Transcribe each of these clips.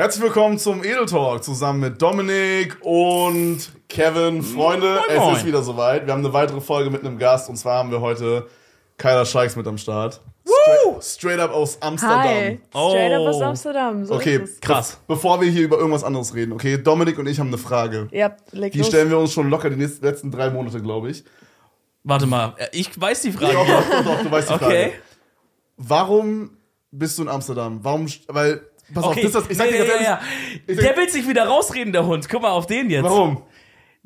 Herzlich willkommen zum Edel Talk zusammen mit Dominik und Kevin. Freunde, Moin, es moin. ist wieder soweit. Wir haben eine weitere Folge mit einem Gast und zwar haben wir heute Kyla Scheiks mit am Start. Straight, straight up aus Amsterdam. Hi. Straight up aus Oh. Amsterdam. So Okay, ist es. Krass. Bevor wir hier über irgendwas anderes reden, okay, Dominik und ich haben eine Frage. Ja, leg Die los. stellen wir uns schon locker die nächsten, letzten drei Monate, glaube ich. Warte mal, ich weiß die Frage. Doch, doch, doch, doch, du weißt die Okay. Frage. Warum bist du in Amsterdam? Warum, weil, pass auf, Okay, das ist das, ich sag nee, dir ganz nee, ehrlich, ja, ich ja. sag- Der will sich wieder rausreden, der Hund. Guck mal auf den jetzt. warum?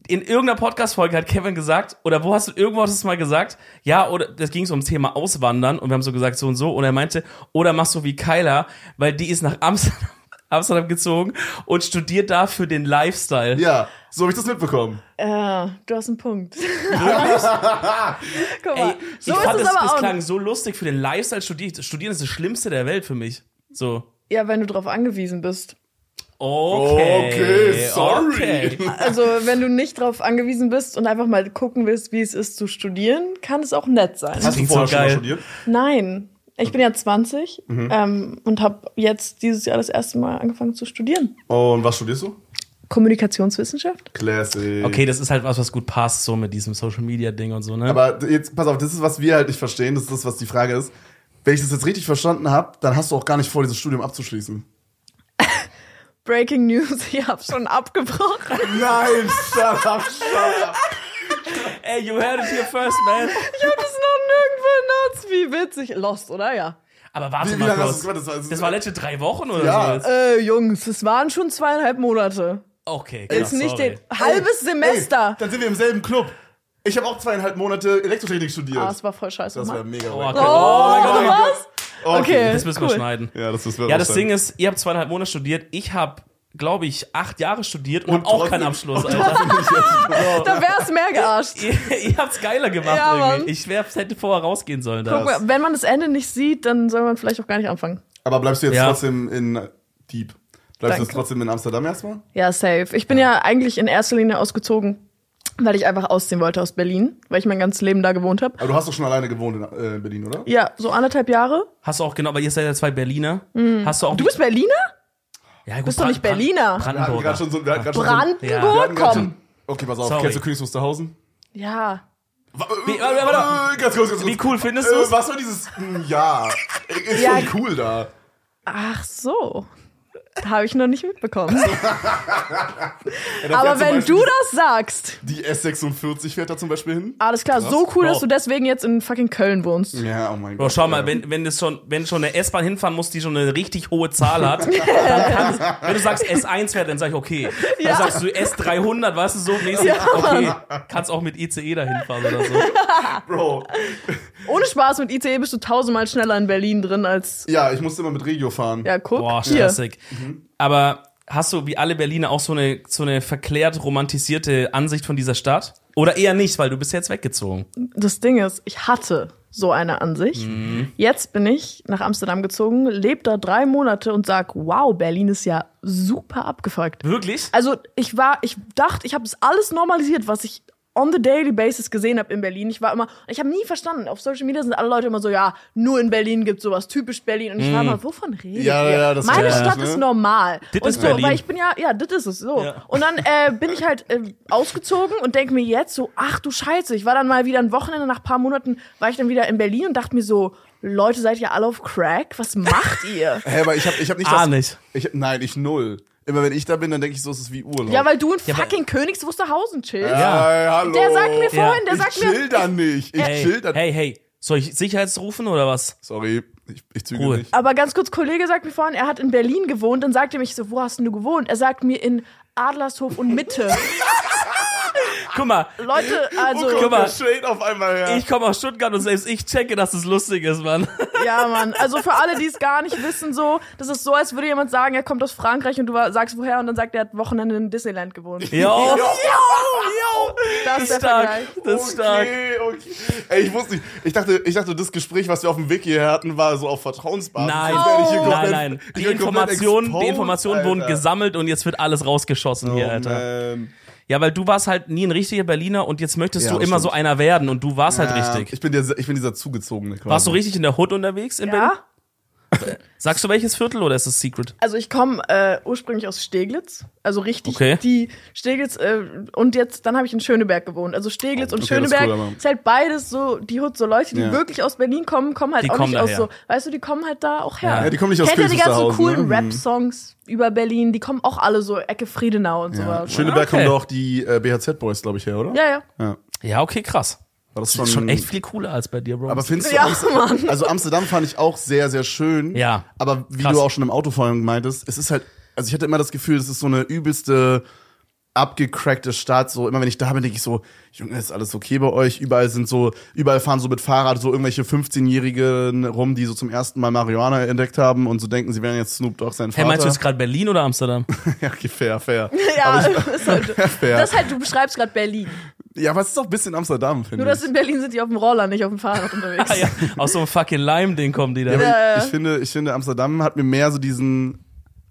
In irgendeiner Podcast-Folge hat Kevin gesagt, oder wo hast du, irgendwo hast du es mal gesagt, ja, oder das ging so ums Thema Auswandern und wir haben so gesagt, so und so, und er meinte, oder machst du wie Kyla, weil die ist nach Amsterdam, Amsterdam gezogen und studiert da für den Lifestyle. Ja, so habe ich das mitbekommen. Ja, du hast einen Punkt. Guck Ey, mal, ich so fand ist das, es auch. klang so lustig für den Lifestyle studieren. Studieren ist das Schlimmste der Welt für mich. So. Ja, wenn du drauf angewiesen bist. Okay. Okay, sorry. Okay. Also, wenn du nicht drauf angewiesen bist und einfach mal gucken willst, wie es ist zu studieren, kann es auch nett sein. Hast du vorher schon mal studiert? Nein. Ich bin ja 20 Mhm. ähm, und habe jetzt dieses Jahr das erste Mal angefangen zu studieren. Und was studierst du? Kommunikationswissenschaft? Classic. Okay, das ist halt was, was gut passt, so mit diesem Social Media Ding und so, ne? Aber jetzt, pass auf, das ist, was wir halt nicht verstehen, das ist das, was die Frage ist. Wenn ich das jetzt richtig verstanden habe, dann hast du auch gar nicht vor, dieses Studium abzuschließen. Breaking News, ich habe schon abgebrochen. Nein, shut up, shut up. Ey, you heard it here first, man. Ich habe das noch nirgendwo announced. Wie witzig. Lost, oder? Ja. Aber warte Wie, wie mal kurz. das? Das war, Das war letzte drei Wochen oder Ja. so? Äh, Jungs, es waren schon zweieinhalb Monate. Okay, krass, Jetzt nicht sorry. den halbes Semester. Ey, dann sind wir im selben Club. Ich habe auch zweieinhalb Monate Elektrotechnik studiert. ah, es war voll scheiße. das war Mann. mega Oh, okay. Oh, mein Gott, oh mein Gott. was? Okay. Das müssen wir cool. schneiden. Ja, das ist Ja, das Ding ist, ihr habt zweieinhalb Monate studiert. Ich habe, glaube ich, acht Jahre studiert und, Und auch keinen Abschluss, Alter. Da wär's mehr gearscht. ihr, ihr habt's geiler gemacht Ja, irgendwie. Ich wär, hätte vorher rausgehen sollen. Guck mal, wenn man das Ende nicht sieht, dann soll man vielleicht auch gar nicht anfangen. Aber bleibst du jetzt Ja. trotzdem in Deep? Bleibst du Danke. jetzt trotzdem in Amsterdam erstmal? Ja, safe. Ich bin ja eigentlich in erster Linie ausgezogen, weil ich einfach ausziehen wollte aus Berlin, weil ich mein ganzes Leben da gewohnt habe. Aber du hast doch schon alleine gewohnt in äh, Berlin, oder? Ja, so anderthalb Jahre. Hast du auch, genau, aber ihr seid ja zwei Berliner. Hast du auch. Mhm. Du bist Berliner? ja, gut, bist doch nicht Bran- Berliner. Wir hatten Brandenburger. gerade schon so. Wir hatten grad schon so Brandenburg, Ja. wir hatten grad komm. schon, okay, pass auf. Sorry. Kennst du Königs Wusterhausen? Ja. Wie- warte, warte. Äh, Ganz kurz, ganz kurz. Wie cool findest Äh, du's? was war dieses. Hm, Ja, ist Ja. schon cool da. Ach so. Habe ich noch nicht mitbekommen. Ja, da Aber wenn Beispiel du das sagst, Die S46 fährt da zum Beispiel hin. alles klar, so cool, Bro. dass du deswegen jetzt in fucking Köln wohnst. Ja, oh mein Bro, Gott. schau mal, ja. wenn, wenn, das schon, wenn schon eine S-Bahn hinfahren muss, die schon eine richtig hohe Zahl hat, dann kann wenn du sagst S1 fährt, dann sag ich okay. Dann Ja. sagst du S300, weißt du, so mäßig, okay, kannst auch mit ICE dahin fahren oder so. Bro. Ohne Spaß, mit ICE bist du tausendmal schneller in Berlin drin als. Ja, ich musste immer mit Regio fahren. Ja, guck. Boah, hier. Stressig. Aber hast du wie alle Berliner auch so eine, so eine verklärt romantisierte Ansicht von dieser Stadt? Oder eher nicht, weil du bist jetzt weggezogen. Das Ding ist, ich hatte so eine Ansicht. Jetzt bin ich nach Amsterdam gezogen, lebe da drei Monate und sag, wow, Berlin ist ja super abgefuckt. Wirklich? Also ich war, ich dachte, ich habe das alles normalisiert, was ich on the daily basis gesehen habe in Berlin. Ich war immer, ich habe nie verstanden. Auf Social Media sind alle Leute immer so, ja, nur in Berlin gibt sowas typisch Berlin. Und ich war immer, wovon redet Ja, ihr? ja, das Meine Stadt ne? ist normal. Dit und ist so, Berlin. weil ich bin ja, ja, das ist es so. Ja. Und dann äh, bin ich halt äh, ausgezogen und denke mir jetzt so, ach du Scheiße, ich war dann mal wieder ein Wochenende nach paar Monaten, war ich dann wieder in Berlin und dachte mir so, Leute, seid ihr alle auf Crack? Was macht ihr? Hä, aber ich hab, ich hab nicht Ah, das. nicht. Ich, nein, ich null. Immer wenn ich da bin, dann denke ich so, es ist wie Urlaub. ja, weil du in Ja, fucking Königs Wusterhausen chillst. Ja. Ey, hallo. Der sagt mir Ja. vorhin, der ich sagt mir, chill da nicht. Ich Hey, chill da hey, hey, soll ich Sicherheitsrufen oder was? Sorry, ich, ich züge Cool. nicht. Aber ganz kurz, Kollege sagt mir vorhin, er hat in Berlin gewohnt. Dann sagt er mich so, wo hast denn du gewohnt? Er sagt mir in Adlershof und Mitte. Guck mal, Leute, also, oh, guck mal. auf einmal her. ich komme aus Stuttgart und selbst ich checke, dass es lustig ist, Mann. ja, Mann. Also für alle, die es gar nicht wissen, so, das ist so, als würde jemand sagen, er kommt aus Frankreich und du sagst woher und dann sagt er, er hat Wochenende in Disneyland gewohnt. Jo, jo, Das ist der stark, Vergleich. das ist stark. Okay, okay. Ey, ich wusste nicht. Ich dachte, ich dachte, das Gespräch, was wir auf dem Weg hierher hatten, war so auf Vertrauensbasis. Nein, hier nein, nein. Die Informationen, die Informationen wurden gesammelt und jetzt wird alles rausgeschossen hier, Oh, Alter. man. Ja, weil du warst halt nie ein richtiger Berliner und jetzt möchtest Ja, du immer stimmt. so einer werden und du warst halt Ja, richtig. Ich bin, der, ich bin dieser Zugezogene. Quasi. Warst du richtig in der Hood unterwegs in Berlin? Sagst du welches Viertel oder ist es Secret? Also ich komme äh, ursprünglich aus Steglitz, also richtig Okay. die Steglitz äh, und jetzt dann habe ich in Schöneberg gewohnt. Also Steglitz und okay, das ist Schöneberg cool, ist halt beides so die Hut so Leute, die Ja. wirklich aus Berlin kommen, kommen halt Die auch kommen nicht aus daher. so, weißt du, die kommen halt da auch her. Ja, die kommen nicht aus Kennt ihr die ganzen coolen ne? Rap-Songs über Berlin? Die kommen auch alle so Ecke Friedenau und Ja. sowas. Schöneberg Okay. kommen doch die äh, BHZ-Boys, glaube ich, her, oder? Ja, ja. ja. Ja, okay, krass. War das Das ist schon echt viel cooler als bei dir, Bro. Aber findest du, Ja, Amsterdam, Mann. also Amsterdam fand ich auch sehr, sehr schön. Ja. Aber wie Krass. du auch schon im Auto vorhin meintest, es ist halt, also ich hatte immer das Gefühl, das ist so eine übelste abgecrackte Stadt. So immer wenn ich da bin, denke ich so, Junge, ist alles okay bei euch? Überall sind so, überall fahren so mit Fahrrad so irgendwelche 15-Jährigen rum, die so zum ersten Mal Marihuana entdeckt haben und so denken, sie wären jetzt Snoop Dogg sein hey, Vater. meinst du jetzt gerade Berlin oder Amsterdam? ja, okay, fair, fair. Ja, ich, ist halt, Fair. das ist halt, du beschreibst gerade Berlin. Ja, aber es ist auch ein bisschen Amsterdam, finde Nur, ich. dass in Berlin sind die auf dem Roller, nicht auf dem Fahrrad unterwegs. Ah, ja, aus so einem fucking Lime-Ding kommen die da. Ja, ich, ja. ich finde, ich finde, Amsterdam hat mir mehr so diesen,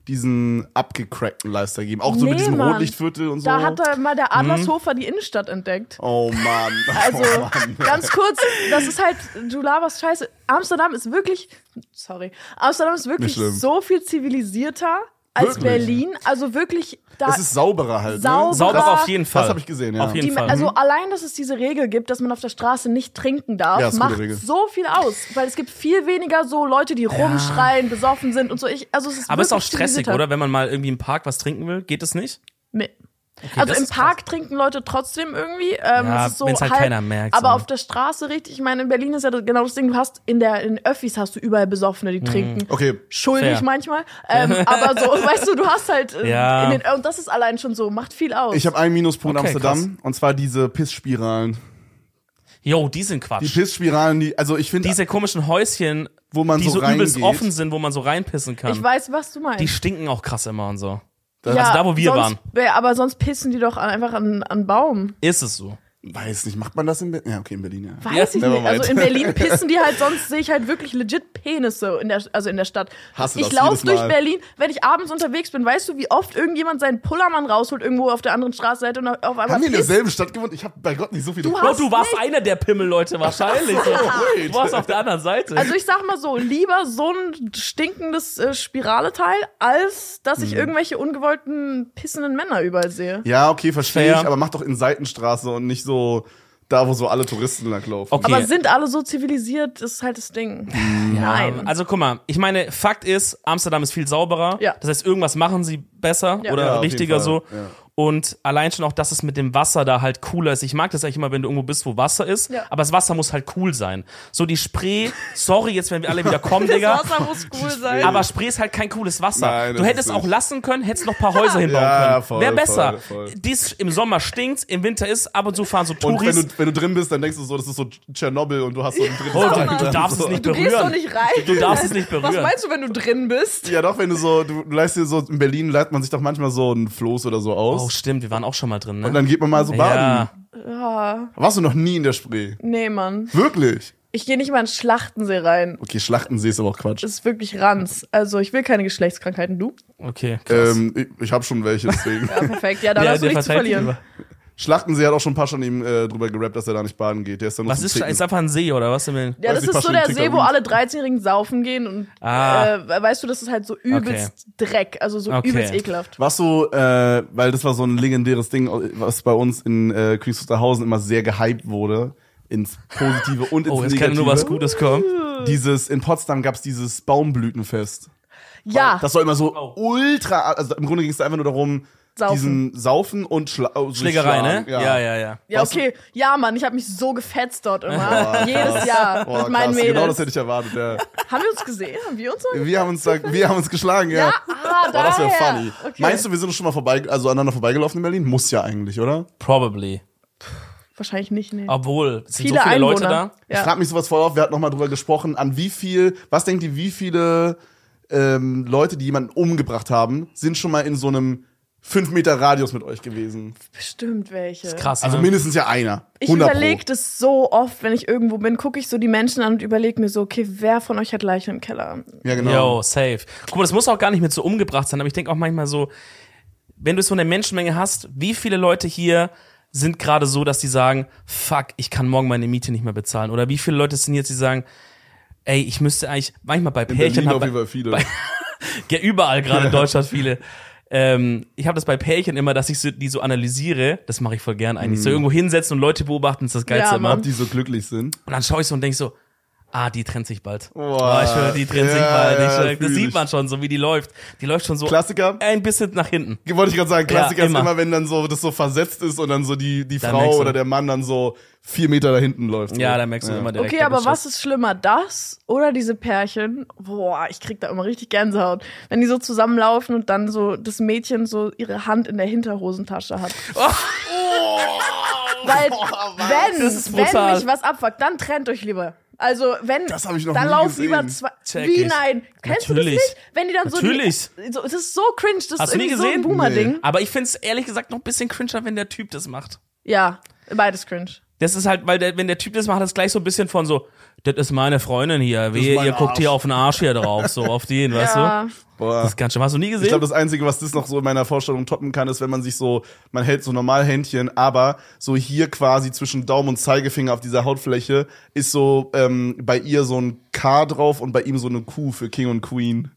diesen abgecrackten Lifestyle gegeben. Auch so mit Nee, diesem Mann. Rotlichtviertel und so. Da hat da mal der Adlershofer die Innenstadt entdeckt. oh Mann. Also, oh Mann. ganz kurz, das ist halt, du laberst scheiße. Amsterdam ist wirklich, sorry, Amsterdam ist wirklich so viel zivilisierter als Wirklich? Berlin. Also wirklich, da, Es ist sauberer halt. Sauber. Ne? Sauber auf jeden Fall. Das hab ich gesehen, ja. Auf jeden die, Fall. also allein, dass es diese Regel gibt, dass man auf der Straße nicht trinken darf, Ja, macht so viel aus. Weil es gibt viel weniger so Leute, die rumschreien, besoffen sind und so. Ich, also es ist Aber es ist auch stressig, oder? Wenn man mal irgendwie im Park was trinken will, geht es nicht? Nee. Also das im Park trinken Leute trotzdem irgendwie. Ähm, Ja, es ist so wenn's halt halb, keiner merkt, Aber so. auf der Straße richtig. Ich meine, in Berlin ist ja genau das Ding. Du hast in der in Öffis hast du überall Besoffene, Mhm. die trinken. Okay. Schuldig Fair. manchmal. Ähm, aber so, weißt du, du hast halt. äh, Ja. In den, und das ist allein schon so, macht viel aus. Ich habe einen Minuspunkt Okay, Amsterdam und zwar diese Pissspiralen. Jo, die sind Die Quatsch. Pissspiralen, die, also ich finde, Diese komischen Häuschen, wo man die so so übelst offen sind, wo man so reinpissen kann. ich weiß, was du meinst. die stinken auch krass immer und so. Das- also da, wo wir sonst, waren. Aber sonst pissen die doch einfach an, an Baum. Ist es so. Weiß nicht, macht man das in Berlin? Ja, okay, in Berlin, ja. Weiß ich never nicht. Also in Berlin pissen die halt, sonst sehe ich halt wirklich legit Penisse in der, also in der Stadt. Hasse ich das laufe durch Mal. Berlin, wenn ich abends unterwegs bin, weißt du, wie oft irgendjemand seinen Pullermann rausholt irgendwo auf der anderen Straßenseite und auf einmal Haben wir in derselben Stadt gewohnt? Ich habe bei Gott nicht so viele Du Bro, hast du warst nicht- einer der Pimmelleute wahrscheinlich. So. Du warst auf der anderen Seite. Also ich sag mal so, lieber so ein stinkendes äh, Spiraleteil, als dass Hm. ich irgendwelche ungewollten pissenden Männer überall sehe. Ja, okay, verstehe ich, aber mach doch in Seitenstraße und nicht so da, wo so alle Touristen langlaufen. Okay. Aber sind alle so zivilisiert, das ist halt das Ding. Nein. Also guck mal, ich meine, Fakt ist, Amsterdam ist viel sauberer. Ja. Das heißt, irgendwas machen sie besser Ja. oder Ja, richtiger so. Und allein schon auch, dass es mit dem Wasser da halt cooler ist. Ich mag das eigentlich immer, wenn du irgendwo bist, wo Wasser ist. Ja. Aber das Wasser muss halt cool sein. So die Spree, sorry jetzt, wenn wir alle wieder kommen, Digga. Das Wasser muss cool sein. Aber Spree ist halt kein cooles Wasser. Nein, du hättest auch lassen können, hättest noch ein paar Häuser hinbauen Ja, können. voll, Wäre besser. voll, voll. Dies im Sommer stinkt, im Winter ist, ab und zu fahren so Und Touris. wenn du, wenn du drin bist, dann denkst du so, das ist so Tschernobyl und du hast so ein drittes Oh, du, darfst so. es nicht du gehst doch berühren. nicht rein. Du darfst es nicht Was berühren. meinst du, wenn du drin bist? Ja, doch, wenn du so, du, du leist dir so, in Berlin leiht man sich doch manchmal so einen Floß oder so aus. Oh, stimmt, wir waren auch schon mal drin, ne? und dann geht man mal so baden. ja. Ja, Warst du noch nie in der Spree? nee, Mann. Wirklich? Ich gehe nicht mal in den Schlachtensee rein. Okay, Schlachtensee ist aber auch Quatsch. Das ist wirklich Ranz. Also ich will keine Geschlechtskrankheiten. Du? Okay, krass. Ähm, ich ich habe schon welche, deswegen. Ja, perfekt. Ja, dann Der- hast du nichts zu verteilt sich über- Schlachtensee hat auch schon ein paar schon ihm äh, drüber gerappt, dass er da nicht baden geht. Der ist dann Was ist, ist einfach ein See oder was? Ja, Weiß das ist so der See, wo alle 13-Jährigen saufen gehen und Ah. äh, weißt du, das ist halt so übelst Dreck, also so Okay. übelst ekelhaft. Warst du, äh, weil das war so ein legendäres Ding, was bei uns in äh, Königswusterhausen immer sehr gehypt wurde, ins Positive und ins Oh, Negative. kann nur was Gutes kommen. Dieses, in Potsdam gab's dieses Baumblütenfest. Ja, Das war immer so Oh. ultra, also im Grunde ging es einfach nur darum, Saufen. diesen Saufen und Schla also Schlägerei, ne? Ja, ja, ja. ja, du- okay. Ja, Mann, ich habe mich so gefetzt dort immer. Jedes Jahr Boah, mit meinen krass, Mädels. genau das hätte ich erwartet. Ja. haben wir uns gesehen? Haben wir uns mal Wir haben uns, da, wir haben uns geschlagen, ja. Ja, ah, Boah, das wäre funny. Okay. Meinst du, wir sind schon mal vorbei, also aneinander vorbeigelaufen in Berlin? Muss ja eigentlich, oder? Probably. Wahrscheinlich nicht, nee. Obwohl, es sind viele so viele Einwohner. Leute da. Ich Ja. frage mich sowas voll auf, wir hatten noch mal drüber gesprochen, an wie viel, was denkt ihr, wie viele ähm, Leute, die jemanden umgebracht haben, sind schon mal in so einem 5 Meter Radius mit euch gewesen? Bestimmt welche. Krass. Also ne? mindestens ja einer. Ich 100 Pro. überlege das so oft, wenn ich irgendwo bin, gucke ich so die Menschen an und überlege mir so, okay, wer von euch hat Leichen im Keller? Ja, genau. Yo, safe. Guck mal, das muss auch gar nicht mit so umgebracht sein, aber ich denke auch manchmal so, wenn du so eine Menschenmenge hast, wie viele Leute hier sind gerade so, dass die sagen, fuck, ich kann morgen meine Miete nicht mehr bezahlen? Oder wie viele Leute sind jetzt, die sagen, Ey, ich müsste eigentlich, manchmal bei In Pärchen Berlin hab, auf jeden Fall viele. bei- ja überall gerade in Deutschland viele. Ähm, ich habe das bei Pärchen immer, dass ich so, die so analysiere. Das mache ich voll gern eigentlich. Mhm. So irgendwo hinsetzen und Leute beobachten, ist das geilste Ja, immer. Ob die so glücklich sind. Und dann schaue ich so und denk so, ah, die trennt sich bald. Boah, Boah, ich schwöre, die trennt sich ja, bald. Ich ja, das sieht man schon, so wie die läuft. Die läuft schon so Klassiker? ein bisschen nach hinten. Wollte ich gerade sagen, Klassiker Ja, ist immer. immer, wenn dann so das so versetzt ist und dann so die, die Da Frau oder der Mann dann so vier Meter da hinten läuft. Ja, da merkst du immer direkt. Okay, aber was ist schlimmer, das oder diese Pärchen? Boah, ich krieg da immer richtig Gänsehaut. Wenn die so zusammenlaufen und dann so das Mädchen so ihre Hand in der Hinterhosentasche hat. Weil, wenn, Das ist wenn brutal. mich was abfuckt, dann trennt euch lieber. Also, wenn, Das ich noch dann laufen lieber zwei, Check wie ich. nein, kennst Natürlich. du das nicht? Wenn die dann Natürlich. so, die, so, das ist so cringe, das Hast ist du nie irgendwie so ein gesehen? Boomer-Ding. Aber ich find's ehrlich gesagt noch ein bisschen cringer, wenn der Typ das macht. Ja, beides cringe. Das ist halt, weil der, wenn der Typ das macht, das gleich so ein bisschen von so, das ist meine Freundin hier, wehe, mein ihr guckt hier Arsch. auf den Arsch hier drauf, so auf den, weißt Ja. du? Boah. Das ist ganz schön. Hast du nie gesehen? Ich glaube, das Einzige, was das noch so in meiner Vorstellung toppen kann, ist, wenn man sich so, man hält so normal Händchen, aber so hier quasi zwischen Daumen und Zeigefinger auf dieser Hautfläche ist so ähm, bei ihr so ein K drauf und bei ihm so eine Q für King und Queen.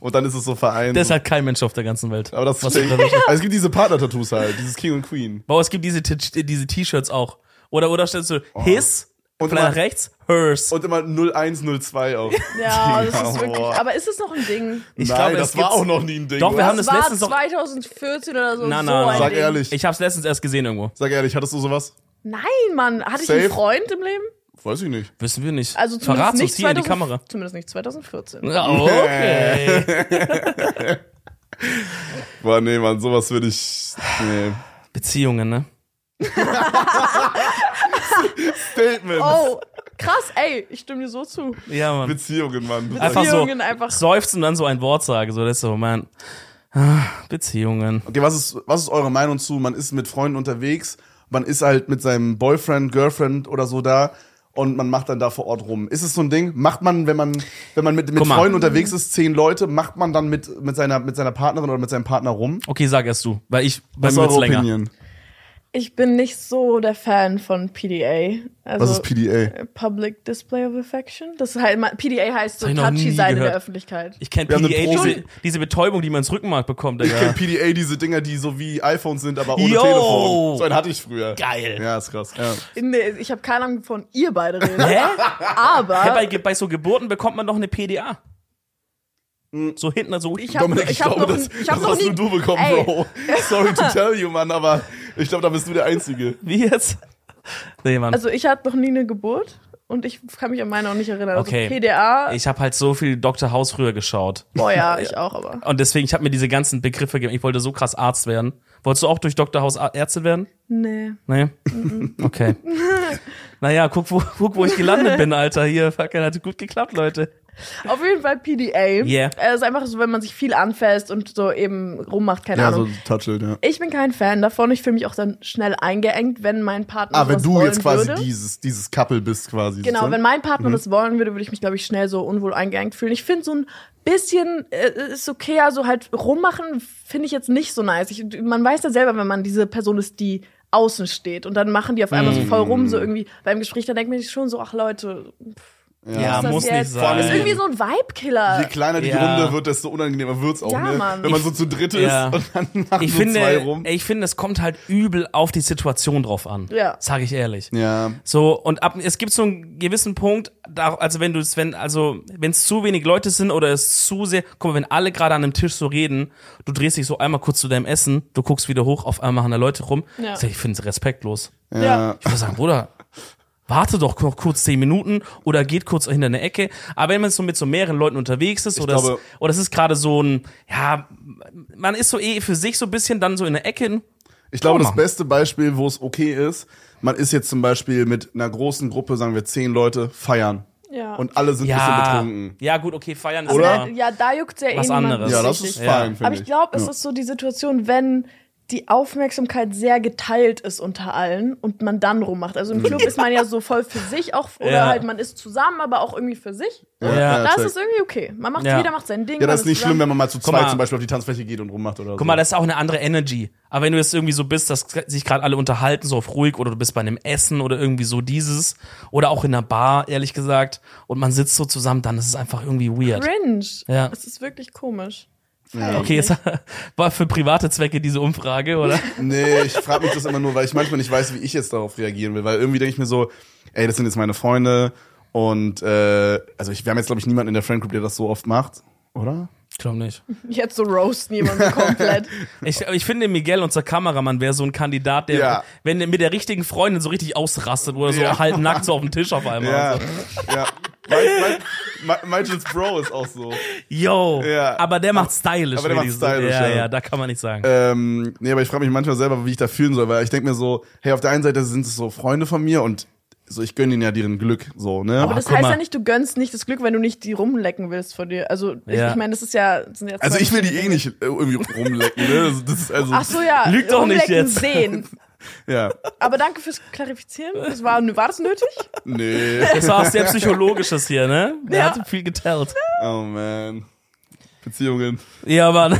Und dann ist es so vereint. das ist halt kein Mensch auf der ganzen Welt. aber das Was also es gibt diese Partner-Tattoos halt, dieses King und Queen. Boah, es gibt diese diese T-Shirts auch. Oder, oder stellst du his, Und vielleicht nach immer- rechts, hers. Und immer 0102 auch. Ja, das ist wirklich, aber ist es noch ein Ding? Ich Nein, glaube, das es war auch noch nie ein Ding. Doch, wir oder? haben Das das war letztens doch- 2014 oder so. Na, so na, ein Sag Ding. ehrlich. Ich hab's letztens erst gesehen irgendwo. Sag ehrlich, hattest du sowas? Nein, Mann. Hatte ich Safe? einen Freund im Leben? Weiß ich nicht. Wissen wir nicht. Also Verrat's nicht uns hier in die 2000 Kamera. Zumindest nicht 2014. Ja, okay. Boah, nee, Mann, sowas würde ich. Nee. Beziehungen, ne? Statement. Oh, krass, ey, ich stimme dir so zu. Ja, Mann. Beziehungen, Mann. Einfach so Beziehungen einfach- seufzen und dann so ein Wort sagen. So, das ist so, man. ah, Beziehungen. Okay, was ist, was ist eure Meinung zu? Man ist mit Freunden unterwegs, man ist halt mit seinem Boyfriend, Girlfriend oder so da und man macht dann da vor Ort rum. Ist es so ein Ding? Macht man, wenn man, wenn man mit, mit Guck mal. Freunden unterwegs ist, zehn Leute, macht man dann mit, mit seiner, mit seiner Partnerin oder mit seinem Partner rum? Okay, sag erst du, weil ich bei Was ist mir eure länger. Opinion? Ich bin nicht so der Fan von PDA. Also Was ist PDA? äh, Public Display of Affection. Das halt, ma- PDA heißt so hab noch nie touchy Seite gehört. der Öffentlichkeit. Ich kenne PDA, diese, diese Betäubung, die man ins Rückenmark bekommt. Ich kenne. PDA, diese Dinger, die so wie iPhones sind, aber ohne Yo! Telefon. So einen hatte ich früher. Geil. Ja, ist krass. Ja. Nee, ich habe keine Ahnung, von ihr beide reden. Hä? Aber Hä, bei, bei so Geburten bekommt man doch eine PDA. So hinten, so. ich habe Dominik, ich, ich hab glaube, noch, das, ich hab das noch hast nie, du bekommen, Ey. Bro. Sorry to tell you, Mann, aber ich glaube, da bist du der Einzige. Wie jetzt? Nee, Mann. Also ich hatte noch nie eine Geburt und ich kann mich an meine auch nicht erinnern. Also Okay. PDA, ich habe halt so viel Dr. House früher geschaut. boah ja, ich auch, aber. Und deswegen, ich habe mir diese ganzen Begriffe gegeben. Ich wollte so krass Arzt werden. Wolltest du auch durch Dr. House Ärztin werden? Nee. Nee? Okay. naja, guck wo, guck, wo ich gelandet bin, Alter. Hier, fuck, hat gut geklappt, Leute. Auf jeden Fall PDA. Yeah. Es ist einfach so, wenn man sich viel anfasst und so eben rummacht, keine Ja, Ahnung. so touch it, ja. Ich bin kein Fan davon. Ich fühle mich auch dann schnell eingeengt, wenn mein Partner Ah, wenn sowas du wollen jetzt quasi würde. dieses, dieses Couple bist, quasi. Genau, sozusagen. wenn mein Partner Mhm. das wollen würde, würde ich mich, glaube ich, schnell so unwohl eingeengt fühlen. Ich finde so ein bisschen, äh, ist okay, also halt rummachen finde ich jetzt nicht so nice. Ich, man weiß ja selber, wenn man diese Person ist, die außen steht und dann machen die auf einmal so voll rum, so irgendwie beim Gespräch, dann denkt man sich schon so, ach Leute, Ja, muss jetzt? nicht Vor allem das ist sein. irgendwie so ein Vibe-Killer. Je kleiner die Ja. Runde wird, desto unangenehmer wird's auch, Ja, ne? Mann. Wenn man Ich- so zu dritt Ja. ist und dann machen Ich so finde, zwei rum. ich finde, es kommt halt übel auf die Situation drauf an. Ja. Sage ich ehrlich. Ja. So, und ab, es gibt so einen gewissen Punkt, da, also wenn du es, wenn, also, wenn es zu wenig Leute sind oder es zu sehr, guck mal, wenn alle gerade an einem Tisch so reden, du drehst dich so einmal kurz zu deinem Essen, du guckst wieder hoch, auf einmal machen da Leute rum. Ja. Sag Ich, ich finde es respektlos. Ja. Ich würde sagen, Bruder, warte doch noch kurz zehn Minuten oder geht kurz hinter eine Ecke. Aber wenn man so mit so mehreren Leuten unterwegs ist oder, glaube- es, oder es ist gerade so ein, ja, man ist so eh für sich so ein bisschen dann so in der Ecke. Ich glaube, das machen. beste Beispiel, wo es okay ist, man ist jetzt zum Beispiel mit einer großen Gruppe, sagen wir zehn Leute, feiern. Ja. Und alle sind ein bisschen Ja, betrunken. ja gut, okay, feiern ist Oder? ja, ja, da juckt ja eh anderes. Ja, das ist Ja. fein, finde Aber ich glaube, es ist so die Situation, wenn die Aufmerksamkeit sehr geteilt ist unter allen und man dann rummacht. Also im Club ist man ja so voll für sich auch, oder Ja. halt man ist zusammen, aber auch irgendwie für sich. Ja. da ist es irgendwie okay. Man macht, Ja. jeder macht sein Ding. Ja, das ist nicht schlimm, wenn man mal zu Guck zweit mal. zum Beispiel auf die Tanzfläche geht und rummacht oder so. Guck mal, das ist auch eine andere Energy. Aber wenn du jetzt irgendwie so bist, dass sich gerade alle unterhalten, so auf ruhig, oder du bist bei einem Essen oder irgendwie so dieses, oder auch in einer Bar, ehrlich gesagt, und man sitzt so zusammen, dann ist es einfach irgendwie weird. Cringe. Ja. Es ist wirklich komisch. Okay, jetzt war für private Zwecke diese Umfrage, oder? Nee, ich frage mich das immer nur, weil ich manchmal nicht weiß, wie ich jetzt darauf reagieren will. Weil irgendwie denke ich mir so, ey, das sind jetzt meine Freunde und äh, also ich, wir haben jetzt, glaube ich, niemanden in der Friendgroup, der das so oft macht, oder? Ich glaube nicht. Jetzt so roasten jemanden komplett. Ich, ich finde, Miguel, unser Kameramann, wäre so ein Kandidat, der, Ja. wenn er mit der richtigen Freundin so richtig ausrastet oder so Ja. halb nackt so auf dem Tisch auf einmal. Ja, So. ja. Michaels Bro ist auch so. Yo, Ja. aber der macht stylisch. Aber der macht stylisch, ja, ja. ja, da kann man nicht sagen. Ähm, nee, aber ich frage mich manchmal selber, wie ich da fühlen soll, weil ich denke mir so, hey, auf der einen Seite sind es so Freunde von mir und so, ich gönne ihnen ja deren Glück, so, ne? Aber das guck heißt mal. ja nicht, du gönnst nicht das Glück, wenn du nicht die rumlecken willst von dir. Also ich, Ja. ich meine, das ist ja. Das sind ja also ich will die eh nicht äh, irgendwie rumlecken, ne? Das ist also, Ach so, ja. Lüg doch nicht jetzt. Sehen. ja, Aber danke fürs Klarifizieren. Das war, war das nötig? nee. Das war was sehr Psychologisches hier, ne? Der Ja. hat viel getellt. Oh man. Beziehungen. Ja, Mann.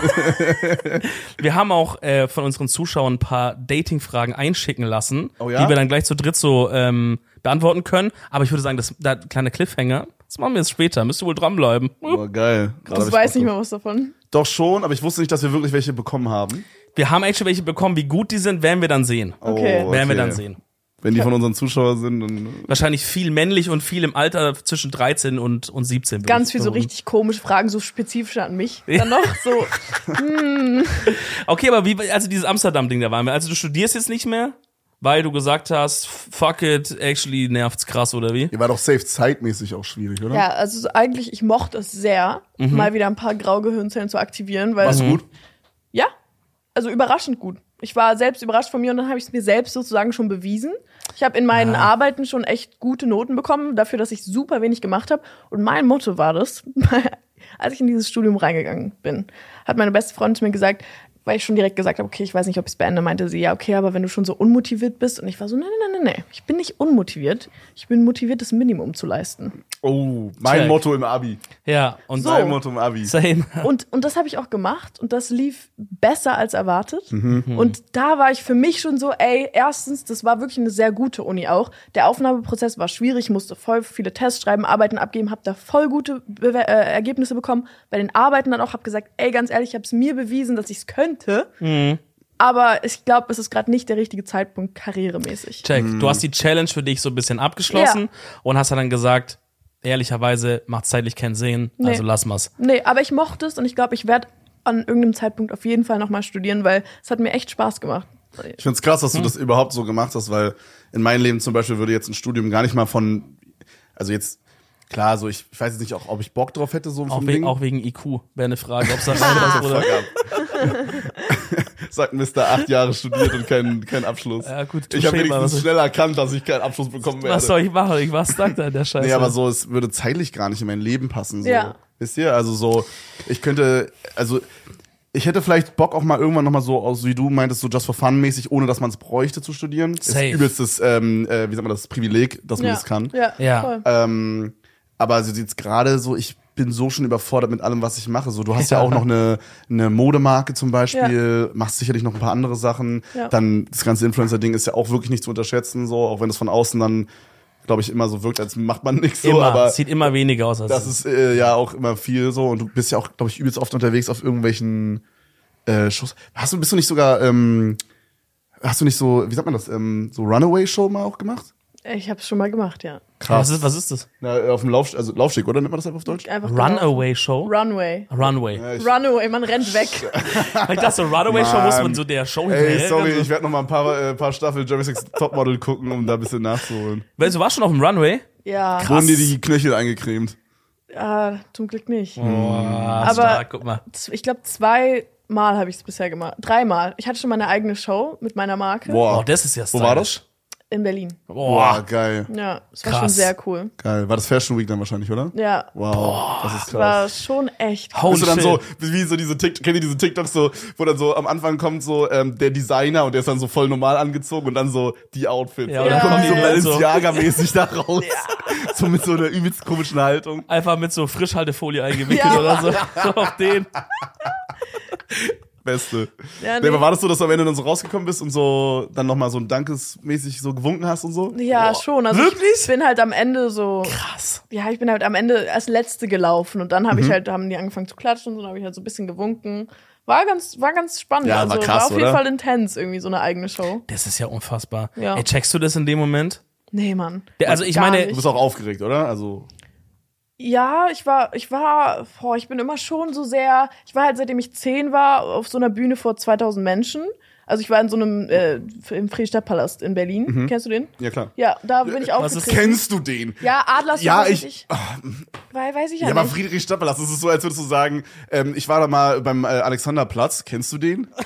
wir haben auch äh, von unseren Zuschauern ein paar Dating-Fragen einschicken lassen, Oh ja? die wir dann gleich zu dritt so ähm, beantworten können. Aber ich würde sagen, das da kleine Cliffhanger, das machen wir jetzt später. Müsst ihr wohl dranbleiben. Oh, geil. Gerade ich weiß nicht mal was davon. Doch schon, aber ich wusste nicht, dass wir wirklich welche bekommen haben. Wir haben eigentlich schon welche bekommen, wie gut die sind, werden wir dann sehen. Okay. Oh, Werden wir dann sehen. Wenn die von unseren Zuschauern sind, dann. Wahrscheinlich viel männlich und viel im Alter zwischen 13 und, und 17. würde Ganz viel so richtig komische Fragen, so spezifischer an mich. Dann noch so. Okay, aber wie, also dieses Amsterdam-Ding, da waren wir. Also du studierst jetzt nicht mehr, weil du gesagt hast, fuck it, actually nervt's krass, oder wie? Ihr war doch safe zeitmäßig auch schwierig, oder? Ja, also so eigentlich, ich mochte es sehr, mal wieder ein paar Graugehirnzellen zu aktivieren, weil. War's gut? Ja, also überraschend gut. Ich war selbst überrascht von mir und dann habe ich es mir selbst sozusagen schon bewiesen. Ich habe in meinen Arbeiten schon echt gute Noten bekommen, dafür, dass ich super wenig gemacht habe. Und mein Motto war das, als ich in dieses Studium reingegangen bin, hat meine beste Freundin zu mir gesagt, weil ich schon direkt gesagt habe, okay, ich weiß nicht, ob ich es beende, meinte sie, ja, okay, aber wenn du schon so unmotiviert bist. Und ich war so, nee, nee, nee, nee, ich bin nicht unmotiviert. Ich bin motiviert, das Minimum zu leisten. Oh, mein Check. Motto im Abi. Ja, und So. Mein Motto im Abi. Same. Und, und das habe ich auch gemacht und das lief besser als erwartet. Mhm. Und da war ich für mich schon so, ey, erstens, das war wirklich eine sehr gute Uni auch. Der Aufnahmeprozess war schwierig, musste voll viele Tests schreiben, Arbeiten abgeben, habe da voll gute Bewer äh, Ergebnisse bekommen. Bei den Arbeiten dann auch, habe gesagt, ey, ganz ehrlich, ich habe es mir bewiesen, dass ich es könnte. Mhm. Aber ich glaube, es ist gerade nicht der richtige Zeitpunkt karrieremäßig. Check. Mhm. Du hast die Challenge für dich so ein bisschen abgeschlossen und hast dann gesagt, ehrlicherweise macht zeitlich keinen Sinn, Nee. also lass mal's. Nee, aber ich mochte es und ich glaube, ich werde an irgendeinem Zeitpunkt auf jeden Fall nochmal studieren, weil es hat mir echt Spaß gemacht. Ich find's krass, dass du Hm. das überhaupt so gemacht hast, weil in meinem Leben zum Beispiel würde jetzt ein Studium gar nicht mal von, also jetzt, klar, so ich, ich weiß jetzt nicht auch, ob ich Bock drauf hätte, so wegen, Ding. auch wegen IQ wäre eine Frage, ob's da reinpasst oder. Sagt Mr. acht Jahre studiert und keinen kein Abschluss. Ja, gut, ich habe wenigstens schnell erkannt, dass ich keinen Abschluss bekommen werde. Was soll ich machen? Ich war stuck da in der Scheiße. Nee, aber so, es würde zeitlich gar nicht in mein Leben passen. So. Ja. Wisst ihr? Also so, ich könnte, also ich hätte vielleicht Bock auch mal irgendwann nochmal so aus, wie du meintest, so just for fun mäßig, ohne dass man es bräuchte zu studieren. Safe. Ist übelstes, ähm, äh, wie sagt man das, Privileg, dass man ja. das kann. Ja, Ja. voll. Ähm, aber also jetzt gerade so, ich bin so schon überfordert mit allem, was ich mache. So, du hast ja, Ja. auch noch eine, eine Modemarke zum Beispiel, machst sicherlich noch ein paar andere Sachen. Ja. Dann das ganze Influencer-Ding ist ja auch wirklich nicht zu unterschätzen, so, auch wenn es von außen dann, glaube ich, immer so wirkt, als macht man nichts so, aber sieht immer weniger aus als das ist äh, ja auch immer viel so und du bist ja auch, glaube ich, übelst oft unterwegs auf irgendwelchen äh, Shows. Hast du, bist du nicht sogar, ähm, hast du nicht so, wie sagt man das, ähm, so Runaway-Show mal auch gemacht? Ich habe es schon mal gemacht, ja. Was ist, was ist das? Na, auf dem Lauf, also Laufsteg, oder nennt man das einfach auf Deutsch? Einfach Runaway Show? Runway. Runway. Ja, Runaway, man rennt weg. Ich dachte, so Runaway Show muss man so der Show ey, hinterher. sorry, also- ich werde noch mal ein paar, äh, paar Staffeln Jeremy Sex Topmodel gucken, um da ein bisschen nachzuholen. Weil du warst schon auf dem Runway? Ja, Wurden dir die Knöchel eingecremt? ah, zum Glück nicht. Boah, Aber- stark, guck mal. Ich glaube, zweimal habe ich es bisher gemacht. Dreimal. Ich hatte schon meine eigene Show mit meiner Marke. Boah. Oh, das ist ja Wo war das? In Berlin. Boah, Boah. geil. Ja, es war Krass. schon sehr cool. Geil. War das Fashion Week dann wahrscheinlich, oder? Ja, Wow, das ist es war krass. schon echt. Holy Bist du dann so, wie so diese TikTok, kennt ihr diese TikToks so, wo dann so am Anfang kommt so ähm, der Designer und der ist dann so voll normal angezogen und dann so die Outfits. Ja, und dann dann kommen die so die so- Balenciaga-mäßig da raus. So mit so einer übelst komischen Haltung. Einfach mit so Frischhaltefolie eingewickelt Ja. oder so. So auf den. Beste. Ja, Nee, nee. aber war das so, dass du am Ende dann so rausgekommen bist und so dann nochmal so ein Dankesmäßig so gewunken hast und so? Ja, schon. Also Wirklich? Ich bin halt am Ende so. Krass. Ja, ich bin halt am Ende als Letzte gelaufen und dann habe Mhm. ich halt, haben die angefangen zu klatschen und so, dann habe ich halt so ein bisschen gewunken. War ganz, war ganz spannend. Ja, also war krass, war auf jeden oder? Fall intens, irgendwie so eine eigene Show. Das ist ja unfassbar. Ja. Ey, checkst du das in dem Moment? Nee, Mann. Der, also ich Gar meine, Du nicht. bist auch aufgeregt, oder? Also, Ja, ich war, ich war, boah, ich bin immer schon so sehr, ich war halt seitdem ich zehn war auf so einer Bühne vor 2000 Menschen. Also ich war in so einem, äh, im Friedrichstadtpalast in Berlin. Kennst du den? ja klar. Ja, da bin ich Mhm. Was ist-. Kennst du den? Ja, Adlers Ja, weiß ich- Weil, weiß ich ja, Ja, aber nicht. Friedrich Stadtpalast, das ist so, als würdest du sagen, ähm, ich war da mal beim äh, Alexanderplatz, kennst du den?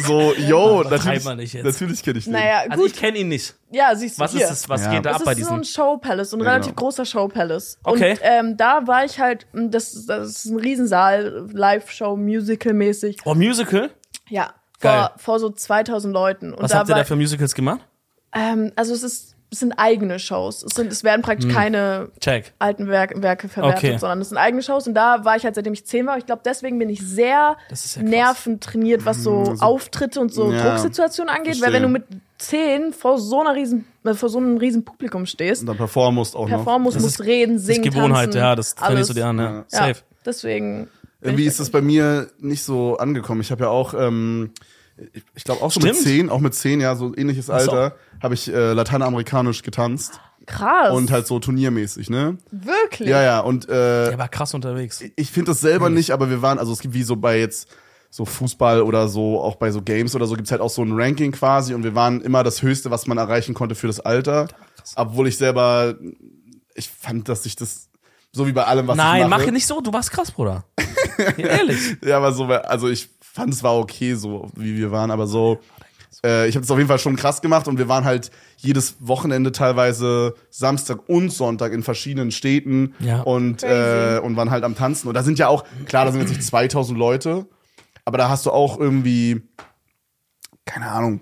So, yo, Übertreib natürlich, mal nicht jetzt. natürlich kenne ich den. Naja, also gut. ich kenne ihn nicht. ja, siehst du Was hier. ist das? Was Ja. geht da Das ab bei ist so diesem? ein Showpalace, so ein Ja, relativ genau. großer Showpalace. Okay. Und ähm, da war ich halt, das, das ist ein Riesensaal, Live-Show, Musical-mäßig. Oh, Musical? Ja, Geil. vor, vor so 2000 Leuten. Und Was habt ihr da für Musicals gemacht? ähm, also es ist, es sind eigene Shows. Es sind, es werden praktisch keine Check. alten Werk, Werke verwertet, Hm. Okay. sondern es sind eigene Shows. Und da war ich halt, seitdem ich zehn war. Ich glaube, deswegen bin ich sehr ja nerventrainiert, was so Auftritte und so Ja, Drucksituationen angeht. verstehe. Weil wenn du mit zehn vor so einer riesen, äh, vor so einem riesen Publikum stehst, Und dann performen musst auch noch. performen musst, Das musst ist- reden, Das ist singen, Gewohnheit, tanzen, ja, das trainierst du dir an, ja. Ja. Ja, Safe. deswegen. Irgendwie ich ist das bei mir nicht so angekommen. Ich habe ja auch, ähm, ich, ich glaube auch schon mit Stimmt. zehn, auch mit zehn, ja, so ähnliches. Alter, habe ich äh, lateinamerikanisch getanzt krass. und halt so turniermäßig, ne? wirklich. Ja, ja, und äh, Der war krass unterwegs. ich finde das selber nicht, aber wir waren, also es gibt wie so bei jetzt so Fußball oder so, auch bei so Games oder so, gibt's halt auch so ein Ranking quasi und wir waren immer das Höchste, was man erreichen konnte für das Alter. Obwohl ich selber, ich fand, dass ich das, so wie bei allem, was Nein, ich mache. mach nicht so, du warst krass, Bruder. Ehrlich. Ja, aber so, also ich fand es war okay, so wie wir waren, aber so, äh, ich habe es auf jeden Fall schon krass gemacht und wir waren halt jedes Wochenende teilweise Samstag und Sonntag in verschiedenen Städten Ja. und, äh, und waren halt am Tanzen. Und da sind ja auch, klar, da sind jetzt nicht 2000 Leute, aber da hast du auch irgendwie, keine Ahnung,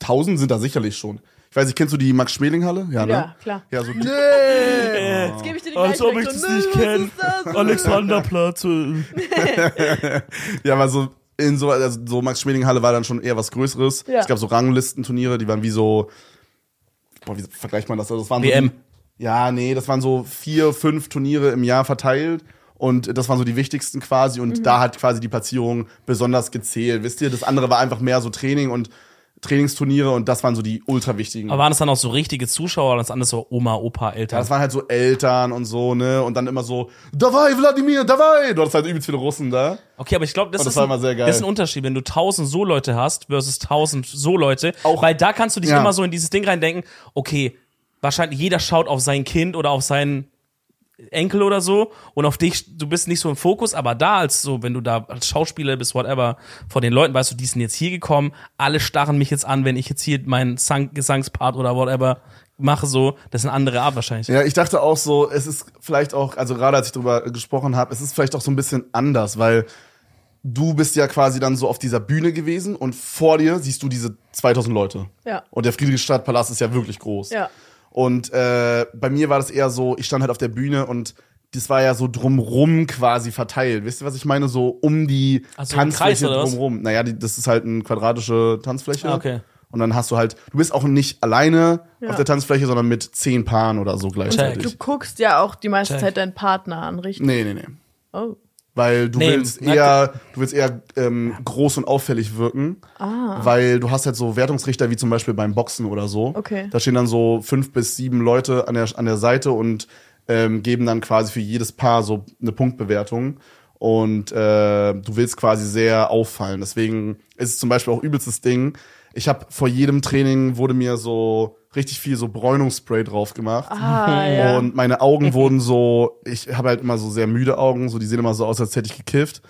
1000 sind da sicherlich schon. Ich weiß nicht, kennst du die Max-Schmeling-Halle? Ja, ne? Ja, klar. Ja, so die, Jetzt gebe ich dir die Als ob ich das nicht Nö, was kenn. ist das? Alexanderplatz. Ja, aber so in so, also so Max-Schmeling-Halle war dann schon eher was Größeres. Ja. Es gab so Ranglistenturniere, die waren wie so, boah, wie vergleicht man das? Also das waren WM. So ja, nee, das waren so vier, fünf Turniere im Jahr verteilt. Und das waren so die wichtigsten quasi. Und Mhm. da hat quasi die Platzierung besonders gezählt. Wisst ihr, das andere war einfach mehr so Training und Trainingsturniere und das waren so die ultra wichtigen. Aber waren das dann auch so richtige Zuschauer oder das alles so Oma, Opa, Ja, Eltern? das waren halt so Eltern und so, ne? Und dann immer so, Davai, Wladimir, Davai! Du hattest halt übelst viele Russen da. Okay, aber ich glaube, das, das ist ein, das ist ein Unterschied, wenn du 1000 so Leute hast versus 1000 so Leute, Auch- weil da kannst du dich Ja. immer so in dieses Ding reindenken, okay, wahrscheinlich jeder schaut auf sein Kind oder auf seinen Enkel oder so und auf dich, du bist nicht so im Fokus, aber da als so, wenn du da als Schauspieler bist, whatever, vor den Leuten, weißt du, die sind jetzt hier gekommen, alle starren mich jetzt an, wenn ich jetzt hier meinen Sang Gesangspart oder whatever mache so, das ist eine andere Art wahrscheinlich. Ja, ich dachte auch so, es ist vielleicht auch, also gerade als ich drüber gesprochen habe, es ist vielleicht auch so ein bisschen anders, weil du bist ja quasi dann so auf dieser Bühne gewesen und vor dir siehst du diese 2000 Leute. Ja. Und der Friedrichstadtpalast ist ja wirklich groß. Ja. Und äh, bei mir war das eher so, ich stand halt auf der Bühne und das war ja so drumrum quasi verteilt. Wisst ihr, was ich meine? So um die Also Kreis Tanzfläche drumrum. Naja, die, das ist halt eine quadratische Tanzfläche. Ah, okay. Und dann hast du halt, du bist auch nicht alleine Ja. auf der Tanzfläche, sondern mit zehn Paaren oder so gleichzeitig. Du guckst ja auch die meiste Check. Zeit deinen Partner an, richtig? Nee, nee, nee. Oh. Weil du Nee, willst na- eher, du willst eher ähm, groß und auffällig wirken. Ah. Weil du hast halt so Wertungsrichter wie zum Beispiel beim Boxen oder so. Okay. Da stehen dann so fünf bis sieben Leute an der, an der Seite und ähm, geben dann quasi für jedes Paar so eine Punktbewertung. Und äh, du willst quasi sehr auffallen. Deswegen ist es zum Beispiel auch übelstes Ding. Ich habe vor jedem Training wurde mir so richtig viel so Bräunungsspray drauf gemacht. Ah, ja. Und meine Augen wurden so, ich habe halt immer so sehr müde Augen, so die sehen immer so aus, als hätte ich gekifft.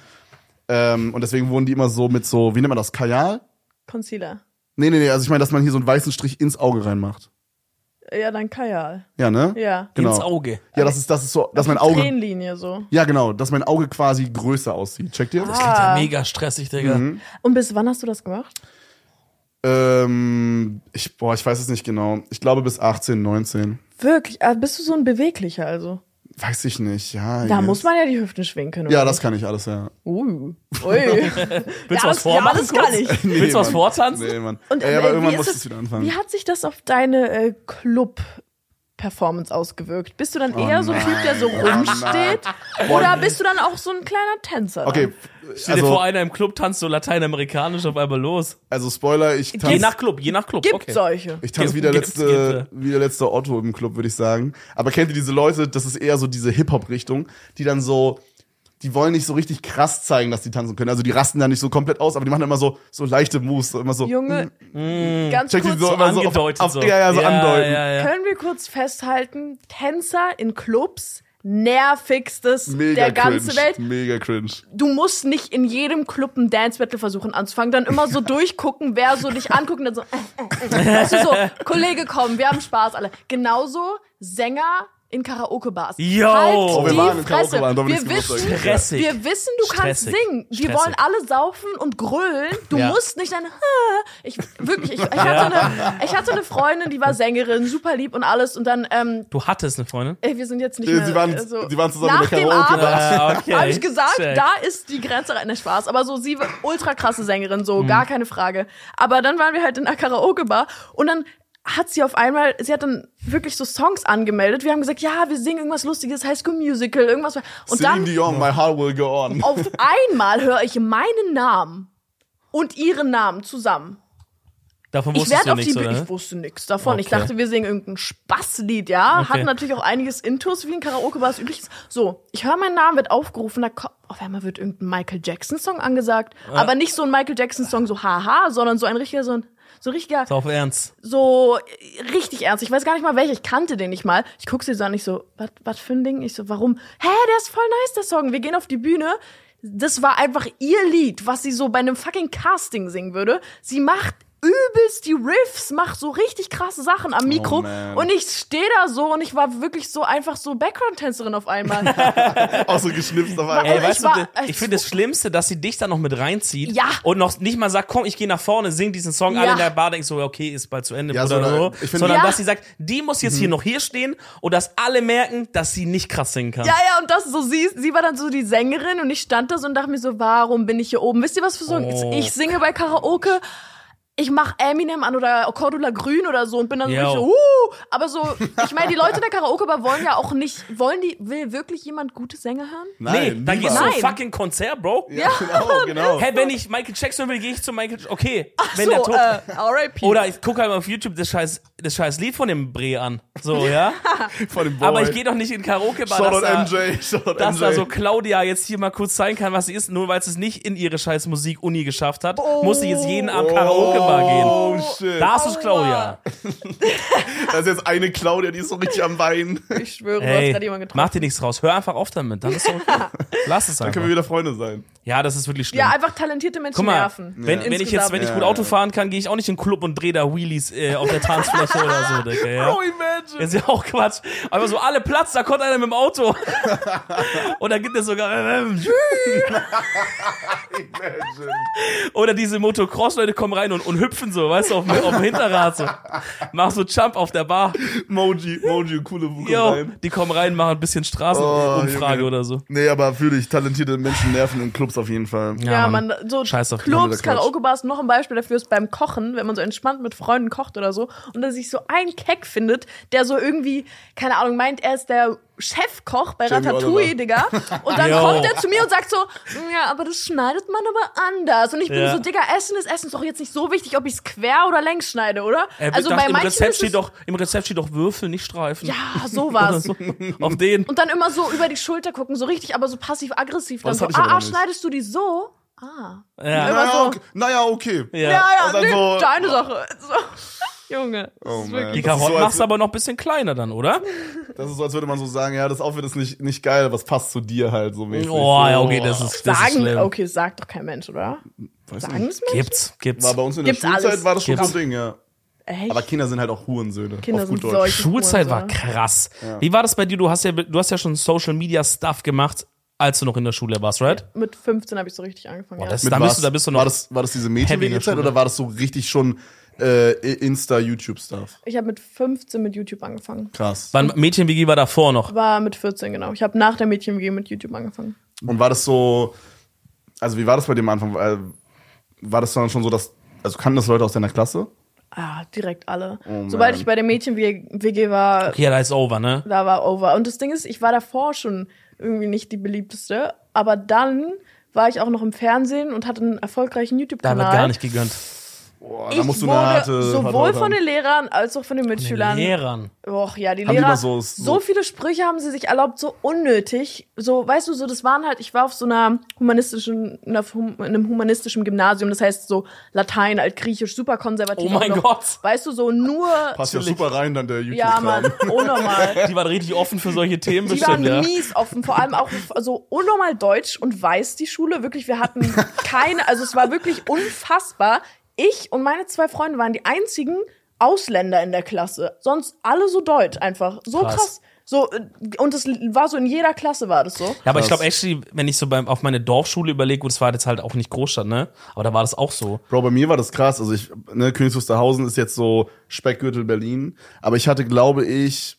Ähm, und deswegen wurden die immer so mit so, wie nennt man das, Kajal? Concealer. Nee, nee, nee, also ich meine, dass man hier so einen weißen Strich ins Auge reinmacht. Ja, dann Kajal. Ja, ne? Ja. Genau. Ins Auge. Ja, das ist, das ist so, dass mein Die Auge. Tränenlinie so. Ja, genau, dass mein Auge quasi größer aussieht. Checkt ihr? Das klingt ja mega stressig, Digga. Mhm. Und bis wann hast du das gemacht? Ähm, ich, boah, ich weiß es nicht genau. Ich glaube bis 18, 19. Wirklich? Ah, bist du so ein Beweglicher also? Weiß ich nicht, ja. Da yes. muss man ja die Hüften schwingen können. Ja, das kann ich alles, ja. Ui. Ui. Willst du was das, vormachen? Ja, das kann ich. Willst du was vortanzen? Nee, Mann. Und Ey, äh, aber wie irgendwann muss es- wieder anfangen. Wie hat sich das auf deine äh, Club-Performance ausgewirkt? Bist du dann eher so ein Typ, der so rumsteht? Oder bist du dann auch so ein kleiner Tänzer? Okay, Stell dir vor, also, einer im Club tanzt so lateinamerikanisch auf einmal los. also Spoiler, ich Je tanze nach Club, je nach Club. Gibt okay. solche. ich tanz Gibt- wie, der letzte, wie der letzte Otto im Club, würde ich sagen. Aber kennt ihr diese Leute, das ist eher so diese Hip-Hop-Richtung, die dann so, die wollen nicht so richtig krass zeigen, dass die tanzen können. Also die rasten da nicht so komplett aus, aber die machen immer so, so leichte Moves, so immer so. Junge, ganz Check die kurz, so, So immer so auf, angedeutet auf, so. Ja, ja, so andeuten. Ja, ja. können wir kurz festhalten, Tänzer in Clubs, nervigstes Mega der ganzen cringe. Welt. Mega cringe. Du musst nicht in jedem Club ein Dance Battle versuchen anzufangen, dann immer so durchgucken, wer so dich anguckt und dann so, äh, äh, äh. weißt du so, Kollege, komm, wir haben Spaß alle. Genauso Sänger in Karaoke-Bars. Yo. Halt Oh, wir die waren in Fresse. Karaoke-Bars, wir, wissen. Stressig. wir wissen, du kannst Stressig. singen. Die Stressig. wollen alle saufen und grölen. Du Ja. musst nicht dann, "Ah." ich, wirklich, ich, ich, hatte eine, ich hatte eine Freundin, die war Sängerin, super lieb und alles und dann, ähm, Du hattest eine Freundin? ey, wir sind jetzt nicht Sie mehr waren- äh, so. sie waren zusammen in Nach der dem Karaoke-Bar. Ah, okay. habe ich gesagt, Check. da ist die Grenze rein, der Spaß. Aber so, sie war ultra krasse Sängerin, so, Mhm. gar keine Frage. Aber dann waren wir halt in einer Karaoke-Bar und dann hat sie auf einmal, sie hat dann wirklich so Songs angemeldet. Wir haben gesagt, ja, wir singen irgendwas Lustiges, High School Musical, irgendwas. Und Celine dann Dion, my heart will go on. auf einmal höre ich meinen Namen und ihren Namen zusammen. Davon Ich wusstest du nichts, oder? ich wusste nichts davon. Ich Okay. dachte, wir singen irgendein Spaßlied, ja. Okay. Hatten natürlich auch einiges Intus, wie in Karaoke war es üblich. ist. So, ich höre meinen Namen, wird aufgerufen, da ko- auf einmal wird irgendein Michael Jackson-Song angesagt. Aber nicht so ein Michael Jackson-Song, so haha, sondern so ein richtiger, so ein, so richtiger, Ist auf Ernst. so äh, richtig ernst. Ich weiß gar nicht mal welcher, ich kannte den nicht mal. Ich guck sie so an, ich so, was für ein Ding? Ich so, warum? Hä, der ist voll nice, der Song. Wir gehen auf die Bühne. Das war einfach ihr Lied, was sie so bei einem fucking Casting singen würde. Sie macht übelst die Riffs, macht so richtig krasse Sachen am Mikro. Oh, und ich stehe da so und ich war wirklich so einfach so Background-Tänzerin auf einmal. Auch so geschnipst auf einmal. Ey, ich weißt war- du, ich- ich finde das Schlimmste, dass sie dich dann noch mit reinzieht Ja. und noch nicht mal sagt, komm, ich gehe nach vorne, sing diesen Song, alle Ja. in der Bar denken so, okay, ist bald zu Ende Ja, oder so, so, ich finde- sondern Ja. dass sie sagt, die muss jetzt hier noch hier stehen und dass alle merken, dass sie nicht krass singen kann. Ja, ja, und das so, sie, sie war dann so die Sängerin und ich stand da so und dachte mir so, warum bin ich hier oben? Wisst ihr, was für so ein, Oh. ich singe bei Karaoke, ich mach Eminem an oder Cordula Grün oder so und bin dann so, Yo. richtig so uh, aber so, ich meine, die Leute in der Karaoke-Bar wollen ja auch nicht, wollen die, will wirklich jemand gute Sänger hören? nee, dann gehst du Nein. ein fucking Konzert, Bro. Ja, genau, genau. Hey, wenn ich Michael Jackson will, gehe ich zu Michael Jackson. Okay, wenn so, der tot äh, R.I.P. Oder ich gucke halt mal auf YouTube das scheiß, das scheiß Lied von dem Bre an. So, ja? Von dem Boy. Aber ich gehe doch nicht in Karaoke-Bar, Shoutout dass da, MJ, dass MJ. da so Claudia jetzt hier mal kurz zeigen kann, was sie ist, nur weil sie es nicht in ihre scheiß Musik-Uni geschafft hat, muss sie jetzt jeden Abend Karaoke-Bar gehen. Oh, shit. Da ist es Claudia. Da ist jetzt eine Claudia, die ist so richtig am Weinen. Ich schwöre, du hast Hey, gerade jemanden getroffen. mach dir nichts draus. Hör einfach auf damit. Dann ist es okay. Lass es Dann einfach. können wir wieder Freunde sein. Ja, das ist wirklich schlimm. Ja, einfach talentierte Menschen Guck mal, nerven. wenn, wenn ich jetzt, wenn ich Ja, gut ja. Auto fahren kann, gehe ich auch nicht in den Club und drehe da Wheelies äh, auf der Tanzfläche oder so, Digga, ja? Oh, imagine. Das ist ja auch Quatsch. Aber so alle Platz, da kommt einer mit dem Auto. und dann gibt es sogar. ähm, imagine. Oder diese Motocross-Leute kommen rein und, und hüpfen so, weißt du, auf, dem- auf dem Hinterrad so. Mach so Jump auf der Bar. Moji, Moji, coole Buche Yo, rein. die kommen rein, machen ein bisschen Straßenumfrage Oh, oder so. Nee, aber fühle ich, talentierte Menschen nerven in Clubs auf jeden Fall. Ja, man, so Scheiß auf Clubs. Karaoke-Bars, noch ein Beispiel dafür ist beim Kochen, wenn man so entspannt mit Freunden kocht oder so und da sich so ein Keck findet, der so irgendwie, keine Ahnung, meint, er ist der Chefkoch bei Jamie Ratatouille, Oliver. Digga. Und dann Yo. kommt er zu mir und sagt so, ja, aber das schneidet man aber anders. Und ich bin Ja. so, Digga, Essen ist Essen, ist doch jetzt nicht so wichtig, ob ich es quer oder längs schneide, oder? Er wird also doch, bei im, Rezept steht doch, Im Rezept steht doch Würfel, nicht Streifen. ja, sowas. so, auf den. Und dann immer so über die Schulter gucken, so richtig, aber so passiv-aggressiv. Dann das so, ah, ah, schneidest du die so? Ah. Ja. Immer Naja, so. okay. Naja, okay. Ja. Ja, ja, dann nee, so- deine Sache. So. Junge. das Oh, ist Die ist so, Karotten als machst du aber noch ein bisschen kleiner dann, oder? Das ist so, als würde man so sagen, ja, das Outfit ist nicht, nicht geil, aber es passt zu dir halt so mäßig. Oh, ja, so. okay, das ist, das ist Sagen, schlimm. okay, sagt doch kein Mensch, oder? Weiß Sagen nicht. es Menschen? Gibt's, gibt's. War bei uns in der Gibt's Schulzeit alles. war das schon Gibt's. so ein Ding, ja. Echt? Aber Kinder sind halt auch Hurensöhne. Kinder auf gut sind Deutsch. Schulzeit war krass. Wie war das bei dir? Du hast ja, du hast ja schon Social Media Stuff gemacht, als du noch in der Schule warst, right? Mit 15 habe ich so richtig angefangen. Boah, ja. das- Mit Da bist was? du- da bist du noch war das, war das diese Schule. oder war das so richtig schon äh, Insta, YouTube-Stuff? Ich habe mit 15 mit YouTube angefangen. Krass. Wann Mädchen-WG war davor noch. War mit 14, genau. Ich habe nach der Mädchen-WG mit YouTube angefangen. Und war das so, also wie war das bei dem am Anfang? Äh, War das dann schon so, dass, also kannten das Leute aus deiner Klasse? Ah, direkt alle. Oh, Sobald ich bei der Mädchen-WG war, Okay, ja, da ist over, ne? da war over. Und das Ding ist, ich war davor schon irgendwie nicht die beliebteste, aber dann war ich auch noch im Fernsehen und hatte einen erfolgreichen Da YouTube-Kanal. wird gar nicht gegönnt. Boah, Ich da musst du wurde harte sowohl von den Lehrern als auch von den Mitschülern. Lehrern. Och, ja, die Haben die Lehrer. mal so- so, so- viele Sprüche haben sie sich erlaubt, so unnötig. So, weißt du, so, das waren halt, ich war auf so einer humanistischen, in einer einem humanistischen Gymnasium, das heißt so Latein, Altgriechisch, super konservativ. Oh mein noch. Gott. Weißt du, so nur. Passt ja super rein, dann der YouTube. Ja, Mann, unnormal. Die waren richtig offen für solche Themen Die waren bestimmt, ja. mies offen, vor allem auch so unnormal deutsch und weiß die Schule. Wirklich, wir hatten keine, also es war wirklich unfassbar. Ich und meine zwei Freunde waren die einzigen Ausländer in der Klasse. Sonst alle so deutsch einfach. So Krass. krass. So, äh, und das war so in jeder Klasse war das so. Ja, aber ich glaube, actually, wenn ich so beim, auf meine Dorfschule überlege, gut, das war jetzt halt auch nicht Großstadt, ne? Aber da war das auch so. Bro, bei mir war das krass. Also ich, ne, Königs Wusterhausen ist jetzt so Speckgürtel Berlin. Aber ich hatte, glaube ich.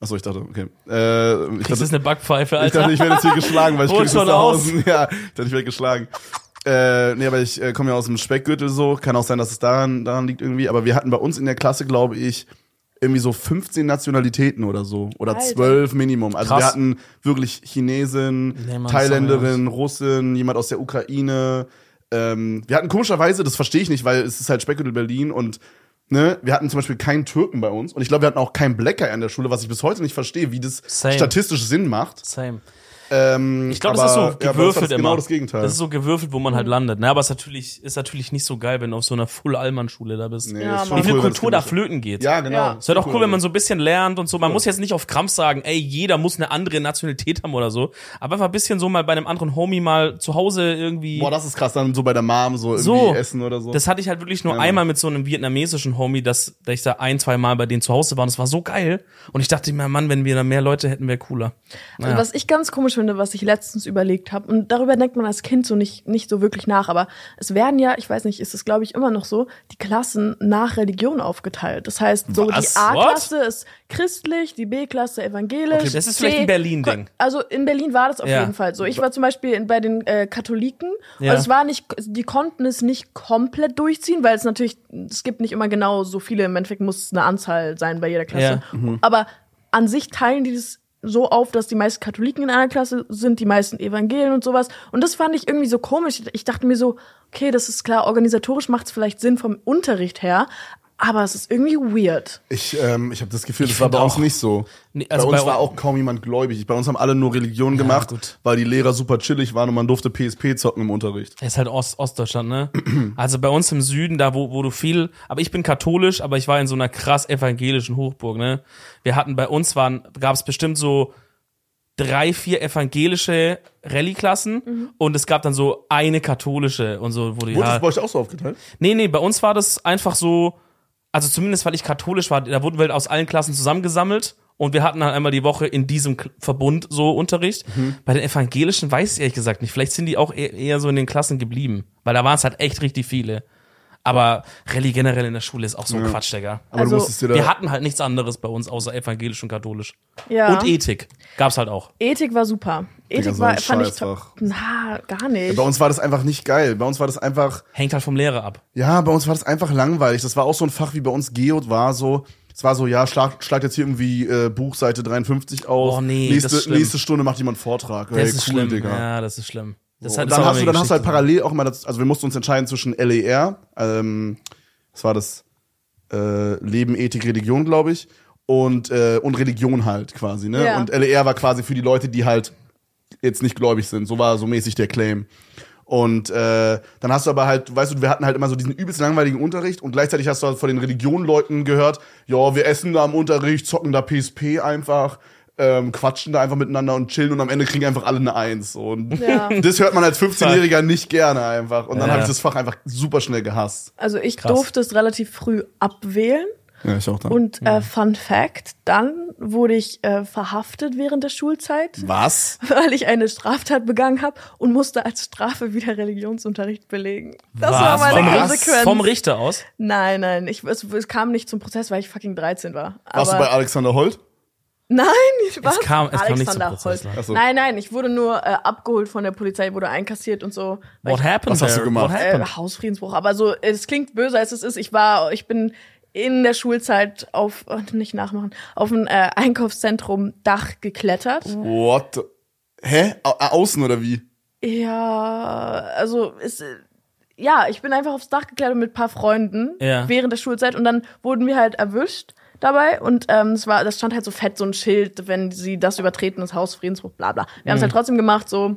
Achso, ich dachte, okay. Äh, ich Das dachte, ist eine Backpfeife, ich Alter. dachte, ich werde jetzt hier geschlagen, weil ich Königs Wusterhausen. Ja, ich dachte, ich werde geschlagen. Äh, nee, aber ich äh, komme ja aus dem Speckgürtel so. Kann auch sein, dass es daran, daran liegt irgendwie. Aber wir hatten bei uns in der Klasse, glaube ich, irgendwie so 15 Nationalitäten oder so. Oder Alter. 12 Minimum. Also Krass. wir hatten wirklich Chinesin, Nee, Mann, Thailänderin, Russin, jemand aus der Ukraine. Ähm, wir hatten komischerweise, das verstehe ich nicht, weil es ist halt Speckgürtel Berlin und ne, wir hatten zum Beispiel keinen Türken bei uns und ich glaube, wir hatten auch keinen Black Guy an der Schule, was ich bis heute nicht verstehe, wie das Same. statistisch Sinn macht. Same. Ähm, Ich glaube, das ist so aber, ja, bei uns war gewürfelt das immer. Genau das Gegenteil. Das ist so gewürfelt, wo man halt landet. Ne, aber es ist natürlich, ist natürlich nicht so geil, wenn du auf so einer Full-Allmann-Schule da bist. Nee, Ja, ist. Wie viel cool, das Kultur da ist. flöten geht. Ja, genau. Ja. Es wäre doch cool, wenn man so ein bisschen lernt und so. Man muss jetzt nicht auf Krampf sagen, ey, jeder muss eine andere Nationalität haben oder so. Aber einfach ein bisschen so mal bei einem anderen Homie mal zu Hause irgendwie. Boah, das ist krass, dann so bei der Mom so irgendwie So. essen oder so. Das hatte ich halt wirklich nur Ja, einmal mit so einem vietnamesischen Homie, dass, dass ich da ein, zwei Mal bei denen zu Hause war und es war so geil. Und ich dachte mir, Mann, wenn wir da mehr Leute hätten, wäre cooler. Naja. Was ich ganz komisch finde, was ich letztens überlegt habe, und darüber denkt man als Kind so nicht, nicht so wirklich nach, aber es werden ja, ich weiß nicht, ist es glaube ich immer noch so, die Klassen nach Religion aufgeteilt. Das heißt, so Was? die A-Klasse ist christlich, die B-Klasse evangelisch. Okay, das ist vielleicht C- ein Berlin-Ding. Also in Berlin war das auf Ja. jeden Fall so. Ich war zum Beispiel in, bei den äh, Katholiken Ja. und es war nicht, die konnten es nicht komplett durchziehen, weil es natürlich, es gibt nicht immer genau so viele, im Endeffekt muss es eine Anzahl sein bei jeder Klasse. Ja. Aber an sich teilen die das so auf, dass die meisten Katholiken in einer Klasse sind, die meisten Evangelien und sowas. Und das fand ich irgendwie so komisch. Ich dachte mir so, okay, das ist klar, organisatorisch macht es vielleicht Sinn vom Unterricht her, aber es ist irgendwie weird. Ich, ähm, ich habe das Gefühl, Ich das war bei find uns auch- nicht so. Nee, also bei uns bei war auch kaum jemand gläubig. Bei uns haben alle nur Religion gemacht, gut. weil die Lehrer super chillig waren und man durfte PSP zocken im Unterricht. Das ist halt Ost Ostdeutschland, ne? Also bei uns im Süden, da wo, wo du viel, aber ich bin katholisch, aber ich war in so einer krass evangelischen Hochburg, ne? Wir hatten bei uns waren, gab es bestimmt so drei, vier evangelische Rallye-Klassen und es gab dann so eine katholische und so, wo die Wurde das ja, bei euch auch so aufgeteilt? Nee, nee, bei uns war das einfach so, also zumindest weil ich katholisch war, da wurden wir halt aus allen Klassen zusammengesammelt und wir hatten halt einmal die Woche in diesem Verbund so Unterricht. Bei den evangelischen weiß ich ehrlich gesagt nicht. Vielleicht sind die auch eher, eher so in den Klassen geblieben, weil da waren es halt echt richtig viele. Aber Rallye generell in der Schule ist auch so ein Quatsch, Digga. Aber Also, du musstest dir da. Wir hatten halt nichts anderes bei uns außer evangelisch und katholisch. Ja. Und Ethik gab's halt auch. Ethik war super. Ethik so war, fand ich top. Na, gar nicht. bei uns war das einfach nicht geil. Bei uns war das einfach, Hängt halt vom Lehrer ab. ja, bei uns war das einfach langweilig. Das war auch so ein Fach wie bei uns Geo war so. Es war so, ja, schlag, schlag jetzt hier irgendwie äh, Buchseite 53 auf. Oh, nee, das ist nächste, schlimm. nächste Stunde macht jemand Vortrag. Das Hey, ist cool, schlimm. Digga. Ja, das ist schlimm. Das So, dann hast du, dann hast du halt parallel auch immer, das, also wir mussten uns entscheiden zwischen LER, ähm, das war das äh, Leben, Ethik, Religion, glaube ich, und, äh, und Religion halt quasi, ne? Ja. Und LER war quasi für die Leute, die halt jetzt nicht gläubig sind. So war so mäßig der Claim. Und äh, dann hast du aber halt, weißt du, wir hatten halt immer so diesen übelst langweiligen Unterricht und gleichzeitig hast du halt von den Religionleuten gehört, ja, wir essen da am Unterricht, zocken da PSP einfach, ähm, quatschen da einfach miteinander und chillen und am Ende kriegen einfach alle eine Eins. Und Ja. das hört man als 15-Jähriger nicht gerne einfach. Und dann Ja. habe ich das Fach einfach super schnell gehasst. Also ich Krass. durfte es relativ früh abwählen. Ja, ich auch dann. Und äh, Fun Fact, dann wurde ich äh, verhaftet während der Schulzeit, Was? weil ich eine Straftat begangen habe und musste als Strafe wieder Religionsunterricht belegen. Das Was? war meine vom, Konsequenz. vom Richter aus? Nein, nein, ich, es, es kam nicht zum Prozess, weil ich fucking 13 war. Warst du Aber- bei Alexander Holt? Nein, ich kam- es kam nicht zum Alexander Prozess, Holt. ne? Ach so. Nein, nein, ich wurde nur äh, abgeholt von der Polizei, wurde einkassiert und so. What ich, happened Was hast du gemacht? What äh? Hausfriedensbruch. Aber so, es klingt böse, als es ist. Ich war, ich bin in der Schulzeit auf, oh, nicht nachmachen, auf ein äh, Einkaufszentrum Dach geklettert. What? Hä? Au äh, außen oder wie? Ja, also ist ja, ich bin einfach aufs Dach geklettert mit ein paar Freunden Ja. während der Schulzeit und dann wurden wir halt erwischt dabei und ähm, es war, das stand halt so fett so ein Schild, wenn sie das übertreten, das Hausfriedensbruch, bla bla. Wir haben es halt trotzdem gemacht so.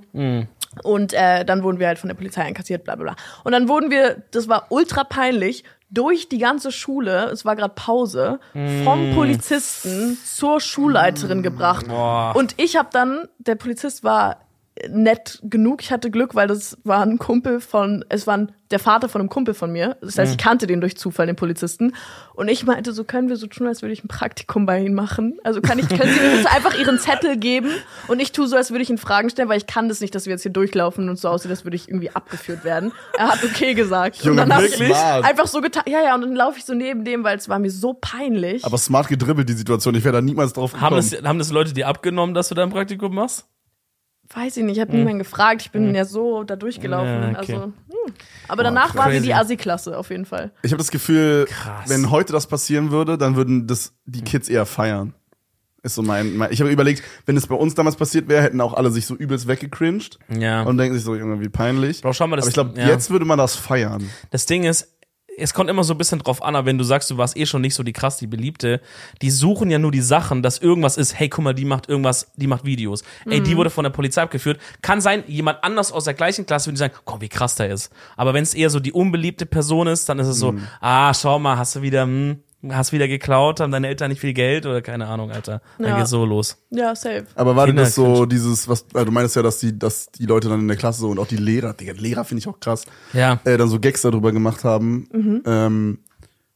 Und äh, dann wurden wir halt von der Polizei einkassiert, bla bla bla. Und dann wurden wir, das war ultra peinlich, durch die ganze Schule, es war gerade Pause, vom Polizisten zur Schulleiterin gebracht. Boah. Und ich habe dann, der Polizist war nett genug, ich hatte Glück, weil das war ein Kumpel von, es war der Vater von einem Kumpel von mir. Das heißt, ich kannte den durch Zufall, den Polizisten. Und ich meinte, so können wir so tun, als würde ich ein Praktikum bei Ihnen machen. Also kann ich, können Sie mir jetzt einfach Ihren Zettel geben und ich tue so, als würde ich Ihnen Fragen stellen, weil ich kann das nicht, dass wir jetzt hier durchlaufen und so aussieht, als würde ich irgendwie abgeführt werden. Er hat okay gesagt. Junge, und dann hab ich wirklich? einfach so getan. Ja, ja, und dann laufe ich so neben dem, weil es war mir so peinlich. Aber smart gedribbelt, die Situation. Ich wäre da niemals drauf gekommen. Haben das, haben das Leute dir abgenommen, dass du da ein Praktikum machst? Weiß ich nicht, ich habe niemanden gefragt. Ich bin ja so da durchgelaufen. Hm. Ja, okay. Also, hm. Aber danach waren wir die Assi-Klasse auf jeden Fall. Ich habe das Gefühl, Krass. wenn heute das passieren würde, dann würden das die Kids eher feiern. Ist so mein, mein ich habe überlegt, wenn es bei uns damals passiert wäre, hätten auch alle sich so übelst weggecringed Ja. und denken sich so irgendwie peinlich. Bro, schau mal, das- Aber ich glaube, ja. jetzt würde man das feiern. Das Ding ist, es kommt immer so ein bisschen drauf an, aber wenn du sagst, du warst eh schon nicht so die krass, die Beliebte, die suchen ja nur die Sachen, dass irgendwas ist, hey, guck mal, die macht irgendwas, die macht Videos. Ey, Mhm. die wurde von der Polizei abgeführt. Kann sein, jemand anders aus der gleichen Klasse würde sagen, komm, wie krass der ist. Aber wenn es eher so die unbeliebte Person ist, dann ist es so, ah, schau mal, hast du wieder, hm, hast wieder geklaut, haben deine Eltern nicht viel Geld oder keine Ahnung, Alter. Dann Ja. geht's so los. Ja, safe. Aber war denn das so dieses, was, äh, du meinst ja, dass die, dass die Leute dann in der Klasse so und auch die Lehrer, Digga, Lehrer finde ich auch krass, Ja. äh, dann so Gags darüber gemacht haben. Mhm. Ähm,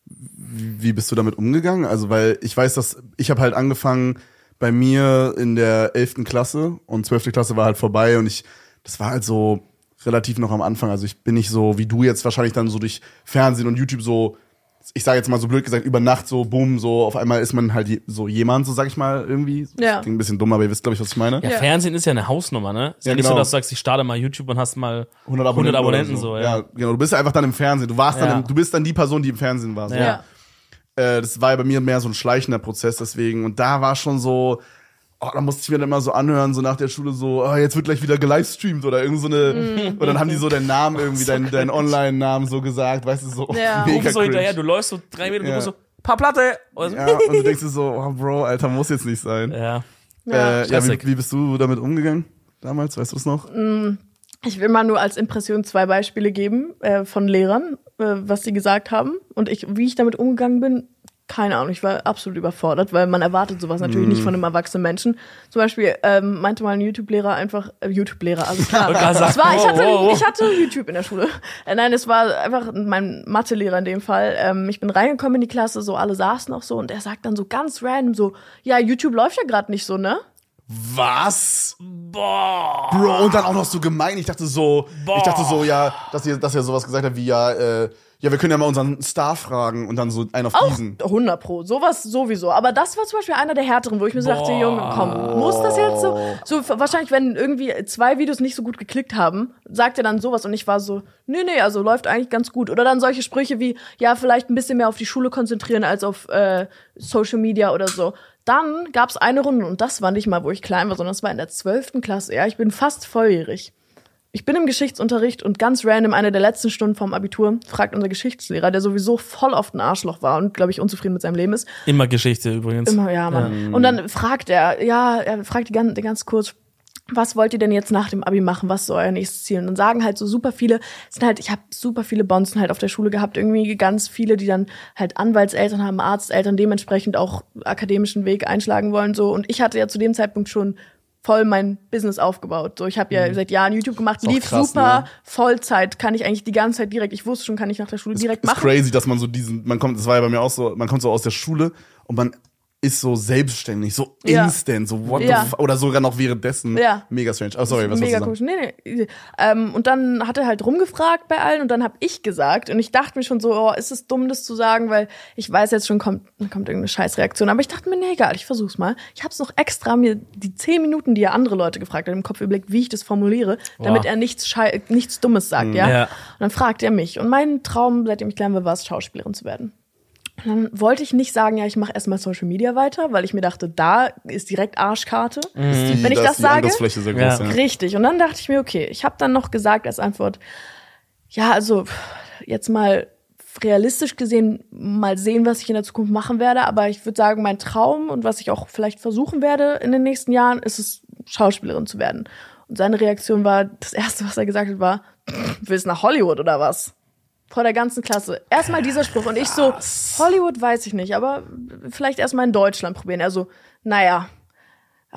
wie, wie bist du damit umgegangen? Also, weil ich weiß, dass ich habe halt angefangen bei mir in der 11. Klasse und 12. Klasse war halt vorbei und ich, das war halt so relativ noch am Anfang. Also ich bin nicht so wie du jetzt wahrscheinlich dann so durch Fernsehen und YouTube so, ich sage jetzt mal so blöd gesagt, über Nacht so, boom, so auf einmal ist man halt so jemand, so sag ich mal irgendwie. Ja. Das klingt ein bisschen dumm, aber ihr wisst, glaube ich, was ich meine. Ja, Ja. Fernsehen ist ja eine Hausnummer, ne? Ist ja, Ja, nicht so, genau. dass du sagst, ich starte mal YouTube und hast mal 100 Abonnenten, 100 Abonnenten oder so, ja. ja. genau. Du bist ja einfach dann im Fernsehen. Du warst Ja. dann, im, du bist dann die Person, die im Fernsehen war. So. Ja. Ja. Äh, das war ja bei mir mehr so ein schleichender Prozess deswegen. Und da war schon so, oh, da musste ich mir dann immer so anhören, so nach der Schule so, oh, jetzt wird gleich wieder gelivestreamt oder irgend so eine, Mhm. und dann haben die so deinen Namen irgendwie, deinen, deinen Online-Namen so gesagt, weißt du, so Ja. Du mega so hinterher, du läufst so drei Meter, du Ja. musst so, paar Platte. Und so, Ja, und du denkst dir so, oh, Bro, Alter, muss jetzt nicht sein. ja. Ja. äh, ja wie, wie bist du damit umgegangen damals, weißt du es noch? Ich will mal nur als Impression zwei Beispiele geben äh, von Lehrern, äh, was sie gesagt haben. Und ich, wie ich damit umgegangen bin, keine Ahnung, ich war absolut überfordert, weil man erwartet sowas natürlich nicht von einem erwachsenen Menschen. Zum Beispiel ähm, meinte mal ein YouTube-Lehrer einfach, äh, YouTube-Lehrer, alles klar. es war, ich, hatte, ich hatte YouTube in der Schule. Äh, nein, es war einfach mein Mathelehrer in dem Fall. Ähm, ich bin reingekommen in die Klasse, so alle saßen auch so und er sagt dann so ganz random so, ja, YouTube läuft ja gerade nicht so, ne? Was? Boah. Bro, und dann auch noch so gemein. Ich dachte so, Boah. ich dachte so, ja, dass ihr, dass ihr sowas gesagt habt wie ja, äh, ja, wir können ja mal unseren Star fragen und dann so einen auf Auch diesen. 100 pro, sowas sowieso. Aber das war zum Beispiel einer der härteren, wo ich mir so dachte. Junge, komm, muss das jetzt so? So wahrscheinlich, wenn irgendwie zwei Videos nicht so gut geklickt haben, sagt er dann sowas und ich war so, nee, nee, also läuft eigentlich ganz gut. Oder dann solche Sprüche wie, ja, vielleicht ein bisschen mehr auf die Schule konzentrieren als auf äh, Social Media oder so. Dann gab's eine Runde und das war nicht mal, wo ich klein war, sondern das war in der zwölften Klasse. Ja, ich bin fast volljährig. Ich bin im Geschichtsunterricht und ganz random eine der letzten Stunden vom Abitur fragt unser Geschichtslehrer, der sowieso voll oft ein Arschloch war und glaube ich unzufrieden mit seinem Leben ist. Immer Geschichte übrigens. Immer, ja, Mann. Und dann fragt er, ja, er fragt die ganz, ganz kurz, was wollt ihr denn jetzt nach dem Abi machen? Was ist euer nächstes Ziel? Und dann sagen halt so super viele, es sind halt, ich habe super viele Bonzen halt auf der Schule gehabt, irgendwie ganz viele, die dann halt Anwaltseltern haben, Arzteltern, dementsprechend auch akademischen Weg einschlagen wollen so. Und ich hatte ja zu dem Zeitpunkt schon voll mein Business aufgebaut. So, ich habe ja seit Jahren YouTube gemacht, Mhm. lief krass, super, ne? Vollzeit, kann ich eigentlich die ganze Zeit direkt. Ich wusste schon, kann ich nach der Schule direkt ist machen. crazy, dass man so diesen, man kommt, das war ja bei mir auch so, man kommt so aus der Schule und man ist so selbstständig, so Ja. instant, so what Ja. the f oder sogar noch währenddessen. Ja. Mega strange. Oh, sorry, was Mega wolltest du sagen? komisch. Nee, nee. Ähm, und dann hat er halt rumgefragt bei allen und dann habe ich gesagt und ich dachte mir schon so, oh, ist es dumm, das zu sagen, weil ich weiß jetzt schon, kommt, kommt irgendeine Scheißreaktion. Aber ich dachte mir, nee, egal, ich versuch's mal. Ich habe es noch extra mir die zehn Minuten, die er andere Leute gefragt hat, im Kopf überlegt, wie ich das formuliere, damit Boah. er nichts, Schei nichts Dummes sagt, ja? Ja. Und dann fragt er mich. Und mein Traum, seitdem ich klein war, war es, Schauspielerin zu werden. Und dann wollte ich nicht sagen, ja, ich mache erstmal Social Media weiter, weil ich mir dachte, da ist direkt Arschkarte. Die- Wenn ich da das die sage, groß, Ja. ja. Richtig. Und dann dachte ich mir, okay, ich habe dann noch gesagt als Antwort, ja, also jetzt mal realistisch gesehen mal sehen, was ich in der Zukunft machen werde. Aber ich würde sagen, mein Traum und was ich auch vielleicht versuchen werde in den nächsten Jahren, ist es, Schauspielerin zu werden. Und seine Reaktion war, das Erste, was er gesagt hat, war, willst du nach Hollywood oder was? Vor der ganzen Klasse. Erstmal dieser Spruch. Und ich so, Hollywood weiß ich nicht, aber vielleicht erstmal in Deutschland probieren. Also, naja,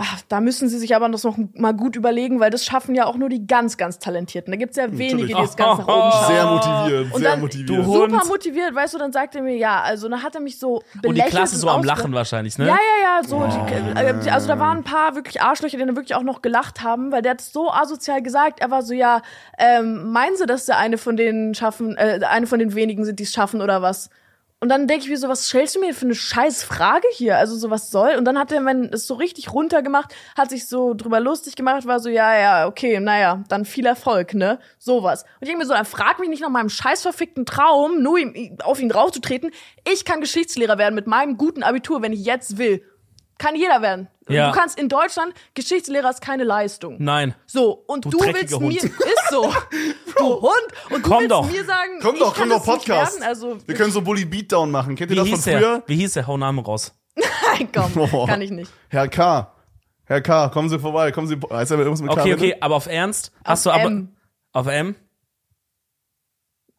Ach, da müssen sie sich aber das noch mal gut überlegen, weil das schaffen ja auch nur die ganz, ganz Talentierten. Da gibt's ja wenige, die das ganz nach oben schaffen. Sehr motivierend, Und sehr. Du Super motiviert, weißt du, dann sagt er mir, ja, also dann hat er mich so belächelt. Und die Klasse so und am ausge- Lachen wahrscheinlich, ne? Ja, ja, ja, so. Die, äh, also da waren ein paar wirklich Arschlöcher, die dann wirklich auch noch gelacht haben, weil der hat so asozial gesagt. Er war so, ja, ähm, meinen Sie, dass der eine von denen schaffen, äh, eine von den wenigen sind, die es schaffen oder was? Und dann denke ich mir so, was stellst du mir für eine scheiß Frage hier? Also so, was soll? Und dann hat er es so richtig runtergemacht, hat sich so drüber lustig gemacht, war so, ja, ja, okay, naja, dann viel Erfolg, ne? Sowas. Und ich denke mir so, dann frag mich nicht nach meinem scheiß verfickten Traum, nur ihm, auf ihn draufzutreten. Ich kann Geschichtslehrer werden mit meinem guten Abitur, wenn ich jetzt will. Kann jeder werden. Ja. Du kannst in Deutschland, Geschichtslehrer ist keine Leistung. Nein. So, und Du du, willst mir, Hund. ist so, du Hund, und du Komm willst doch. mir sagen, Komm ich doch, kann komm doch, das nicht Podcast. werden, also, Wir können so Bully Beatdown machen. Kennt ihr Wie das von hieß der? früher? Wie hieß der? Hau Namen raus. Nein, komm, Oh. kann ich nicht. Herr K. Herr K., kommen Sie vorbei. Kommen Sie. Heißt er irgendwas mit K? Okay, bitte? okay, aber auf Ernst? Hast du aber. M. Auf M?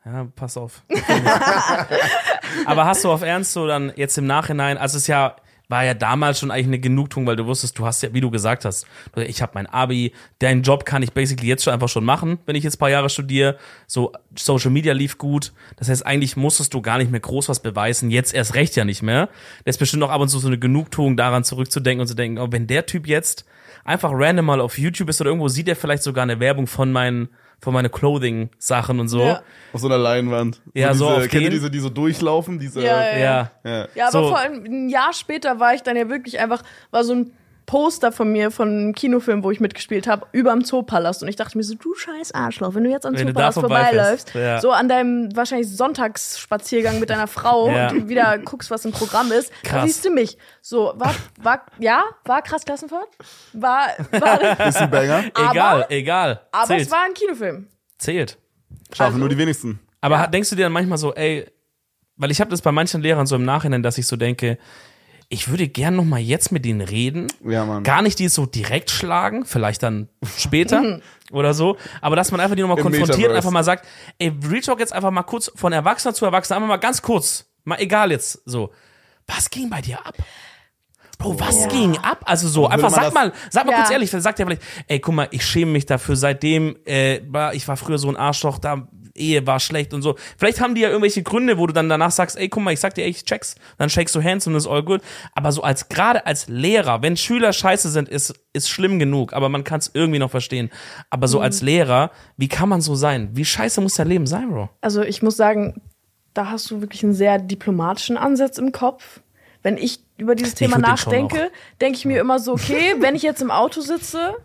Ja, pass auf. aber hast du auf Ernst so dann jetzt im Nachhinein, also es ist ja, war ja damals schon eigentlich eine Genugtuung, weil du wusstest, du hast ja, wie du gesagt hast, ich habe mein Abi, deinen Job kann ich basically jetzt schon einfach schon machen, wenn ich jetzt paar Jahre studiere. So, Social Media lief gut. Das heißt, eigentlich musstest du gar nicht mehr groß was beweisen, jetzt erst recht ja nicht mehr. Das ist bestimmt auch ab und zu so eine Genugtuung, daran zurückzudenken und zu denken, oh, wenn der Typ jetzt einfach random mal auf YouTube ist oder irgendwo sieht er vielleicht sogar eine Werbung von meinen von meine Clothing-Sachen und so. Ja. Auf so einer Leinwand. Ja, so diese, auf Kennt ihr den- diese, die so durchlaufen? Diese, Ja, ja. Ja. ja. Ja, aber So. vor allem ein Jahr später war ich dann ja wirklich einfach, war so ein Poster von mir von einem Kinofilm, wo ich mitgespielt habe, über dem Zoopalast. Und ich dachte mir so, du scheiß Arschloch, wenn du jetzt am Wenn Zoopalast vorbeiläufst, ja. so an deinem wahrscheinlich Sonntagsspaziergang mit deiner Frau Ja. und du wieder guckst, was im Programm ist, Krass. siehst du mich. So, war, war, ja, war krass Klassenfahrt? War, war, Ist ein Banger. Aber- Egal, egal. aber Zählt. es war ein Kinofilm. Zählt. Schaffen Also- nur die wenigsten. Aber Ja. denkst du dir dann manchmal so, ey, weil ich habe das bei manchen Lehrern so im Nachhinein, dass ich so denke, ich würde gern noch mal jetzt mit denen reden. Ja, Mann. Gar nicht die so direkt schlagen, vielleicht dann später oder so, aber dass man einfach die nochmal Im konfrontiert, Metaverse. einfach mal sagt, ey, Real Talk jetzt einfach mal kurz von Erwachsener zu Erwachsener, einfach mal ganz kurz, mal egal jetzt so. Was ging bei dir ab? Bro, was ging ab? Also so, würde einfach sag das- mal, sag mal Ja. kurz ehrlich, sagt er vielleicht, ey, guck mal, ich schäme mich dafür, seitdem, äh, war- ich war früher so ein Arschloch, da Ehe war schlecht und so. Vielleicht haben die ja irgendwelche Gründe, wo du dann danach sagst, ey, guck mal, ich sag dir, ey, ich check's, dann shakes du hands und ist all good. Aber so als, gerade als Lehrer, wenn Schüler scheiße sind, ist, ist schlimm genug, aber man kann es irgendwie noch verstehen. Aber Mhm. so als Lehrer, wie kann man so sein? Wie scheiße muss dein Leben sein, Bro? Also ich muss sagen, da hast du wirklich einen sehr diplomatischen Ansatz im Kopf. Wenn ich über dieses Thema nachdenke, denke ich mir immer so, okay, wenn ich jetzt im Auto sitze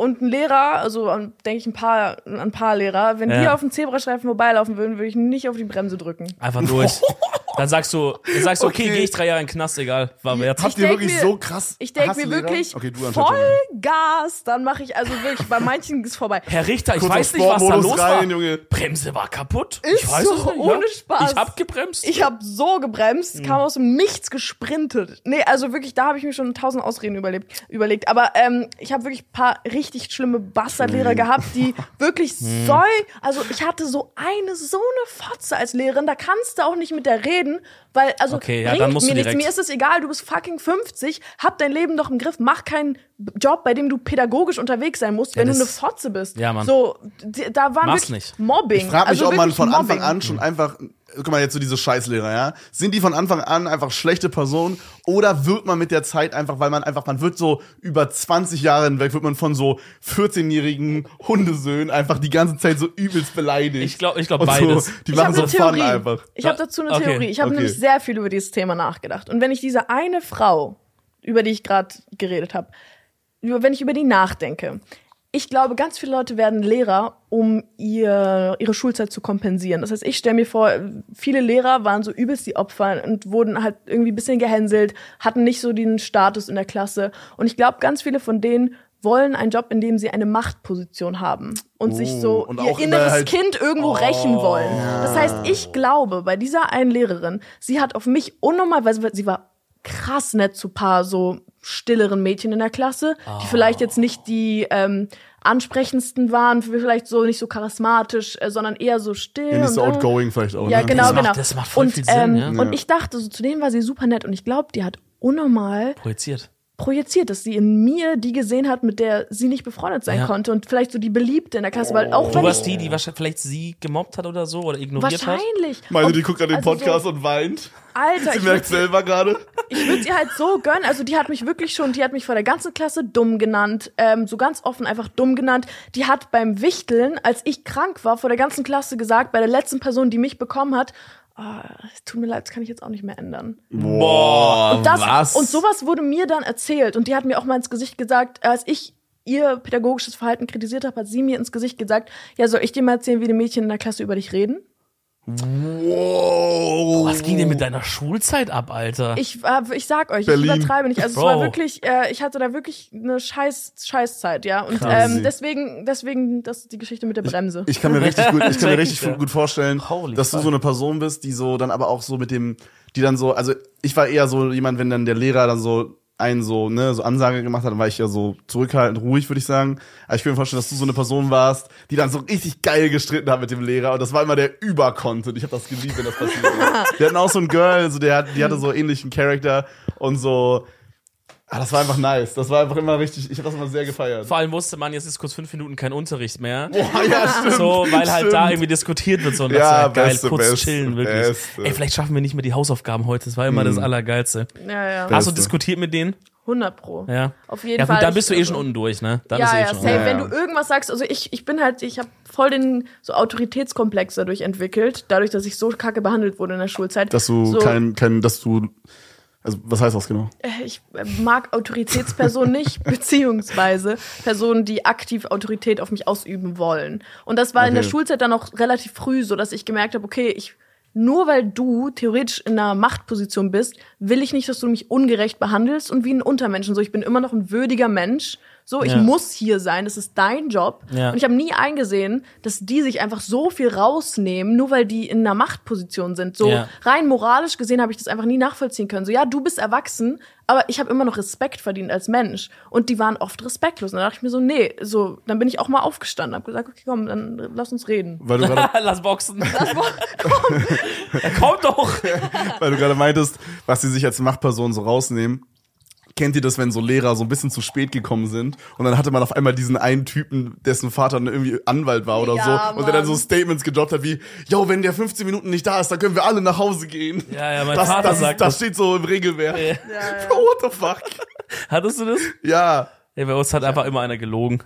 und ein Lehrer, also an- denke ich ein paar, an ein paar Lehrer, wenn die Ja. auf dem Zebrastreifen vorbeilaufen würden, würde ich nicht auf die Bremse drücken. Einfach durch. Dann sagst du, dann sagst du, okay, Okay. gehe ich drei Jahre in den Knast, egal, war wert. Habt ihr wirklich mir- so krass Ich denke mir wirklich Okay, voll. Gas, dann mache ich also wirklich, bei manchen ist vorbei. Herr Richter, ich Kurz weiß nicht, was da los rein, war. Junge. Bremse war kaputt. Ist ich weiß so, es nicht. ohne ja. Spaß. Ich hab gebremst. Ich habe so Mhm. gebremst, kam aus dem Nichts gesprintet. Nee, also wirklich, da habe ich mir schon tausend Ausreden überlebt, überlegt. Aber ähm, ich habe wirklich ein paar richtig richtig schlimme Bastardlehrer gehabt, die wirklich Hm. so, also ich hatte so eine, so eine Fotze als Lehrerin, da kannst du auch nicht mit der reden, weil, also Okay, ja, bringt dann musst du mir nichts, mir ist es egal, du bist fucking 50, hab dein Leben doch im Griff, mach keinen Job, bei dem du pädagogisch unterwegs sein musst, wenn du eine Fotze bist. Ja, Mann. So, da waren Mach's wirklich nicht. Mobbing. Ich frage mich, also ob man von Anfang Mobbing. an schon einfach, guck mal jetzt so diese Scheißlehrer, ja, sind die von Anfang an einfach schlechte Personen oder wird man mit der Zeit einfach, weil man einfach, man wird so über 20 Jahre hinweg, wird man von so 14-jährigen Hundesöhnen einfach die ganze Zeit so übelst beleidigt. Ich glaub- ich glaub Und beides. So, die Ich machen habe so Fun einfach. Ich habe dazu eine Okay. Theorie. Ich habe Okay. nämlich sehr viel über dieses Thema nachgedacht. Und wenn ich diese eine Frau, über die ich gerade geredet habe, über, wenn ich über die nachdenke, ich glaube, ganz viele Leute werden Lehrer, um ihr, ihre Schulzeit zu kompensieren. Das heißt, ich stelle mir vor, viele Lehrer waren so übelst die Opfer und wurden halt irgendwie ein bisschen gehänselt, hatten nicht so den Status in der Klasse. Und ich glaube, ganz viele von denen wollen einen Job, in dem sie eine Machtposition haben und sich so und ihr inneres halt- Kind irgendwo rächen wollen. Das heißt, ich glaube, bei dieser einen Lehrerin, sie hat auf mich unnormal, weil sie war krass nett zu paar so stilleren Mädchen in der Klasse, die vielleicht jetzt nicht die ähm, ansprechendsten waren, vielleicht so nicht so charismatisch, äh, sondern eher so still. Ja, nicht so und, äh, outgoing vielleicht auch. Ja, ne? genau, Das macht- genau. das macht voll und, viel Sinn, ähm, ja. Und ich dachte, so, zu denen war sie super nett und ich glaube, die hat unnormal Projiziert. Projiziert, dass sie in mir die gesehen hat, mit der sie nicht befreundet sein Ja. konnte und vielleicht so die Beliebte in der Klasse, weil auch Du wenn warst ich die, die wahrscheinlich vielleicht sie gemobbt hat oder so oder ignoriert hat. wahrscheinlich. Meine, die guckt an den also Podcast so, und weint. Alter, Sie ich merkt würde selber gerade. ich würd sie halt so gönnen. Also die hat mich wirklich schon, die hat mich vor der ganzen Klasse dumm genannt, ähm, so ganz offen einfach dumm genannt. Die hat beim Wichteln, als ich krank war, vor der ganzen Klasse gesagt, bei der letzten Person, die mich bekommen hat, es tut mir leid, das kann ich jetzt auch nicht mehr ändern. Boah, Und das was? und sowas wurde mir dann erzählt und die hat mir auch mal ins Gesicht gesagt, als ich ihr pädagogisches Verhalten kritisiert habe, hat sie mir ins Gesicht gesagt, ja, soll ich dir mal erzählen, wie die Mädchen in der Klasse über dich reden? Wow. Was ging denn mit deiner Schulzeit ab, Alter? Ich, äh, ich sag euch, Berlin. ich übertreibe nicht. Also es Bro. war wirklich, äh, ich hatte da wirklich eine scheiß Scheißzeit, ja. Und ähm, deswegen, deswegen, das ist die Geschichte mit der Bremse. Ich kann mir richtig gut, ich kann mir richtig Ja. gut vorstellen, Holy dass du fuck. so eine Person bist, die so dann aber auch so mit dem, die dann so, also ich war eher so jemand, wenn dann der Lehrer dann so einen so, ne, so Ansage gemacht hat, dann war ich ja so zurückhaltend, ruhig, würde ich sagen. Aber ich kann mir vorstellen, dass du so eine Person warst, die dann so richtig geil gestritten hat mit dem Lehrer und das war immer der Übercontent. Ich habe das geliebt, wenn das passiert ist. Wir hatten auch so ein Girl, also der hat, die hatte so ähnlichen Charakter und so, ah, das war einfach nice. Das war einfach immer richtig, ich habe das immer sehr gefeiert. Vor allem wusste man, jetzt ist kurz fünf Minuten kein Unterricht mehr. Boah, ja, stimmt. So, weil halt stimmt. da irgendwie diskutiert wird, so und das Ja, war geil, beste, kurz beste, chillen, wirklich. beste. Ey, vielleicht schaffen wir nicht mehr die Hausaufgaben heute, das war immer das Allergeilste. Ja, ja. Hast du diskutiert mit denen? 100 pro. Ja. Auf jeden ja, gut, Fall. dann bist du eh schon unten durch, ne? Dann ja, ist eh ja, schon. safe. Ja, Wenn du irgendwas sagst, also ich, ich bin halt, ich habe voll den so Autoritätskomplex dadurch entwickelt, dadurch, dass ich so kacke behandelt wurde in der Schulzeit. Dass du so, kein, kein, dass du, also was heißt das genau? äh, ich äh, mag Autoritätspersonen nicht, beziehungsweise Personen, die aktiv Autorität auf mich ausüben wollen. Und das war in der Okay. Schulzeit dann auch relativ früh so, dass ich gemerkt habe, okay, ich nur weil du theoretisch in einer Machtposition bist, will ich nicht, dass du mich ungerecht behandelst und wie ein Untermenschen. So, ich bin immer noch ein würdiger Mensch. So, ich Ja. muss hier sein, das ist dein Job. Ja. Und ich habe nie eingesehen, dass die sich einfach so viel rausnehmen, nur weil die in einer Machtposition sind. So Ja. rein moralisch gesehen habe ich das einfach nie nachvollziehen können. So, ja, du bist erwachsen, aber ich habe immer noch Respekt verdient als Mensch. Und die waren oft respektlos. Und dann dachte ich mir so, nee, so, dann bin ich auch mal aufgestanden, habe gesagt, okay, komm, dann lass uns reden. Weil du gerade, Lass boxen. Ja, komm doch. weil du gerade meintest, was sie sich als Machtperson so rausnehmen. Kennt ihr das, wenn so Lehrer so ein bisschen zu spät gekommen sind und dann hatte man auf einmal diesen einen Typen, dessen Vater dann irgendwie Anwalt war oder Ja, so und der dann Mann. so Statements gedroppt hat wie, yo, wenn der 15 Minuten nicht da ist, dann können wir alle nach Hause gehen. Ja, ja, mein das, Vater das, sagt das das. steht so im Regelwerk. Ja. Bro, what the fuck? Hattest du das? Ja. Ja, bei uns hat einfach immer einer gelogen.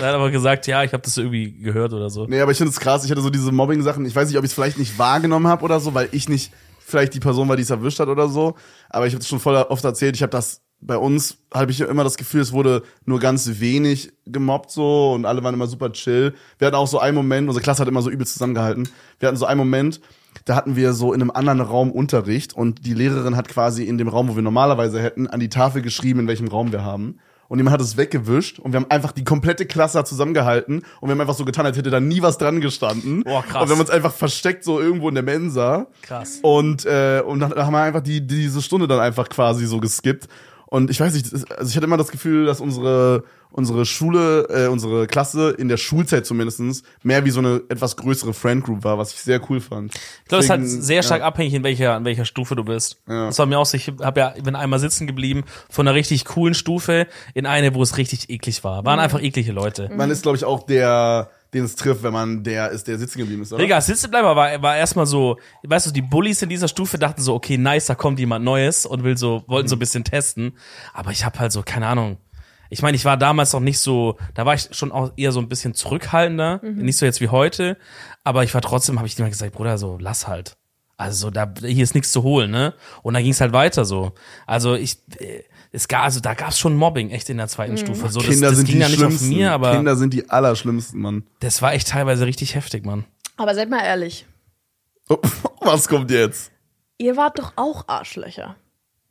Er hat aber gesagt, ja, ich habe das irgendwie gehört oder so. Nee, aber ich finde es krass. Ich hatte so diese Mobbing-Sachen. Ich weiß nicht, ob ich es vielleicht nicht wahrgenommen habe oder so, weil ich nicht vielleicht die Person war, die es erwischt hat oder so. Aber ich habe es schon voll oft erzählt. Ich habe das bei uns habe ich immer das Gefühl, es wurde nur ganz wenig gemobbt so und alle waren immer super chill. Wir hatten auch so einen Moment, unsere Klasse hat immer so übel zusammengehalten. Wir hatten so einen Moment, da hatten wir so in einem anderen Raum Unterricht und die Lehrerin hat quasi in dem Raum, wo wir normalerweise hätten, an die Tafel geschrieben, in welchem Raum wir haben. Und jemand hat es weggewischt und wir haben einfach die komplette Klasse zusammengehalten und wir haben einfach so getan, als hätte da nie was dran gestanden. Boah, krass. Und wir haben uns einfach versteckt so irgendwo in der Mensa. Krass. Und, äh, und dann haben wir einfach die, diese Stunde dann einfach quasi so geskippt. Und ich weiß nicht, also ich hatte immer das Gefühl, dass unsere, unsere Schule, äh, unsere Klasse in der Schulzeit zumindestens mehr wie so eine etwas größere Friend Group war, was ich sehr cool fand. Ich glaube, es ist halt sehr stark ja. abhängig, in welcher, in welcher Stufe du bist. Ja. Das war mir auch so, ich hab ja, bin einmal sitzen geblieben von einer richtig coolen Stufe in eine, wo es richtig eklig war. Waren einfach eklige Leute. Man ist, glaube ich, auch der, den es trifft, wenn man der ist, der sitzen geblieben ist, oder? Digga, Sitzebleiber war, war erstmal so, weißt du, die Bullies in dieser Stufe dachten so, okay, nice, da kommt jemand Neues und will so, wollten so ein bisschen testen. Aber ich habe halt so, keine Ahnung. Ich meine, ich war damals noch nicht so, da war ich schon auch eher so ein bisschen zurückhaltender, nicht so jetzt wie heute, aber ich war trotzdem, habe ich immer gesagt, Bruder, so lass halt. Also da hier ist nichts zu holen, ne? Und dann ging es halt weiter so. Also ich äh, es gab also da gab's schon Mobbing echt in der zweiten Stufe. So das, Kinder das sind ging die ja nicht auf schlimmsten. mir, aber Kinder sind die allerschlimmsten, Mann. das war echt teilweise richtig heftig, Mann. Aber seid mal ehrlich, Oh, was kommt jetzt? ihr wart doch auch Arschlöcher.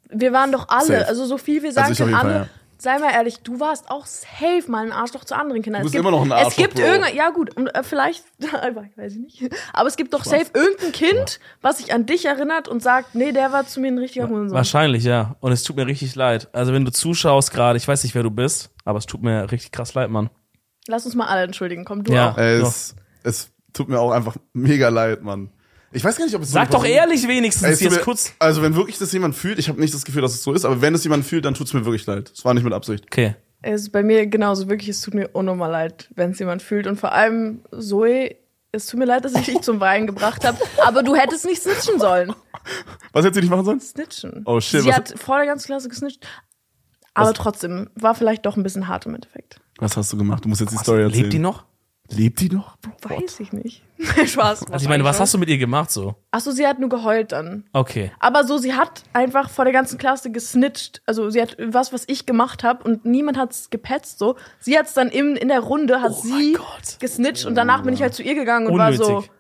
Wir waren doch alle, Safe. also so viel wir sagen Also auf können, jeden Fall, alle. Sei mal ehrlich, du warst auch safe mal ein Arschloch zu anderen Kindern. Du bist es gibt, immer noch ein Es Arschloch, gibt Bro. irgendein, ja gut, und, äh, vielleicht, weiß ich nicht, aber es gibt doch safe irgendein Kind, was sich an dich erinnert und sagt, nee, der war zu mir ein richtiger Hurensohn. Wahrscheinlich, ja. Und es tut mir richtig leid. Also wenn du zuschaust gerade, ich weiß nicht, wer du bist, aber es tut mir richtig krass leid, Mann. Lass uns mal alle entschuldigen, komm du Ja. auch. Äh, Es, es tut mir auch einfach mega leid, Mann. Ich weiß gar nicht, ob es so Sag eine doch ehrlich wenigstens Ey, es tut jetzt mir- kurz. Also wenn wirklich das jemand fühlt, ich habe nicht das Gefühl, dass es so ist, aber wenn es jemand fühlt, dann tut's mir wirklich leid. Es war nicht mit Absicht. Okay. Es ist bei mir genauso, wirklich, es tut mir unnormal leid, wenn es jemand fühlt. Und vor allem, Zoe, es tut mir leid, dass ich dich zum Weinen gebracht habe, aber du hättest nicht snitchen sollen. Was hätte sie nicht machen sollen? Snitchen. Oh, shit, Sie was- hat vor der ganzen Klasse gesnitcht. Aber Was- trotzdem, war vielleicht doch ein bisschen hart im Endeffekt. Was hast du gemacht? Du musst jetzt die Story erzählen. Lebt die noch? Lebt die noch? Weiß ich nicht. Spaß. Also ich meine, was hast du mit ihr gemacht so? Achso, sie hat nur geheult dann. Okay. Aber so, sie hat einfach vor der ganzen Klasse gesnitcht. Also sie hat was, was ich gemacht habe und niemand hat's gepetzt so. Sie hat's dann im, in der Runde, hat Oh sie gesnitcht und danach bin ich halt zu ihr gegangen und war so, Unnötig.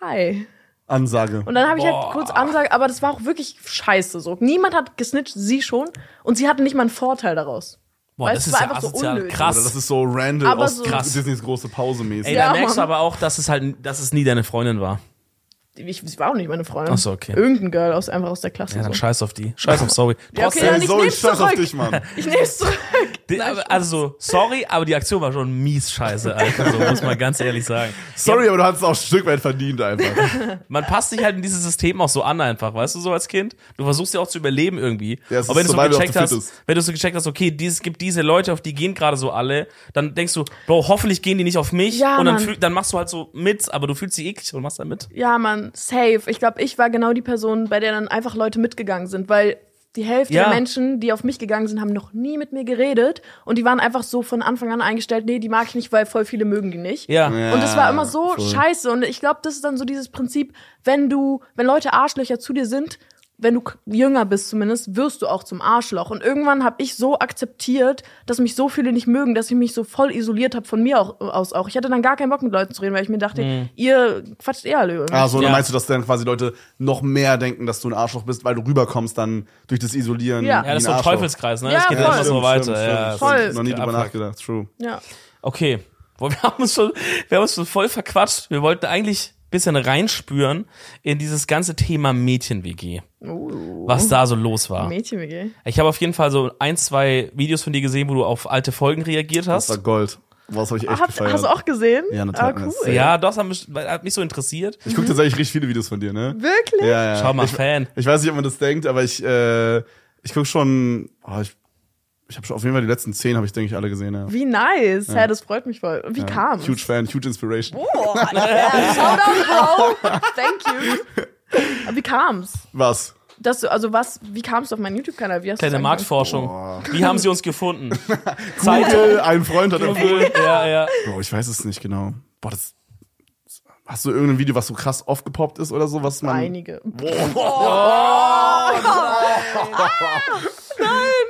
hi. Ansage. Und dann habe ich halt kurz Ansage, aber das war auch wirklich scheiße so. Niemand hat gesnitcht, sie schon. Und sie hatte nicht mal einen Vorteil daraus. Boah, das ist war ja einfach so asozial. unnötig. Krass. Oder das ist so random Aber aus so- Krass. Disneys große Pause mäßig. Ey, Ja, da merkst du aber auch, dass es halt, dass es nie deine Freundin war. Ich, sie war auch nicht meine Freundin. Ach so, okay. Irgendein Girl aus, einfach aus der Klasse. Ja, dann so. scheiß auf die. Scheiß auf sorry. Ja, okay, Trotzdem, dann ich so, nehm's scheiß auf zurück. dich, Mann. Ich nehm's zurück. die, also so, sorry, aber die Aktion war schon mies scheiße, Alter. So muss man ganz ehrlich sagen. Sorry, aber du hast es auch ein Stück weit verdient einfach. Man passt sich halt in dieses System auch so an einfach, weißt du, so als Kind. Du versuchst ja auch zu überleben irgendwie. Ja, Und wenn ist du so gecheckt hast, wenn du so gecheckt hast, okay, dies, es gibt diese Leute, auf die gehen gerade so alle, dann denkst du, Bro, hoffentlich gehen die nicht auf mich. Ja, und dann, Mann. fühl, dann machst du halt so mit, aber du fühlst dich eklig und machst dann mit. Ja, Mann, safe. Ich glaube, ich war genau die Person, bei der dann einfach Leute mitgegangen sind, weil die Hälfte Ja. der Menschen, die auf mich gegangen sind, haben noch nie mit mir geredet und die waren einfach so von Anfang an eingestellt, nee, die mag ich nicht, weil voll viele mögen die nicht. Ja. Und es war immer so voll. scheiße. Und ich glaube, das ist dann so dieses Prinzip, wenn du, wenn Leute Arschlöcher zu dir sind, wenn du jünger bist zumindest, wirst du auch zum Arschloch. Und irgendwann habe ich so akzeptiert, dass mich so viele nicht mögen, dass ich mich so voll isoliert habe von mir auch, aus auch. Ich hatte dann gar keinen Bock mit Leuten zu reden, weil ich mir dachte, Mhm. ihr quatscht eh alle irgendwie. Ah, so, Ja. dann meinst du, dass dann quasi Leute noch mehr denken, dass du ein Arschloch bist, weil du rüberkommst dann durch das Isolieren. Ja. Ja, das ist so ein Arschloch. Teufelskreis, ne? Ja, das geht voll. immer so weiter. stimmt, ja, stimmt, das Voll. Noch nie drüber nachgedacht, true. Ja. Okay. Boah, wir haben uns schon, wir haben uns schon voll verquatscht. Wir wollten eigentlich bisschen reinspüren in dieses ganze Thema Mädchen-WG. Uh, Was da so los war. Mädchen-WG. Ich habe auf jeden Fall so ein, zwei Videos von dir gesehen, wo du auf alte Folgen reagiert Das war hast. Gold. Das habe ich echt Hab, gefeiert. hast du auch gesehen? Ja, natürlich. Ah, cool. Ja, das hat mich, hat mich so interessiert. Ich gucke tatsächlich richtig viele Videos von dir, ne? Wirklich? Ja, ja. Schau mal, ich, Fan. Ich weiß nicht, ob man das denkt, aber ich, äh, ich gucke schon, oh, ich, ich habe schon auf jeden Fall die letzten zehn, habe ich, denke ich, alle gesehen, ja. Wie nice. Ja. das freut mich voll. Wie ja. kam's? Huge Fan, huge Inspiration. Oh, yeah. Shoutout, Bro. Thank you. Wie kam's? Was? Dass du, also was, wie kamst du auf meinen YouTube-Kanal? Wie hast Kleine Marktforschung. Boah. Wie haben sie uns gefunden? Google, ein Freund hat empfohlen. Ja, ja. Bro, ich weiß es nicht genau. Boah, das. Hast du irgendein Video, was so krass aufgepoppt ist oder so, was man. Einige.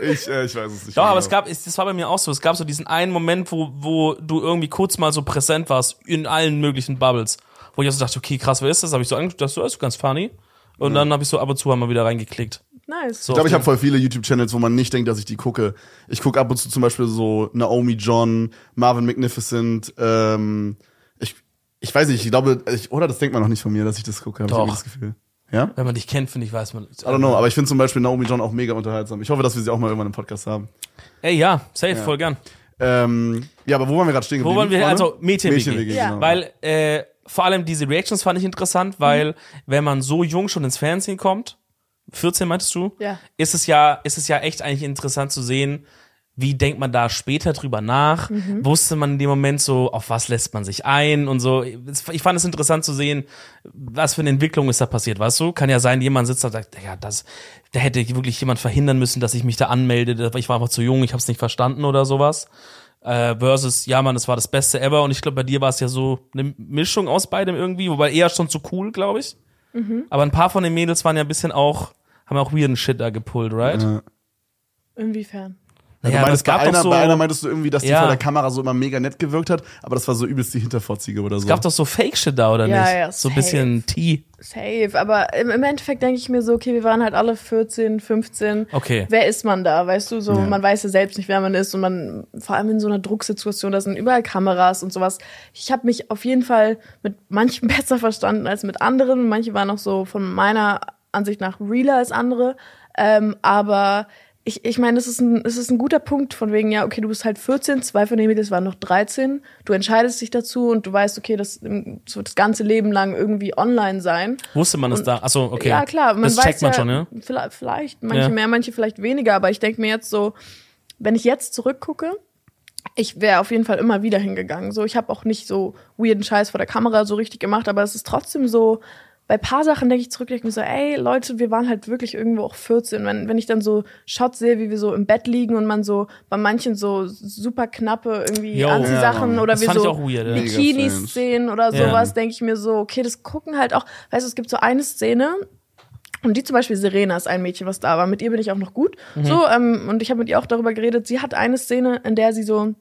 Ich, äh, ich weiß es nicht. Doch, genau. aber es gab, es- das war bei mir auch so. Es gab so diesen einen Moment, wo, wo du irgendwie kurz mal so präsent warst in allen möglichen Bubbles. Wo ich auch so dachte, okay, krass, wer ist das? Habe ich so angeguckt, das ist ganz funny. Und dann habe ich so ab und zu mal wieder reingeklickt. Nice. So Ich glaube, ich habe voll viele YouTube-Channels, wo man nicht denkt, dass ich die gucke. Ich gucke ab und zu zum Beispiel so Naomi John, Marvin Magnificent. Ähm, ich, ich weiß nicht, ich glaube, ich, oder das denkt man noch nicht von mir, dass ich das gucke, habe ich das Gefühl. Ja? Wenn man dich kennt, finde ich, weiß man. I don't know, aber ich finde zum Beispiel Naomi John auch mega unterhaltsam. Ich hoffe, dass wir sie auch mal irgendwann im Podcast haben. Ey, ja, safe, voll gern. Ähm, ja, aber wo waren wir gerade stehen Wo geblieben? waren wir? Also Mädchen-WG. Mädchen-WG, Ja. genau. Weil äh, vor allem diese Reactions fand ich interessant, weil wenn man so jung schon ins Fernsehen kommt, 14 meintest du, Ja. ist es ja, ist es ja echt eigentlich interessant zu sehen, wie denkt man da später drüber nach? Wusste man in dem Moment so, auf was lässt man sich ein und so. Ich fand es interessant zu sehen, was für eine Entwicklung ist da passiert, weißt du? Kann ja sein, jemand sitzt da und sagt, ja, das, da hätte wirklich jemand verhindern müssen, dass ich mich da anmelde, ich war einfach zu jung, ich habe es nicht verstanden oder sowas. Äh, versus, ja, Mann, das war das Beste ever. Und ich glaube, bei dir war es ja so eine Mischung aus beidem irgendwie, wobei eher schon zu cool, glaube ich. Aber ein paar von den Mädels waren ja ein bisschen auch, haben auch weirden Shit da gepullt, right? Ja. Inwiefern? Ja, du aber meintest, bei, einer, bei einer meintest du irgendwie, dass die Ja. vor der Kamera so immer mega nett gewirkt hat, aber das war so übelst die Hintervorziege oder so. es gab doch so Fake-Shit da, oder Ja, nicht? ja, so ein bisschen Tee. Safe, aber im, im Endeffekt denke ich mir so, okay, wir waren halt alle 14, 15. Okay. Wer ist man da? Weißt du, so, Ja. man weiß ja selbst nicht, wer man ist und man, vor allem in so einer Drucksituation, da sind überall Kameras und sowas. Ich habe mich auf jeden Fall mit manchen besser verstanden als mit anderen. Manche waren auch so von meiner Ansicht nach realer als andere. Ähm, aber ich, ich meine, es ist, ein, es ist ein guter Punkt von wegen, ja, okay, du bist halt 14, zwei von den Mädels waren noch 13, du entscheidest dich dazu und du weißt, okay, das, das wird das ganze Leben lang irgendwie online sein. Wusste man es da? Achso, okay. Ja, klar, man das weiß checkt man ja, schon, ja? Vielleicht, vielleicht manche Ja. mehr, manche vielleicht weniger, aber ich denke mir jetzt so, wenn ich jetzt zurückgucke, ich wäre auf jeden Fall immer wieder hingegangen. So, ich habe auch nicht so weirden Scheiß vor der Kamera so richtig gemacht, aber es ist trotzdem so, bei paar Sachen denke ich zurück, denke ich mir so, ey, Leute, wir waren halt wirklich irgendwo auch 14. Wenn, wenn ich dann so Shots sehe, wie wir so im Bett liegen und man so bei manchen so super knappe irgendwie Jo. Anziehsachen Ja, oder das wir so auch weird, ja. Bikinis sehen oder Ja. sowas, denke ich mir so, okay, das gucken halt auch, weißt du, es gibt so eine Szene, und die zum Beispiel Serena ist ein Mädchen, was da war. Mit ihr bin ich auch noch gut. Mhm. So, ähm, und ich habe mit ihr auch darüber geredet. Sie hat eine Szene, in der sie so,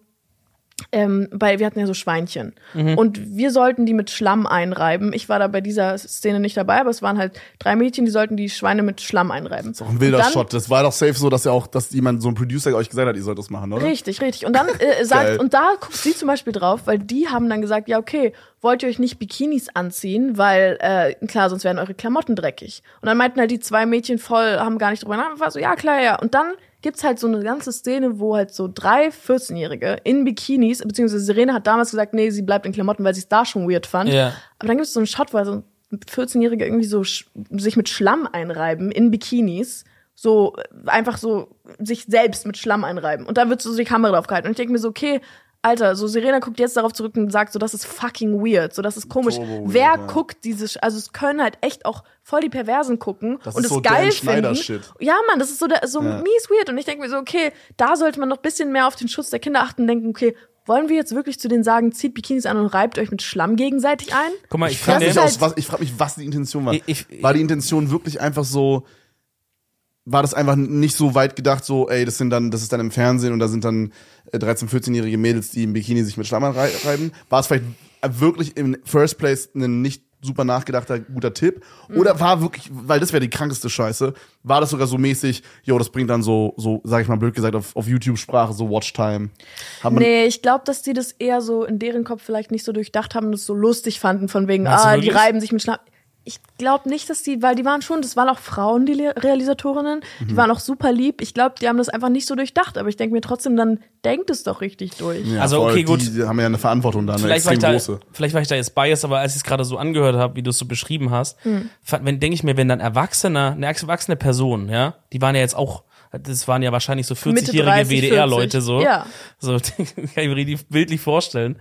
ähm, bei, wir hatten ja so Schweinchen. Mhm. Und wir sollten die mit Schlamm einreiben. Ich war da bei dieser Szene nicht dabei, aber es waren halt drei Mädchen, die sollten die Schweine mit Schlamm einreiben. Auch ein wilder Und dann- Shot. Das war doch safe so, dass ja auch, dass jemand, so ein Producer euch gesagt hat, ihr sollt das machen, oder? Richtig, richtig. Und dann äh, Geil. sagt, und da guckt sie zum Beispiel drauf, weil die haben dann gesagt, ja, okay, wollt ihr euch nicht Bikinis anziehen, weil, äh, klar, sonst werden eure Klamotten dreckig. Und dann meinten halt die zwei Mädchen voll, haben gar nicht drüber nachgedacht, war so, ja, klar, ja. Und dann gibt's halt so eine ganze Szene, wo halt so drei 14-Jährige in Bikinis, beziehungsweise Serena hat damals gesagt, nee, sie bleibt in Klamotten, weil sie es da schon weird fand. Ja. Aber dann gibt's so einen Shot, wo so ein 14-Jährige irgendwie so sich mit Schlamm einreiben in Bikinis. So äh, einfach so sich selbst mit Schlamm einreiben. Und da wird so die Kamera drauf gehalten. Und ich denke mir so, okay, Alter, so Serena guckt jetzt darauf zurück und sagt so, das ist fucking weird, so das ist komisch. Turbo weird, Wer ja. guckt diese, Sch- also es können halt echt auch voll die Perversen gucken Das und ist es so geil finden. Shit. Ja, Mann, das ist so, der, so Ja. mies weird. Und ich denke mir so, okay, da sollte man noch ein bisschen mehr auf den Schutz der Kinder achten und denken, okay, wollen wir jetzt wirklich zu denen sagen, zieht Bikinis an und reibt euch mit Schlamm gegenseitig ein? Guck mal, ich Ich frage mich, halt- was, ich frag mich, was die Intention war. Ich- ich- war die Intention wirklich einfach so, war das einfach nicht so weit gedacht, so, ey, das sind dann, das ist dann im Fernsehen und da sind dann äh, 13-, 14-jährige Mädels, die im Bikini sich mit Schlamm rei- reiben? War es vielleicht wirklich im First Place ein nicht super nachgedachter guter Tipp? Mhm. Oder war wirklich, weil das wäre die krankeste Scheiße, war das sogar so mäßig, jo, das bringt dann so, so, sag ich mal blöd gesagt, auf, auf YouTube-Sprache so Watchtime. Haben Nee, ich glaube, dass die das eher so in deren Kopf vielleicht nicht so durchdacht haben und es so lustig fanden, von wegen, du ah, die reiben sich mit Schlamm. Ich glaube nicht, dass die, weil die waren schon, das waren auch Frauen, die Le- Realisatorinnen, Mhm. die waren auch super lieb. Ich glaube, die haben das einfach nicht so durchdacht, aber ich denke mir trotzdem, dann denkt es doch richtig durch. Ja, Also, okay, gut. Die, die haben ja eine Verantwortung da, eine vielleicht war, extrem ich da, große. vielleicht war ich da jetzt biased, aber als ich es gerade so angehört habe, wie du es so beschrieben hast, Hm. wenn denke ich mir, wenn dann Erwachsener, eine erwachsene Person, ja, die waren ja jetzt auch, das waren ja wahrscheinlich so Mitte 40-jährige 30, WDR-Leute 40. so. Ja. So, kann ich mir richtig bildlich vorstellen.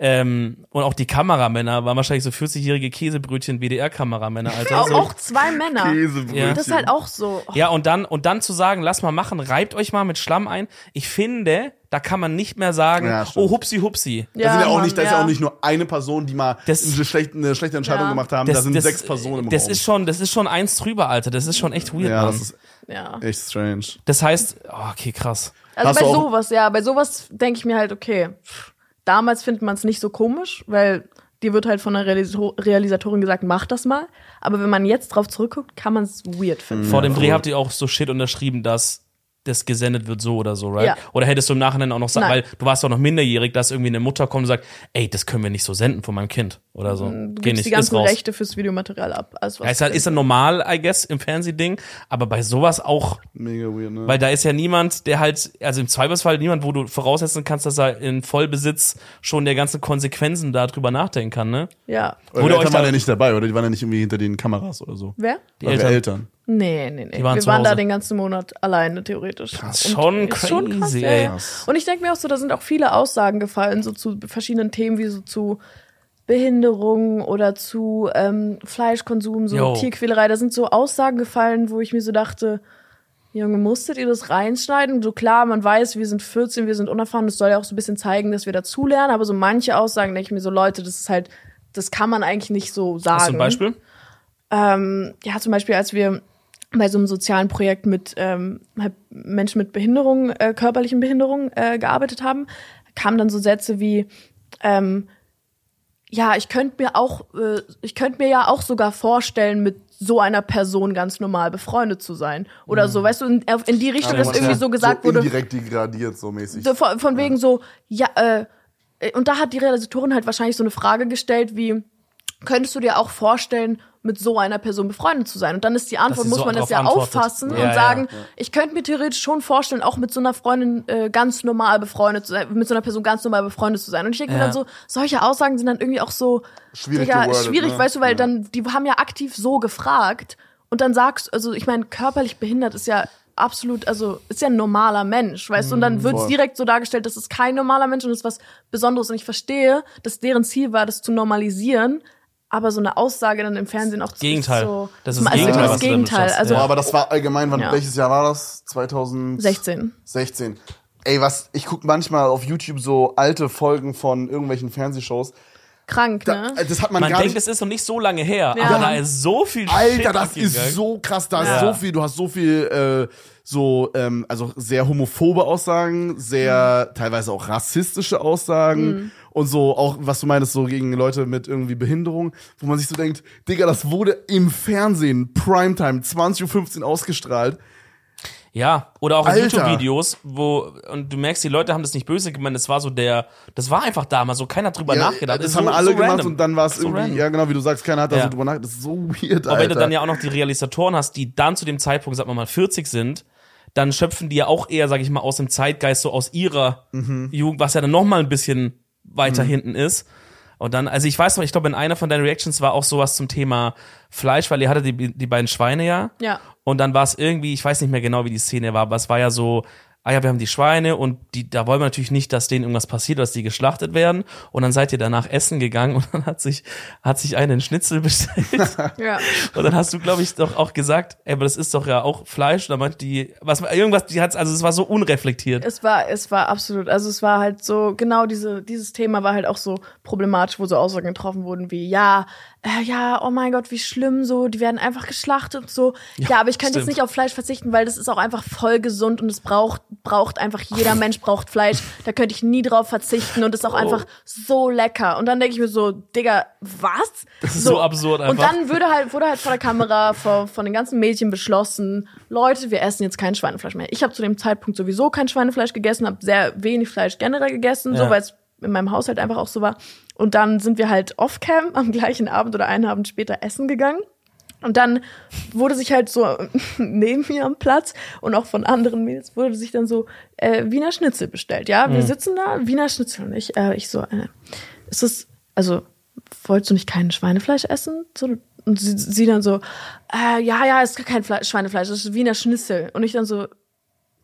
Ähm, und auch die Kameramänner waren wahrscheinlich so 40-jährige Käsebrötchen WDR-Kameramänner, Alter. Auch, So. auch zwei Männer. Käsebrötchen. Ja. Das ist halt auch so. Oh, Ja, und dann, und dann zu sagen, lass mal machen, reibt euch mal mit Schlamm ein. Ich finde, da kann man nicht mehr sagen, Ja, oh, hupsi, hupsi. Da sind ja auch Mann, nicht, da ist ja. ja auch nicht nur eine Person, die mal Das- eine, schlechte, eine schlechte Entscheidung Ja. gemacht haben. da sind sechs Personen im das Raum. ist schon, das ist schon eins drüber, Alter. Das ist schon echt weird, ja, Mann. das ist Ja. echt strange. Das heißt, oh, okay, krass. Also Hast bei sowas, ja, bei sowas denke ich mir halt, okay, pff, damals findet man es nicht so komisch, weil dir wird halt von der Realisator Realisatorin gesagt, mach das mal. Aber wenn man jetzt drauf zurückguckt, kann man es weird finden. Vor dem. Dreh habt ihr auch so Shit unterschrieben, dass das gesendet wird so oder so, right? Ja. Oder hättest du im Nachhinein auch noch sagen, weil du warst doch noch minderjährig, dass irgendwie eine Mutter kommt und sagt, ey, das können wir nicht so senden von meinem Kind oder so. Du Geh gibst nicht, die ganzen. Rechte fürs Videomaterial ab. Alles, was Ja, ist halt, ist ja normal, I guess, im Fernsehding, aber bei sowas auch, Mega weird, ne? weil da ist ja niemand, der halt, also im Zweifelsfall niemand, wo du voraussetzen kannst, dass er in Vollbesitz schon der ganzen Konsequenzen darüber nachdenken kann, ne? ja. Oder die Eltern da- waren ja nicht dabei, oder? Die waren ja nicht irgendwie hinter den Kameras oder so. Wer? Die Eltern. Eltern. Nee, nee, nee. waren wir zu waren da Hause. den ganzen Monat alleine, theoretisch. Krass, Und schon ist schon krass, crazy, ja, ey. ja. Und ich denke mir auch so, da sind auch viele Aussagen gefallen, so zu verschiedenen Themen, wie so zu Behinderung oder zu ähm, Fleischkonsum, so Jo. Tierquälerei. Da sind so Aussagen gefallen, wo ich mir so dachte, Junge, musstet ihr das reinschneiden? So klar, man weiß, wir sind 14, wir sind unerfahren, das soll ja auch so ein bisschen zeigen, dass wir dazulernen, aber so manche Aussagen denke ich mir so, Leute, das ist halt, das kann man eigentlich nicht so sagen. Hast du ein Beispiel? Ähm, ja, zum Beispiel, als wir bei so einem sozialen Projekt mit ähm, halt Menschen mit Behinderung, äh, körperlichen Behinderung äh, gearbeitet haben, kamen dann so Sätze wie, ähm, ja, ich könnte mir auch, äh, ich könnte mir ja auch sogar vorstellen, mit so einer Person ganz normal befreundet zu sein. Oder so, weißt du, in, in die Richtung, dass irgendwie so gesagt wurde, Indirekt degradiert, so mäßig. so von, von wegen so, ja, äh, und da hat die Realisatorin halt wahrscheinlich so eine Frage gestellt wie, könntest du dir auch vorstellen, mit so einer Person befreundet zu sein? Und dann ist die Antwort, muss so man das ja antwortet. auffassen Ja, und ja, sagen, ja. ich könnte mir theoretisch schon vorstellen, auch mit so einer Freundin äh, ganz normal befreundet zu sein, mit so einer Person ganz normal befreundet zu sein. Und ich denke mir dann so, solche Aussagen sind dann irgendwie auch so Schwierig Digga, gewordet, schwierig, ne? weißt du, weil Ja. dann, die haben ja aktiv so gefragt und dann sagst, also ich meine, körperlich behindert ist ja absolut, also ist ja ein normaler Mensch, weißt du, und dann wird es direkt so dargestellt, das ist kein normaler Mensch und das ist was Besonderes und ich verstehe, dass deren Ziel war, das zu normalisieren, aber so eine Aussage dann im Fernsehen auch zu Gegenteil. so, Das ist das also Gegenteil, das Gegenteil, also Boah, aber das war allgemein, wann, Ja. welches Jahr war das? 2016. 16. Ey, was, ich guck manchmal auf YouTube so alte Folgen von irgendwelchen Fernsehshows. Krank, Da, ne? das hat man, Man gar denkt, nicht. es ist noch nicht so lange her, Ja. aber da ist so viel Shit Alter, das abgegangen. ist so krass, da Ja. ist so viel, du hast so viel, äh, so, ähm, also sehr homophobe Aussagen, sehr Mhm. teilweise auch rassistische Aussagen und so auch, was du meinst, so gegen Leute mit irgendwie Behinderung, wo man sich so denkt, Digga, das wurde im Fernsehen, Primetime, 20.15 Uhr ausgestrahlt. Ja, oder auch in. YouTube-Videos, wo, und du merkst, die Leute haben das nicht böse gemeint, das war so der, das war einfach damals so, keiner hat drüber Ja, nachgedacht. das ist haben so, alle so gemacht random. und dann war es So irgendwie, random. ja genau, wie du sagst, keiner hat da Ja. so drüber nachgedacht. Das ist so weird, Aber Alter. wenn du dann ja auch noch die Realisatoren hast, die dann zu dem Zeitpunkt, sag mal mal, 40 sind, dann schöpfen die ja auch eher, sag ich mal, aus dem Zeitgeist, so aus ihrer Mhm. Jugend, was ja dann noch mal ein bisschen weiter hinten ist. Und dann, also ich weiß noch, ich glaube, in einer von deinen Reactions war auch sowas zum Thema Fleisch, weil ihr hattet die, die beiden Schweine ja. Ja. Und dann war es irgendwie, ich weiß nicht mehr genau, wie die Szene war, aber es war ja so, ah ja, wir haben die Schweine und die, da wollen wir natürlich nicht, dass denen irgendwas passiert, dass die geschlachtet werden. Und dann seid ihr danach essen gegangen und dann hat sich, hat sich eine einen Schnitzel bestellt. Ja. Und dann hast du, glaube ich, doch auch gesagt, ey, aber das ist doch ja auch Fleisch. Und dann meinte die, was, irgendwas, die hat's, also es war so unreflektiert. Es war, es war absolut, also es war halt so, genau diese, dieses Thema war halt auch so problematisch, wo so Aussagen getroffen wurden wie, ja, äh, ja, oh mein Gott, wie schlimm so, die werden einfach geschlachtet und so. Ja, aber ich könnte jetzt nicht auf Fleisch verzichten, weil das ist auch einfach voll gesund und es braucht, braucht einfach, jeder Mensch braucht Fleisch. Da könnte ich nie drauf verzichten und ist auch einfach so lecker. Und dann denke ich mir so, Digga, was? Das ist so absurd Und einfach. dann würde halt, wurde halt vor der Kamera vor, von den ganzen Mädchen beschlossen, Leute, wir essen jetzt kein Schweinefleisch mehr. Ich habe zu dem Zeitpunkt sowieso kein Schweinefleisch gegessen, habe sehr wenig Fleisch generell gegessen, Ja. so weil es in meinem Haushalt einfach auch so war. Und dann sind wir halt off-cam am gleichen Abend oder einen Abend später essen gegangen. Und dann wurde sich halt so neben mir am Platz und auch von anderen Mädels wurde sich dann so äh, Wiener Schnitzel bestellt. Ja, wir sitzen da, Wiener Schnitzel und ich, äh, ich so, äh, ist das, also wolltest du nicht kein Schweinefleisch essen? So, und sie, sie dann so, äh, ja, ja, ist kein Fle Schweinefleisch, das ist Wiener Schnitzel. Und ich dann so,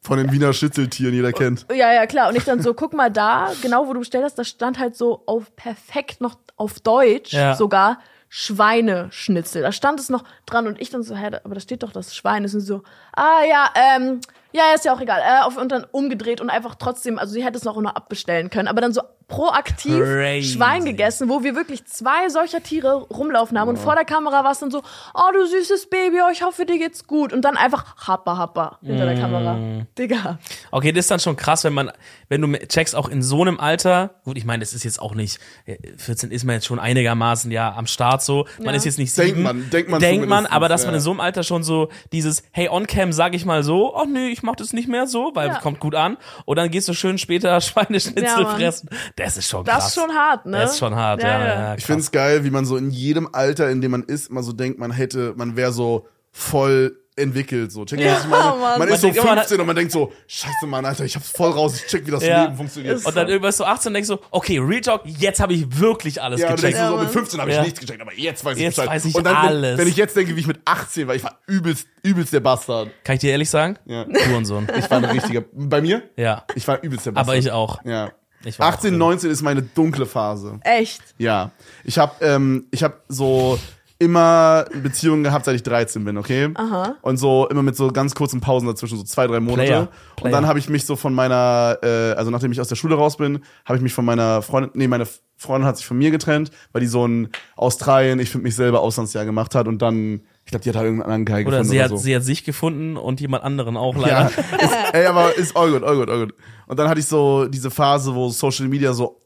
Von den Wiener Schnitzeltieren, jeder kennt. ja, ja, klar. Und ich dann so, guck mal da, genau wo du bestellt hast, da stand halt so auf perfekt noch auf Deutsch Ja. sogar Schweineschnitzel. Da stand es noch dran und ich dann so, hä, aber da steht doch das Schwein. ist so, ah ja, ähm, ja, ist ja auch egal. Äh, auf, und dann umgedreht und einfach trotzdem, also sie hätte es noch noch abbestellen können, aber dann so proaktiv Crazy. Schwein gegessen, wo wir wirklich zwei solcher Tiere rumlaufen haben und vor der Kamera war es dann so, oh du süßes Baby, oh, ich hoffe dir geht's gut und dann einfach happa happa hinter der Kamera. Digga. Okay, das ist dann schon krass, wenn man, wenn du checkst, auch in so einem Alter, gut, ich meine, das ist jetzt auch nicht, äh, 14 ist man jetzt schon einigermaßen ja am Start so, man Ja. ist jetzt nicht Denkt sieben, man, denkt man denkt man, aber dass man ja. in so einem Alter schon so dieses, hey, on cam, sag ich mal so, ach nee, ich mach das nicht mehr so, weil Ja. kommt gut an. Und dann gehst du schön später Schweineschnitzel Ja, fressen. Das ist schon Das krass. ist schon hart, ne? Das ist schon hart, ja. ja, ja Ich finde es geil, wie man so in jedem Alter, in dem man ist, immer so denkt, man hätte, man wäre so voll entwickelt. So. Check Ja. was ich meine? Man Man ist so denkt immer, man 15 und man denkt so, scheiße Mann, Alter, ich hab's voll raus, ich check, wie das Ja. Leben funktioniert. Und dann irgendwas so 18 denkst du, okay, Real Talk, jetzt habe ich wirklich alles ja, und du denkst gecheckt. du so, Ja, mit Mann. 15 habe ich Ja. nichts gecheckt, aber jetzt weiß ich Jetzt Bescheid. weiß ich und dann, alles. Wenn, wenn ich jetzt denke, wie ich mit 18 war, ich war übelst, übelst der Bastard. Kann ich dir ehrlich sagen? Ja. Hurensohn. Ich war ein richtiger, bei mir? Ja. Ich war übelst der Bastard. Aber ich auch. Ja. Ich war 18, auch 19 ist meine dunkle Phase. Echt. Ja. Ich habe ähm, ich hab so immer Beziehungen gehabt, seit ich 13 bin, okay? Aha. Und so immer mit so ganz kurzen Pausen dazwischen, so zwei, drei Monate. Player. Und Player. dann habe ich mich so von meiner, äh, also nachdem ich aus der Schule raus bin, habe ich mich von meiner Freundin, nee, meine Freundin hat sich von mir getrennt, weil die so ein Australien, ich finde mich selber Auslandsjahr gemacht hat und dann, ich glaube, die hat da irgendeinen anderen Oder gefunden sie oder hat, so. sie hat sich gefunden und jemand anderen auch Ja, leider. ist, ey, aber ist all gut, all gut, all gut. Und dann hatte ich so diese Phase, wo Social Media so,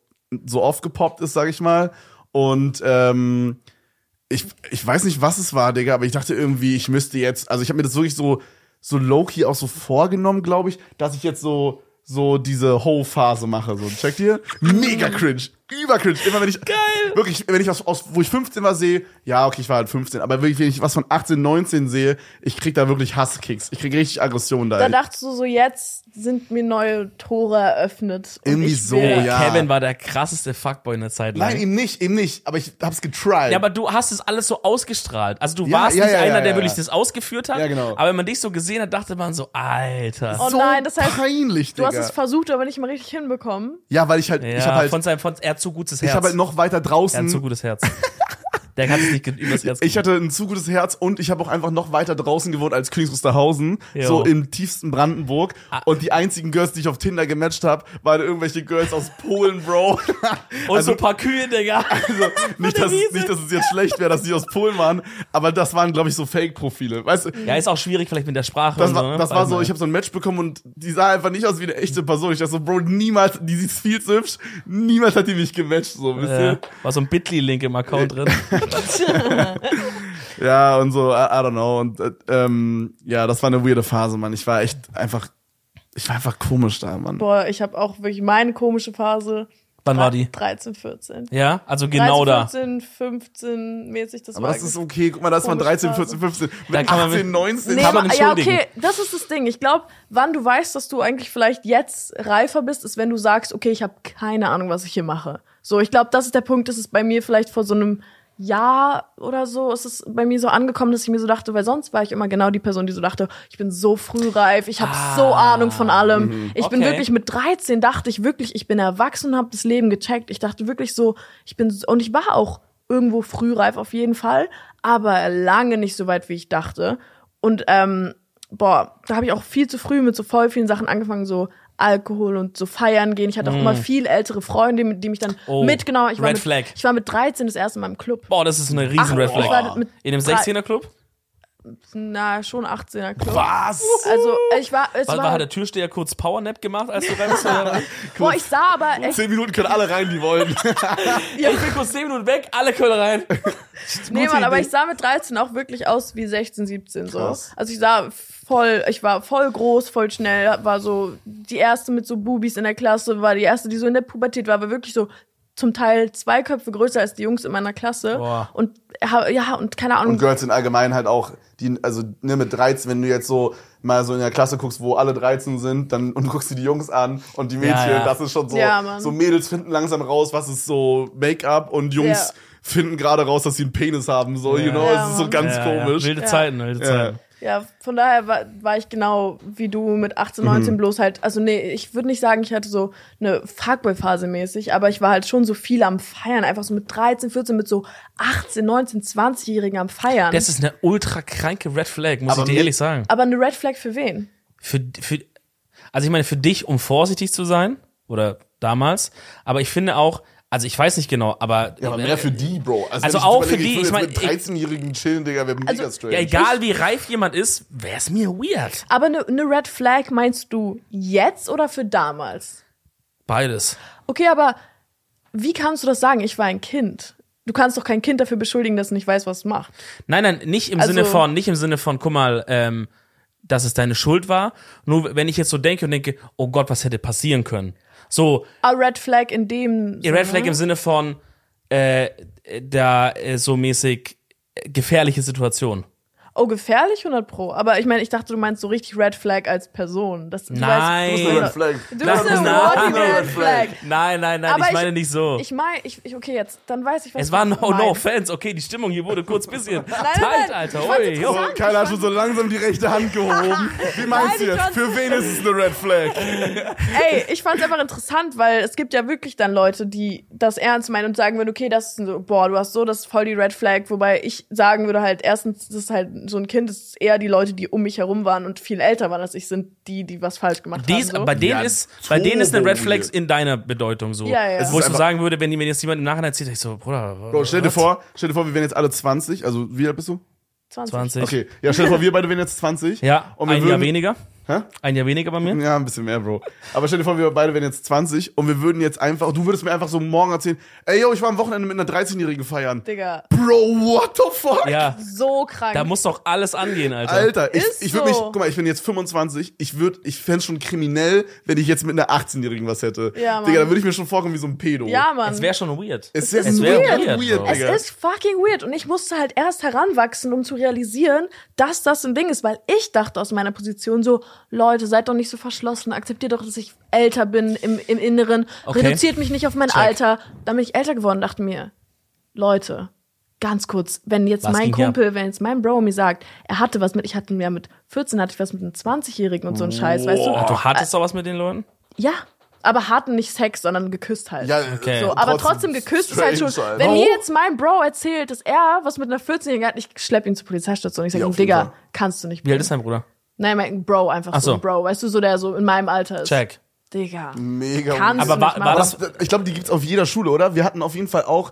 so aufgepoppt ist, sag ich mal. Und ähm, ich, ich weiß nicht, was es war, Digga, aber ich dachte irgendwie, ich müsste jetzt, also ich habe mir das wirklich so, so low-key auch so vorgenommen, glaube ich, dass ich jetzt so, so diese Ho-Phase mache. So, checkt ihr? Mega cringe. Über cringe. Immer wenn ich. Geil. Wirklich, wenn ich was aus, wo ich 15 war, sehe, ja, okay, ich war halt 15, aber wirklich, wenn ich was von 18, 19 sehe, ich krieg da wirklich Hasskicks. Ich krieg richtig Aggression da. Da dachtest du so, jetzt sind mir neue Tore eröffnet. und Irgendwie ich so, will- ja. Kevin war der krasseste Fuckboy in der Zeit lang. Nein, eben nicht, eben nicht, aber ich hab's getried. Ja, aber du hast es alles so ausgestrahlt. Also du Ja, warst ja, nicht ja, einer, ja, der ja. wirklich das ausgeführt hat. Ja, genau. Aber wenn man dich so gesehen hat, dachte man so, Alter. Oh so nein, das heißt, peinlich, Du Digga. hast es versucht, aber nicht mal richtig hinbekommen. ja, weil ich halt, ja, ich hab halt, von seinem, von, er hat zu gutes ich Herz. hab halt noch weiter er hat zu draußen, gutes Herz. der kann es nicht übers Herz ich hatte ein zu gutes Herz und ich habe auch einfach noch weiter draußen gewohnt als Königs Wusterhausen. Ah. so im tiefsten Brandenburg. Und die einzigen Girls, die ich auf Tinder gematcht habe, waren irgendwelche Girls aus Polen, Bro. Und also, so ein paar Kühe, Digga. also nicht, dass, nicht, dass es jetzt schlecht wäre, dass die aus Polen waren, aber das waren, glaube ich, so Fake-Profile. Weißt du, Ja, ist auch schwierig vielleicht mit der Sprache Das war, so. ne? das war so, ich habe so ein Match bekommen und die sah einfach nicht aus wie eine echte Person. Ich dachte so, Bro, niemals, die sieht viel zu hübsch, niemals hat die mich gematcht, so, wisst äh, ihr? war so ein Bitly-Link im Account drin. Ja, und so, I, I don't know. Und äh, ähm, ja, das war eine weirde Phase, Mann. Ich war echt einfach, ich war einfach komisch da, Mann. Boah, ich habe auch wirklich meine komische Phase. Wann war die? 13, 14. Ja, also genau 13, da. 14, 15 mäßig, das Aber war das ist okay. Guck mal, da ist man Komische 13, Phase. 14, 15. Da Mit kann man 18, mit- 19. Nee, Kann man ja, okay, das ist das Ding. Ich glaube, wann du weißt, dass du eigentlich vielleicht jetzt reifer bist, ist, wenn du sagst, okay, ich habe keine Ahnung, was ich hier mache. So, ich glaube, das ist der Punkt, das ist bei mir vielleicht vor so einem Jahr oder so, ist es bei mir so angekommen, dass ich mir so dachte, weil sonst war ich immer genau die Person, die so dachte, ich bin so frühreif, ich habe Ah, so Ahnung von allem. Ich bin wirklich mit 13 dachte ich wirklich, ich bin erwachsen und habe das Leben gecheckt. Ich dachte wirklich so, ich bin und ich war auch irgendwo frühreif auf jeden Fall, aber lange nicht so weit, wie ich dachte. Und ähm, boah, da habe ich auch viel zu früh mit so voll vielen Sachen angefangen, so Alkohol und so feiern gehen. Ich hatte auch immer viel ältere Freunde, mit die mich dann Mm. Oh, mitgenommen. Ich war Red mit, Flag. Ich war mit 13 das erste Mal im Club. Boah, das ist eine riesen Ach, Red Flag. war In einem drei- 16er Club? Na, schon 18er Club. Was? Also, ich war, es war, war, hat der Türsteher kurz Powernap gemacht, als du oder? boah, ich sah aber echt, Zehn Minuten können alle rein, die wollen. ja, ich bin kurz 10 Minuten weg, alle können rein. nee, Mann, aber ich sah mit 13 auch wirklich aus wie 16, 17, so. Krass. Also ich sah voll, ich war voll groß, voll schnell, war so die erste mit so Bubis in der Klasse, war die erste, die so in der Pubertät war, war wirklich so zum Teil zwei Köpfe größer als die Jungs in meiner Klasse. Boah. Und ja, und keine Ahnung, Und Girls in allgemein halt auch, die, also ne, mit 13, wenn du jetzt so mal so in der Klasse guckst, wo alle 13 sind, dann und du guckst dir die Jungs an und die Mädchen, Ja, ja. das ist schon so, Ja, Mann. so Mädels finden langsam raus, was ist so Make-up und Jungs Ja. finden gerade raus, dass sie einen Penis haben, so, you know, Ja, es ist so ganz Ja, komisch. Ja. Wilde Ja. Zeiten, wilde Ja. Zeiten. Ja, von daher war, war ich genau wie du mit 18, 19 bloß halt, also nee, ich würde nicht sagen, ich hatte so eine Fuckboy-Phase mäßig, aber ich war halt schon so viel am Feiern, einfach so mit 13, 14, mit so 18, 19, 20-Jährigen am Feiern. Das ist eine ultra kranke Red Flag, muss Aber ich dir ehrlich sagen. aber eine Red Flag für wen? Für, für, also ich meine, für dich, um vorsichtig zu sein, oder damals, aber ich finde auch, also ich weiß nicht genau, aber, Ja, aber mehr für die, Bro. Also ich auch für die, ich, ich würde mein, jetzt mit 13-jährigen chillen, Digga, wäre mega Also, strange. ja, egal wie reif jemand ist, wär's mir weird. Aber eine, eine Red Flag meinst du jetzt oder für damals? Beides. Okay, aber wie kannst du das sagen? Ich war ein Kind. Du kannst doch kein Kind dafür beschuldigen, dass es nicht weiß, was es macht. Nein, nein, nicht im Also- Sinne von, nicht im Sinne von, guck mal, ähm, dass es deine Schuld war. Nur wenn ich jetzt so denke und denke, oh Gott, was hätte passieren können? So, A Red Flag in dem. Ihr Red Flag im Sinne von äh, da äh, so mäßig äh, gefährliche Situation. Oh, gefährlich 100 Pro. Aber ich meine, ich dachte, du meinst so richtig Red Flag als Person. Das, du Nein. Weißt, Red du bist Flag. Du bist eine Nein. walking Nein. Red Flag. Nein, nein, nein, Aber ich meine nicht so. Ich meine, ich, ich, okay, jetzt, dann weiß ich, was es war du no, no offense. Okay, die Stimmung hier wurde kurz bisschen nein, nein. Alter. Ich fand's Ui, jo. So, Kyla hat schon so langsam die rechte Hand gehoben. Wie meinst Nein, du ich jetzt? Für wen ist es eine Red Flag? Ey, ich fand's einfach interessant, weil es gibt ja wirklich dann Leute, die das ernst meinen und sagen würden, okay, das ist so, boah, du hast so, das ist voll die Red Flag, wobei ich sagen würde halt, erstens, das ist halt so ein Kind, ist eher die Leute, die um mich herum waren und viel älter waren als ich, sind die, die was falsch gemacht Dies, haben. So. bei denen Ja, ist, bei denen ist eine Red turbo Flag weird. in deiner Bedeutung so. Ja, ja. Es Wo ich so sagen würde, wenn mir jetzt jemand im Nachhinein erzählt, ich so, Bruder, Bro, stell dir was? vor, stell dir vor, wir wären jetzt alle 20. Also, wie alt bist du? 20. 20. Okay. Ja, stell dir vor, wir beide wären jetzt 20. Ja, Und wir ein würden, Jahr weniger. Hä? Ein Jahr weniger bei mir. Ja, ein bisschen mehr, Bro. Aber stell dir vor, wir beide wären jetzt 20 und wir würden jetzt einfach, du würdest mir einfach so morgen erzählen, ey, yo, ich war am Wochenende mit einer 13-Jährigen feiern. Digga, Bro, what the fuck? Ja, so krank. da muss doch alles angehen, Alter. Alter, ich, Ist ich würde mich, so. guck mal, ich bin jetzt 25, ich würde, ich fände schon kriminell, wenn ich jetzt mit einer 18-Jährigen was hätte. Ja, Mann. Digga, da würde ich mir schon vorkommen wie so ein Pedo. ja, Mann. Es wäre schon weird. Es, ist Es wär weird, weird, weird. Es ist fucking weird und ich musste halt erst heranwachsen, um zu realisieren, dass das ein Ding ist, weil ich dachte aus meiner Position so, Leute, seid doch nicht so verschlossen, akzeptiert doch, dass ich älter bin im, im Inneren, Okay. reduziert mich nicht auf mein Check. Alter. Dann bin ich älter geworden, dachte mir, Leute, ganz kurz, wenn jetzt Was mein Kumpel, wenn jetzt mein Bro mir sagt, er hatte was mit, ich hatte ja mit 14 hatte ich was mit einem 20-Jährigen und so ein Scheiß, weißt du? Ach, du hattest doch was mit den Leuten? Ja, aber hatten nicht Sex, sondern geküsst halt. Ja, Okay. So, aber trotzdem geküsst ist halt schon. Alter. Wenn Oh. mir jetzt mein Bro erzählt, dass er was mit einer 14-Jährigen hat, ich schlepp ihn zur Polizeistation. Ich sage Ja, ihm, Digga, Fall. kannst du nicht. Wie alt ist dein Bruder? Nein, mein Bro einfach Ach so. so. ein Bro, weißt du, so der so in meinem Alter ist. Check. Digga. Mega Kannst Aber du war- war das- Ich glaube, die gibt's auf jeder Schule, oder? Wir hatten auf jeden Fall auch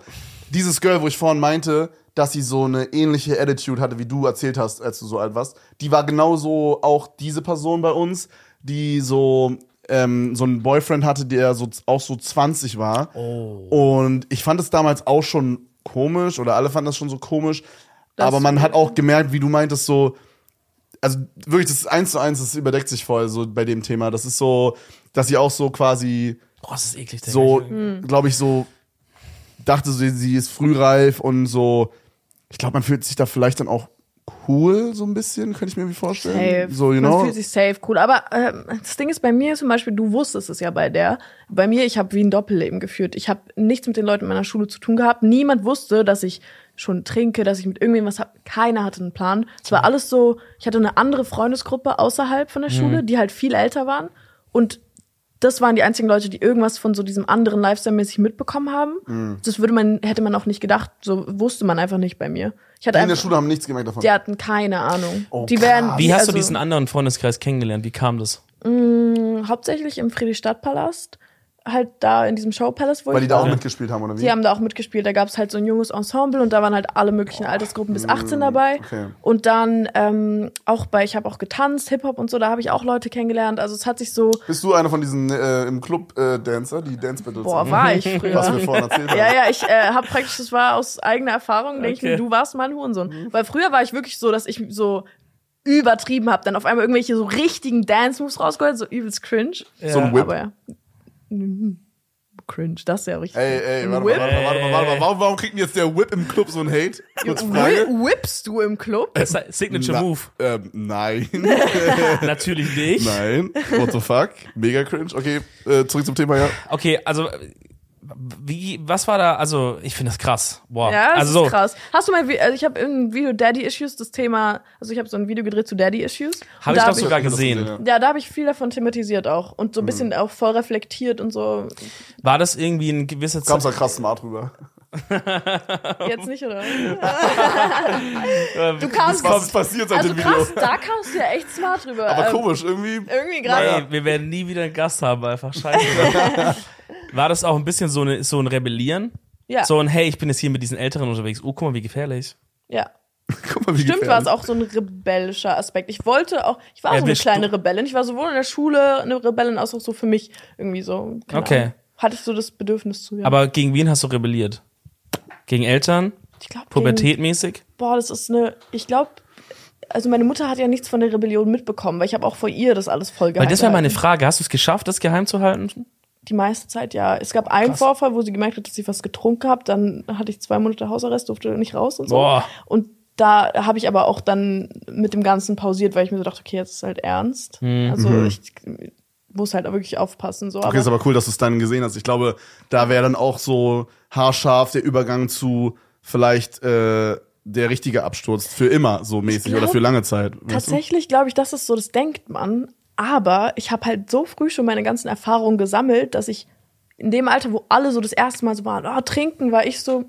dieses Girl, wo ich vorhin meinte, dass sie so eine ähnliche Attitude hatte, wie du erzählt hast, als du so alt warst. Die war genauso auch diese Person bei uns, die so ähm, so einen Boyfriend hatte, der so auch so 20 war. Oh. Und ich fand es damals auch schon komisch, oder alle fanden das schon so komisch. Das- aber man hat auch gemerkt, wie du meintest, so, also wirklich, das ist eins zu eins, das überdeckt sich voll so bei dem Thema. Das ist so, dass sie auch so quasi Boah, das ist eklig. So, Hm. glaube ich, so dachte, sie, sie ist frühreif und so. Ich glaube, man fühlt sich da vielleicht dann auch cool, so ein bisschen, könnte ich mir irgendwie vorstellen. Safe. So, you Man know. fühlt sich safe, cool. Aber ähm, das Ding ist bei mir zum Beispiel, du wusstest es ja bei der. Bei mir, ich habe wie ein Doppelleben geführt. Ich habe nichts mit den Leuten in meiner Schule zu tun gehabt. Niemand wusste, dass ich schon trinke, dass ich mit irgendwem was habe. Keiner hatte einen Plan. Es war alles so, ich hatte eine andere Freundesgruppe außerhalb von der Schule, die halt viel älter waren. Und das waren die einzigen Leute, die irgendwas von so diesem anderen Lifestyle-mäßig mitbekommen haben. Mhm. Das würde man, hätte man auch nicht gedacht. So wusste man einfach nicht bei mir. Ich hatte Die in der Schule haben nichts gemerkt davon. die hatten keine Ahnung. Oh, die wären. Wie hast also, du diesen anderen Freundeskreis kennengelernt? Wie kam das? hauptsächlich im Friedrichstadtpalast, halt da in diesem Showpalace, wo Weil ich die da war. auch mitgespielt haben, oder wie? Die haben da auch mitgespielt. Da gab es halt so ein junges Ensemble und da waren halt alle möglichen Altersgruppen bis 18 dabei. okay. Und dann ähm, auch bei, ich habe auch getanzt, Hip-Hop und so, da habe ich auch Leute kennengelernt. Also es hat sich so, Bist du einer von diesen äh, im Club äh, Dancer, die Dance Battles? boah, war ich früher. Was wir vorhin erzählt haben. Ja, ja, ich äh, habe praktisch, das war aus eigener Erfahrung, denke ich Okay. mir, du warst mal ein Hurensohn. Weil früher war ich wirklich so, dass ich so übertrieben habe, dann auf einmal irgendwelche so richtigen Dance-Moves rausgeholt, so übelst cringe. So ein Whip. Aber ja. Cringe, das ist ja richtig. Ey, ey, warte mal, warte mal, warte mal, warte mal. Warum, warum kriegt denn jetzt der Whip im Club so ein Hate? Kurz Frage. Whi- Whippst du im Club? Signature Na- Move. Ähm, nein. Natürlich nicht. nein. What the fuck? Mega cringe. Okay, äh, zurück zum Thema, ja. Okay, also wie, was war da? Also ich finde das krass. Boah. Ja, das also so, ist krass. Hast du mal, also ich habe im Video Daddy Issues das Thema, also ich habe so ein Video gedreht zu Daddy Issues. Habe ich da doch sogar gesehen. Ja. Da habe ich viel davon thematisiert auch und so ein bisschen auch voll reflektiert und so. War das irgendwie ein gewisser Zeit? da krass smart rüber. Jetzt nicht, oder? Du kamst, Was passiert seit also dem Video? krass, da kamst du ja echt smart rüber. Aber Ähm, komisch, irgendwie. Irgendwie gerade. Ey, wir werden nie wieder einen Gast haben, einfach scheiße. War das auch ein bisschen so, eine, so ein Rebellieren? Ja, So ein, hey, ich bin jetzt hier mit diesen Älteren unterwegs. Oh, guck mal, wie gefährlich. ja. Guck mal, wie Stimmt, war es auch so ein rebellischer Aspekt. Ich wollte auch, ich war so eine kleine du- Rebellin. Ich war sowohl in der Schule eine Rebellin als auch so für mich irgendwie so. keine Okay. Ahnung. Hatte ich so das Bedürfnis zu. Ja. Aber gegen wen hast du rebelliert? Gegen Eltern? ich glaube, Pubertätmäßig? boah, das ist eine, ich glaube, also meine Mutter hat ja nichts von der Rebellion mitbekommen, weil ich habe auch vor ihr das alles voll geheim Weil das wäre meine. Frage. Hast du es geschafft, das geheim zu halten? Die meiste Zeit, ja. Es gab einen Krass. Vorfall, wo sie gemerkt hat, dass ich was getrunken habe. Dann hatte ich zwei Monate Hausarrest, durfte nicht raus und so. Boah. Und da habe ich aber auch dann mit dem Ganzen pausiert, weil ich mir so dachte, okay, jetzt ist halt ernst. Also ich muss halt auch wirklich aufpassen. So. Okay, ist aber cool, dass du es dann gesehen hast. Ich glaube, da wäre dann auch so haarscharf der Übergang zu vielleicht äh, der richtige Absturz für immer so mäßig glaub, oder für lange Zeit. Tatsächlich glaube ich, das ist so, das denkt man. Aber ich habe halt so früh schon meine ganzen Erfahrungen gesammelt, dass ich in dem Alter, wo alle so das erste Mal so waren, ah, trinken, war ich so,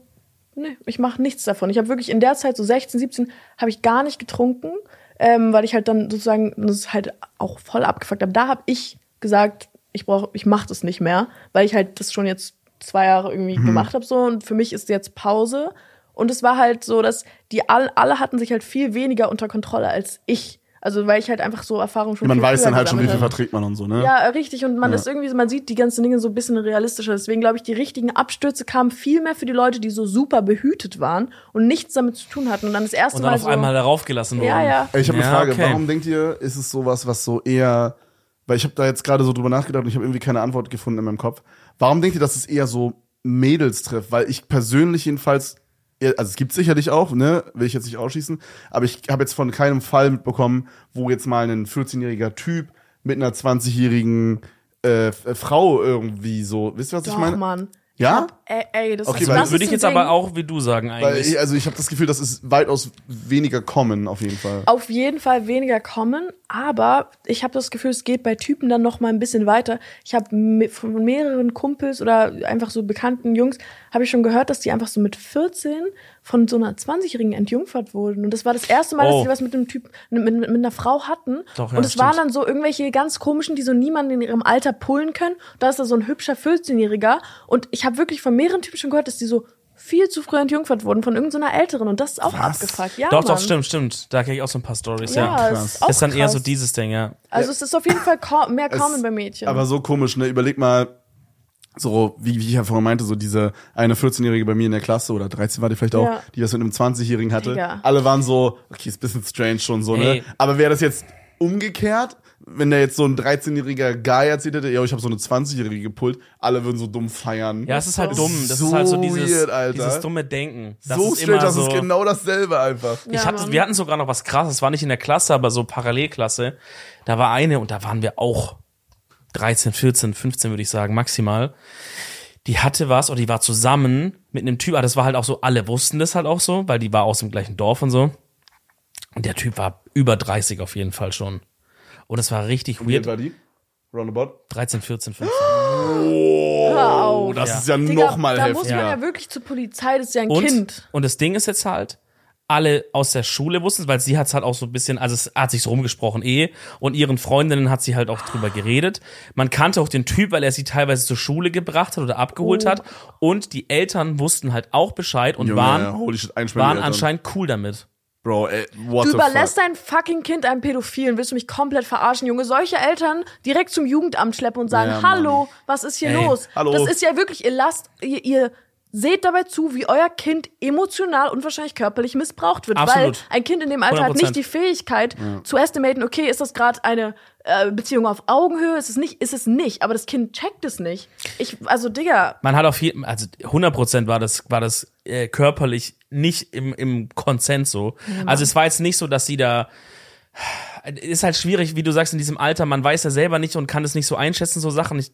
nee, ich mache nichts davon. Ich habe wirklich in der Zeit, so 16, 17, habe ich gar nicht getrunken, ähm, weil ich halt dann sozusagen das halt auch voll abgefuckt habe. Da habe ich gesagt, ich brauche, ich mache das nicht mehr, weil ich halt das schon jetzt zwei Jahre irgendwie Mhm. gemacht habe so und für mich ist jetzt Pause. Und es war halt so, dass die all, alle hatten sich halt viel weniger unter Kontrolle als ich. Also weil ich halt einfach so Erfahrung schon Man viel weiß dann halt schon, wie viel verträgt man und so, ne? Ja, richtig. Und man ist irgendwie, so- man sieht die ganzen Dinge so ein bisschen realistischer. Deswegen glaube ich, die richtigen Abstürze kamen viel mehr für die Leute, die so super behütet waren und nichts damit zu tun hatten. Und dann das erste Und dann Mal auf so. einmal darauf gelassen worden. ja, ja. Ich habe Ja, eine Frage. okay. Warum denkt ihr, ist es sowas, was so eher, weil ich habe da jetzt gerade so drüber nachgedacht und ich habe irgendwie keine Antwort gefunden in meinem Kopf. Warum denkt ihr, dass es eher so Mädels trifft? Weil ich persönlich jedenfalls, also es gibt sicherlich auch, ne, will ich jetzt nicht ausschließen, aber ich habe jetzt von keinem Fall mitbekommen, wo jetzt mal ein 14-jähriger Typ mit einer 20-jährigen äh, F- äh, Frau irgendwie so, wisst ihr, was Doch, ich meine? Mann. Ja? Ey, ey, das, Okay, also weil- das Würde ist ich jetzt aber auch wie du sagen Weil eigentlich. ich, also ich habe das Gefühl, das ist weitaus weniger kommen auf jeden Fall. auf jeden Fall weniger kommen, aber ich habe das Gefühl, es geht bei Typen dann noch mal ein bisschen weiter. Ich habe von mehreren Kumpels oder einfach so bekannten Jungs habe ich schon gehört, dass die einfach so mit 14 von so einer 20-jährigen entjungfert wurden und das war das erste Mal, Oh. dass die was mit einem Typ mit, mit, mit einer Frau hatten Doch, ja, und es waren dann so irgendwelche ganz komischen, die so niemanden in ihrem Alter pullen können. Da ist da so ein hübscher 14-jähriger und ich habe wirklich von mehreren Typen schon gehört, dass die so viel zu früh entjungfert wurden von irgendeiner älteren und das ist auch Was? abgefuckt. Ja, doch, Mann. doch, stimmt, stimmt. Da kenne ich auch so ein paar Stories, ja. Ja, krass. es ist, ist dann eher so krass. dieses Ding, ja. Also es ist auf jeden Fall mehr Es- common bei Mädchen. Aber so komisch, ne? Überleg mal, so, wie, wie ich ja vorhin meinte, so diese eine 14-Jährige bei mir in der Klasse oder 13 war die vielleicht auch, Ja. die das mit einem 20-Jährigen hatte. Digga. Alle waren so, okay, ist ein bisschen strange schon so, ne? Ey. Aber wäre das jetzt umgekehrt, wenn der jetzt so ein 13-jähriger Guy erzählt hätte, ja, ich habe so eine 20-Jährige gepult, alle würden so dumm feiern. Ja, es ist halt dumm. Das so ist halt so dieses, weird, Alter. dieses dumme Denken. Das so ist immer das so, ist genau dasselbe einfach. Ja, ich hatte, wir hatten sogar noch was krasses, war nicht in der Klasse, aber so Parallelklasse. Da war eine und da waren wir auch 13, 14, 15 würde ich sagen, maximal. Die hatte was oder die war zusammen mit einem Typ, aber das war halt auch so, alle wussten das halt auch so, weil die war aus dem gleichen Dorf und so. Und der Typ war über 30 auf jeden Fall schon. Und es war richtig Wie weird. alt war die? Roundabout? 13, 14, 15. Hör auf. Oh, das Ja. ist ja Digga, noch mal da muss heftiger. man ja wirklich zur Polizei, das ist ja ein Und, Kind. und das Ding ist jetzt halt, alle aus der Schule wussten es, weil sie hat es halt auch so ein bisschen, also es hat sich so rumgesprochen eh und ihren Freundinnen hat sie halt auch drüber geredet. Man kannte auch den Typ, weil er sie teilweise zur Schule gebracht hat oder abgeholt Oh. hat und die Eltern wussten halt auch Bescheid und Junge, waren, ja, shit, waren anscheinend cool damit. Bro, ey, what Du the überlässt fuck? dein fucking Kind einem Pädophilen. Willst du mich komplett verarschen, Junge? Solche Eltern direkt zum Jugendamt schleppen und sagen, Ja, Mann. hallo, was ist hier Ey, los? hallo. Das ist ja wirklich, ihr lasst, ihr, ihr seht dabei zu, wie euer Kind emotional und wahrscheinlich körperlich missbraucht wird. Absolut. Weil ein Kind in dem Alter hat 100%. nicht die Fähigkeit zu estimaten, okay, ist das gerade eine äh, Beziehung auf Augenhöhe? Ist es nicht? Ist es nicht? Aber das Kind checkt es nicht. Ich, also, Digga, Man hat auf jeden, also 100% war das, war das äh, körperlich nicht im, im Konsens so. also es war jetzt nicht so, dass sie da, ist halt schwierig, wie du sagst, in diesem Alter, man weiß ja selber nicht und kann es nicht so einschätzen, so Sachen. Ich,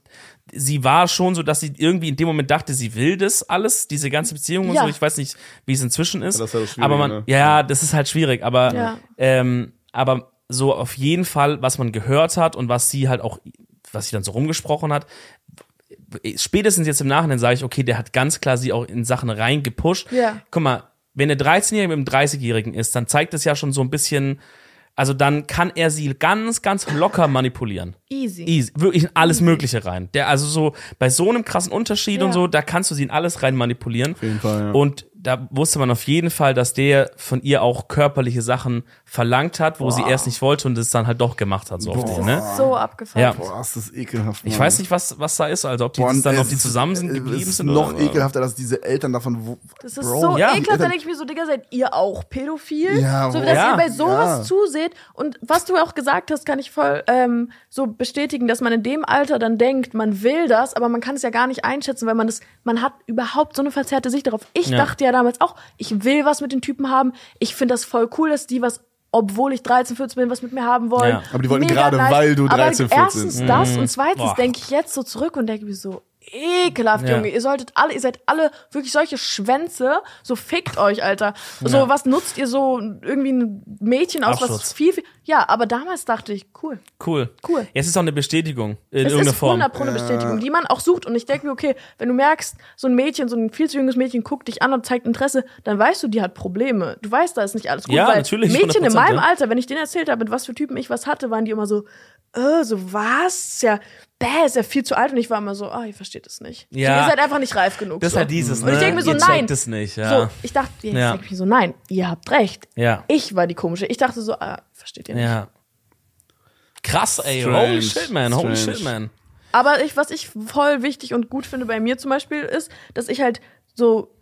sie war schon so, dass sie irgendwie in dem Moment dachte, sie will das alles, diese ganze Beziehung und Ja. so. Ich weiß nicht, wie es inzwischen ist. Ja, das ist ja Schwierige, aber man, ne? ja, das ist halt schwierig, aber, Ja. ähm, aber so auf jeden Fall, was man gehört hat und was sie halt auch, was sie dann so rumgesprochen hat, spätestens jetzt im Nachhinein sage ich, okay, der hat ganz klar sie auch in Sachen reingepusht. Ja. Guck mal, wenn eine 13-Jährige mit einem 30-Jährigen ist, dann zeigt das ja schon so ein bisschen, also dann kann er sie ganz, ganz locker manipulieren. easy. Easy. Wirklich in alles Mögliche rein. Der, also so, bei so einem krassen Unterschied Ja. und so, da kannst du sie in alles rein manipulieren. Auf jeden Fall, ja. Und da wusste man auf jeden Fall, dass der von ihr auch körperliche Sachen verlangt hat, wo sie erst nicht wollte und es dann halt doch gemacht hat, so auf die, ne? So abgefuckt. Ja. Boah, ist das ekelhaft. Ich Mann. weiß nicht, was, was da ist, also ob die Boah, dann es noch die zusammen sind, es geblieben ist sind. noch oder? ekelhafter, dass diese Eltern davon. Wo, Das ist Bro, so Ja. ekelhaft, da denke ich mir so, Digga, seid ihr auch pädophil? Ja, so, dass Ja. ihr bei sowas Ja. zuseht. Und was du auch gesagt hast, kann ich voll ähm, so bestätigen, dass man in dem Alter dann denkt, man will das, aber man kann es ja gar nicht einschätzen, weil man das, man hat überhaupt so eine verzerrte Sicht darauf. Ich Ja. dachte ja damals auch, ich will was mit den Typen haben. Ich finde das voll cool, dass die was obwohl ich 13, 14 bin, was mit mir haben wollen. Ja. Aber die wollten gerade, weil du 13, 14 Aber erstens das und zweitens denke ich jetzt so zurück und denke mir so, ekelhaft, Ja. Junge. Ihr solltet alle, ihr seid alle wirklich solche Schwänze. So fickt euch, Alter. So, was nutzt ihr so irgendwie ein Mädchen aus, was Absturz. viel, viel. Ja, aber damals dachte ich, cool. Cool. Cool. Es ist auch eine Bestätigung in Es irgendeiner ist Form. 100 Pro eine Bestätigung, die man auch sucht. Und ich denke mir, okay, wenn du merkst, so ein Mädchen, so ein viel zu junges Mädchen guckt dich an und zeigt Interesse, dann weißt du, die hat Probleme. Du weißt, da ist nicht alles gut. Ja, weil natürlich, Mädchen in 100%, meinem ja. Alter, wenn ich denen erzählt habe, mit was für Typen ich was hatte, waren die immer so, äh, so was? Ist ja, bäh, ist ja viel zu alt. Und ich war immer so, ah, ihr versteht es nicht. Ja. So, ihr seid einfach nicht reif genug. Das ist so. halt dieses, Und ne? ich denke mir so, Ihr nein. checkt es nicht, ja. So, ich dachte, jetzt Ja. denke ich mir so, nein, ihr habt recht. Ja. Ich war die komische. Ich dachte so, ah, versteht ihr nicht. Ja. Krass, ey. Strange, Holy shit, man. Holy strange. shit, man. Aber ich, was ich voll wichtig und gut finde bei mir zum Beispiel ist, dass ich halt so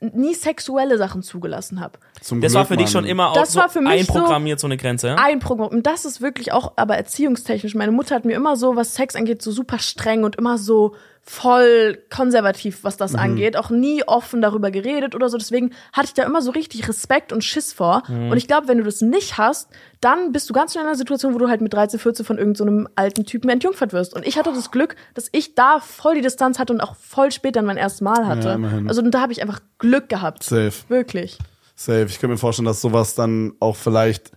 nie sexuelle Sachen zugelassen habe. Zum Das Glück, war für dich schon immer auch Das so war für mich so- einprogrammiert, so eine Grenze, ja? Ein Programm. Und das ist wirklich auch aber erziehungstechnisch. Meine Mutter hat mir immer so, was Sex angeht, so super streng und immer so voll konservativ, was Mhm. das angeht. Auch nie offen darüber geredet oder so. Deswegen hatte ich da immer so richtig Respekt und Schiss vor. Mhm. Und ich glaube, wenn du das nicht hast, dann bist du ganz schnell in einer Situation, wo du halt mit 13, 14 von irgendeinem so alten Typen entjungfert wirst. Und ich hatte das Glück, dass ich da voll die Distanz hatte und auch voll spät dann mein erstes Mal hatte. Ja, also da habe ich einfach Glück gehabt. Safe. Wirklich. Safe. Ich könnte mir vorstellen, dass sowas dann auch vielleicht,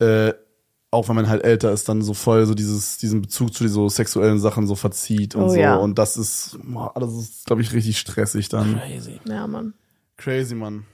äh, auch wenn man halt älter ist, dann so voll so dieses, diesen Bezug zu so sexuellen Sachen so verzieht und Oh so. ja. Und das ist, boah, das ist, glaube ich, richtig stressig dann. Crazy. Ja, Mann. Crazy, Mann.